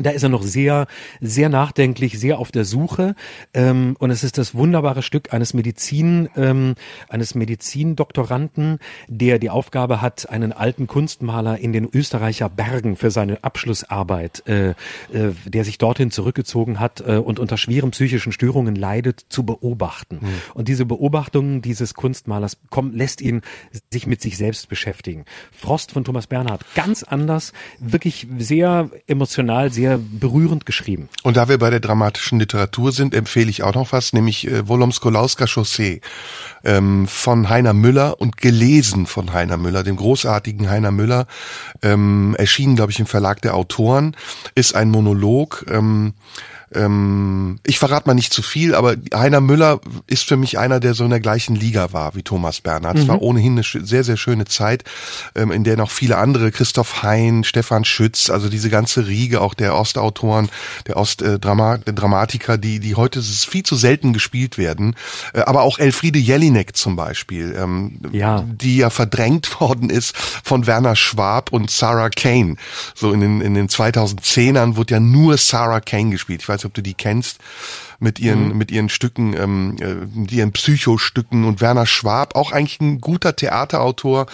da ist er noch sehr, sehr nachdenklich, sehr auf der Suche. Ähm, und es ist das wunderbare Stück eines Medizin, ähm, eines Medizindoktoranden, der die Aufgabe hat, einen alten Kunstmaler in den Österreicher Bergen für seine Abschlussarbeit, äh, äh, der sich dorthin zurückgezogen hat äh, und unter schweren psychischen Störungen leidet, zu beobachten. Mhm. Und diese Beobachtungen dieses Kunstmalers kommt, lässt ihn sich mit sich selbst beschäftigen. Frost von Thomas Bernhard, ganz anders, wirklich sehr emotional, sehr berührend geschrieben. Und da wir bei der dramatischen Literatur sind, empfehle ich auch noch was, nämlich äh, Wolomskolauska Chaussee ähm, von Heiner Müller und gelesen von Heiner Müller, dem großartigen Heiner Müller, ähm, erschienen, glaube ich, im Verlag der Autoren, ist ein Monolog, ähm, ähm, ich verrate mal nicht zu viel, aber Heiner Müller ist für mich einer, der so in der gleichen Liga war wie Thomas Bernhard. Es war Mhm. ohnehin eine sehr, sehr schöne Zeit, ähm, in der noch viele andere, Christoph Hein, Stefan Schütz, also diese ganze Riege auch der Ostautoren, der Ostdramatiker, die, die heute viel zu selten gespielt werden, äh, aber auch Elfriede Jelinek zum Beispiel, ähm, Ja. die ja verdrängt *laughs* worden ist von Werner Schwab und Sarah Kane. So in den, in den 2010ern wurde ja nur Sarah Kane gespielt. Ich weiß nicht, ob du die kennst mit ihren mit ihren Stücken, ähm, äh, mit ihren Psychostücken und Werner Schwab auch eigentlich ein guter Theaterautor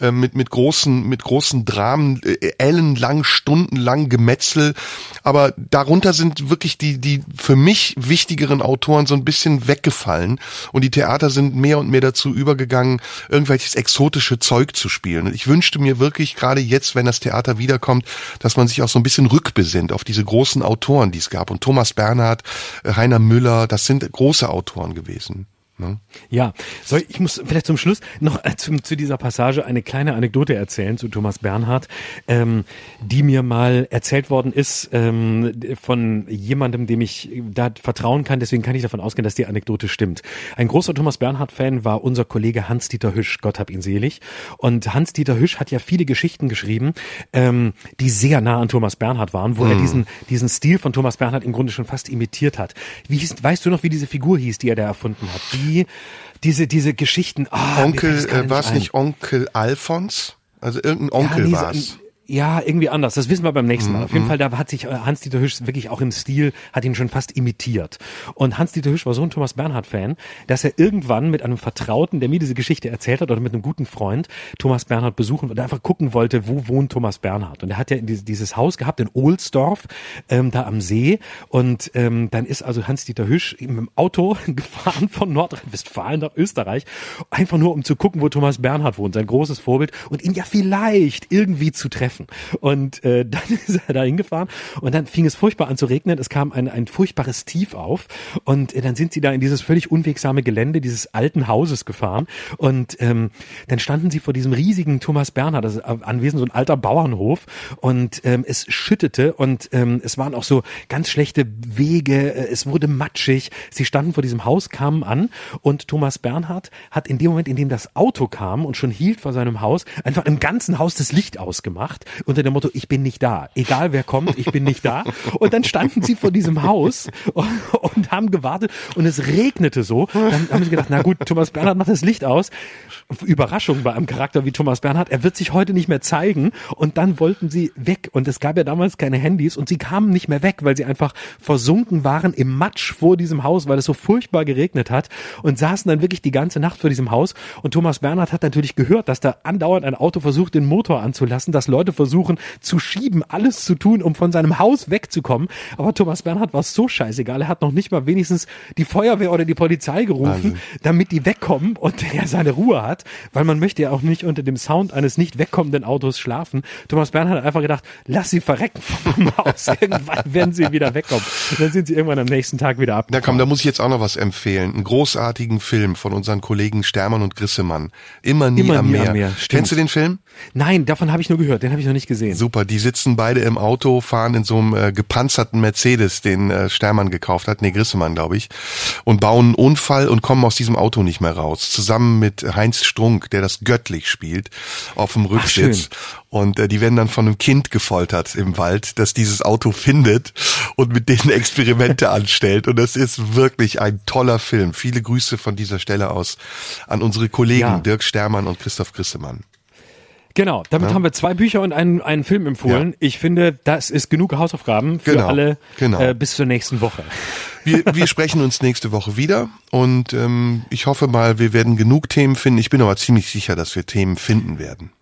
äh, mit mit großen mit großen Dramen, äh, ellenlang, stundenlang Gemetzel, aber darunter sind wirklich die die für mich wichtigeren Autoren so ein bisschen weggefallen und die Theater sind mehr und mehr dazu übergegangen, irgendwelches exotische Zeug zu spielen. Und ich wünschte mir wirklich gerade jetzt, wenn das Theater wiederkommt, dass man sich auch so ein bisschen rückbesinnt auf diese großen Autoren, die es gab. Und Thomas Bernhard, äh, Heiner Müller, das sind große Autoren gewesen. Ne? Ja, soll ich muss vielleicht zum Schluss noch äh, zum, zu dieser Passage eine kleine Anekdote erzählen zu Thomas Bernhard, ähm, die mir mal erzählt worden ist ähm, von jemandem, dem ich da vertrauen kann. Deswegen kann ich davon ausgehen, dass die Anekdote stimmt. Ein großer Thomas Bernhard-Fan war unser Kollege Hans-Dieter Hüsch, Gott hab ihn selig. Und Hans-Dieter Hüsch hat ja viele Geschichten geschrieben, ähm, die sehr nah an Thomas Bernhard waren, wo er diesen, diesen Stil von Thomas Bernhard im Grunde schon fast imitiert hat. Wie hieß, weißt du noch, wie diese Figur hieß, die er da erfunden hat? Die, diese, diese Geschichten. Ah, Onkel, äh, war es nicht Onkel Alfons? Also irgendein Onkel nee, war so- es. Ja, irgendwie anders. Das wissen wir beim nächsten Mal. Auf Mhm. jeden Fall, da hat sich äh, Hans-Dieter Hüsch wirklich auch im Stil, hat ihn schon fast imitiert. Und Hans-Dieter Hüsch war so ein Thomas Bernhard-Fan, dass er irgendwann mit einem Vertrauten, der mir diese Geschichte erzählt hat, oder mit einem guten Freund, Thomas Bernhard besuchen und einfach gucken wollte, wo wohnt Thomas Bernhard. Und er hat ja dieses, dieses Haus gehabt in Ohlsdorf, ähm, da am See. Und ähm, dann ist also Hans-Dieter Hüsch mit dem Auto *laughs* gefahren von Nordrhein-Westfalen nach Österreich, einfach nur um zu gucken, wo Thomas Bernhard wohnt, sein großes Vorbild, und ihn ja vielleicht irgendwie zu treffen. Und äh, *laughs* dann ist er da hingefahren und dann fing es furchtbar an zu regnen. Es kam ein, ein furchtbares Tief auf und äh, dann sind sie da in dieses völlig unwegsame Gelände dieses alten Hauses gefahren und ähm, dann standen sie vor diesem riesigen Thomas Bernhard, das ist anwesend so ein alter Bauernhof und ähm, es schüttete und ähm, es waren auch so ganz schlechte Wege, äh, es wurde matschig. Sie standen vor diesem Haus, kamen an und Thomas Bernhard hat in dem Moment, in dem das Auto kam und schon hielt vor seinem Haus, einfach im ganzen Haus das Licht ausgemacht unter dem Motto, ich bin nicht da. Egal wer kommt, ich bin nicht da. Und dann standen sie vor diesem Haus und, und haben gewartet und es regnete so. Dann haben sie gedacht, na gut, Thomas Bernhard macht das Licht aus. Überraschung bei einem Charakter wie Thomas Bernhard, er wird sich heute nicht mehr zeigen und dann wollten sie weg und es gab ja damals keine Handys und sie kamen nicht mehr weg, weil sie einfach versunken waren im Matsch vor diesem Haus, weil es so furchtbar geregnet hat und saßen dann wirklich die ganze Nacht vor diesem Haus und Thomas Bernhard hat natürlich gehört, dass da andauernd ein Auto versucht, den Motor anzulassen, dass Leute versuchen zu schieben, alles zu tun, um von seinem Haus wegzukommen, aber Thomas Bernhard war so scheißegal, er hat noch nicht mal wenigstens die Feuerwehr oder die Polizei gerufen, Wahnsinn. damit die wegkommen und *laughs* er seine Ruhe hat, weil man möchte ja auch nicht unter dem Sound eines nicht wegkommenden Autos schlafen. Thomas Bernhard hat einfach gedacht, lass sie verrecken *laughs* vom Haus. Irgendwann werden sie wieder wegkommen. Und dann sind sie irgendwann am nächsten Tag wieder ab. Na komm, da muss ich jetzt auch noch was empfehlen. Einen großartigen Film von unseren Kollegen Stermann und Grissemann. Immer nie, Immer am, nie Meer. am Meer. Kennst du den Film? Nein, davon habe ich nur gehört. Den habe ich noch nicht gesehen. Super, die sitzen beide im Auto, fahren in so einem äh, gepanzerten Mercedes, den äh, Stermann gekauft hat, nee, Grissemann, glaube ich, und bauen einen Unfall und kommen aus diesem Auto nicht mehr raus. Zusammen mit Heinz Strunk, der das göttlich spielt, auf dem Rücksitz. schön. und äh, die werden dann von einem Kind gefoltert im Wald, das dieses Auto findet und mit denen Experimente *laughs* anstellt. Und das ist wirklich ein toller Film. Viele Grüße von dieser Stelle aus an unsere Kollegen Ja. Dirk Stermann und Christoph Grissemann. Genau, damit haben wir zwei Bücher und einen, einen Film empfohlen. Ja. Ich finde, das ist genug Hausaufgaben für Genau, alle genau. äh, bis zur nächsten Woche. Wir, wir sprechen uns nächste Woche wieder und ähm, ich hoffe mal, wir werden genug Themen finden. Ich bin aber ziemlich sicher, dass wir Themen finden werden.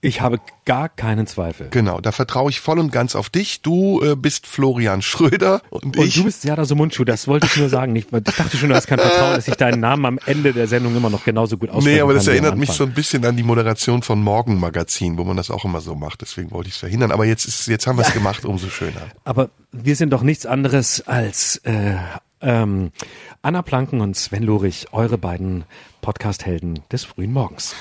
Ich habe gar keinen Zweifel. Genau, da vertraue ich voll und ganz auf dich. Du äh, bist Florian Schröder und, Und ich. du bist Jada Sumunchu, das wollte ich nur sagen. Ich, ich dachte schon, du hast kein Vertrauen, dass ich deinen Namen am Ende der Sendung immer noch genauso gut aussprechen Nee, aber kann das erinnert mich so ein bisschen an die Moderation von Morgen Magazin, wo man das auch immer so macht. Deswegen wollte ich es verhindern. Aber jetzt ist, jetzt haben wir es gemacht, umso schöner. Aber wir sind doch nichts anderes als äh, Ähm, Anna Planken und Sven Lurich, eure beiden Podcast-Helden des frühen Morgens.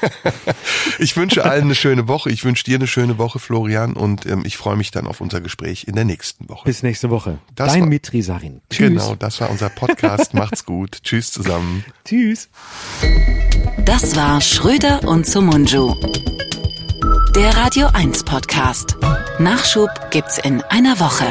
*laughs* ich wünsche allen eine schöne Woche. Ich wünsche dir eine schöne Woche, Florian, und ähm, ich freue mich dann auf unser Gespräch in der nächsten Woche. Bis nächste Woche. Das Dein war- Mitri Sarin. Tschüss. Genau, das war unser Podcast. Macht's gut. Tschüss zusammen. *laughs* Tschüss. Das war Schröder und Sumunju. Der Radio 1 Podcast. Nachschub gibt's in einer Woche.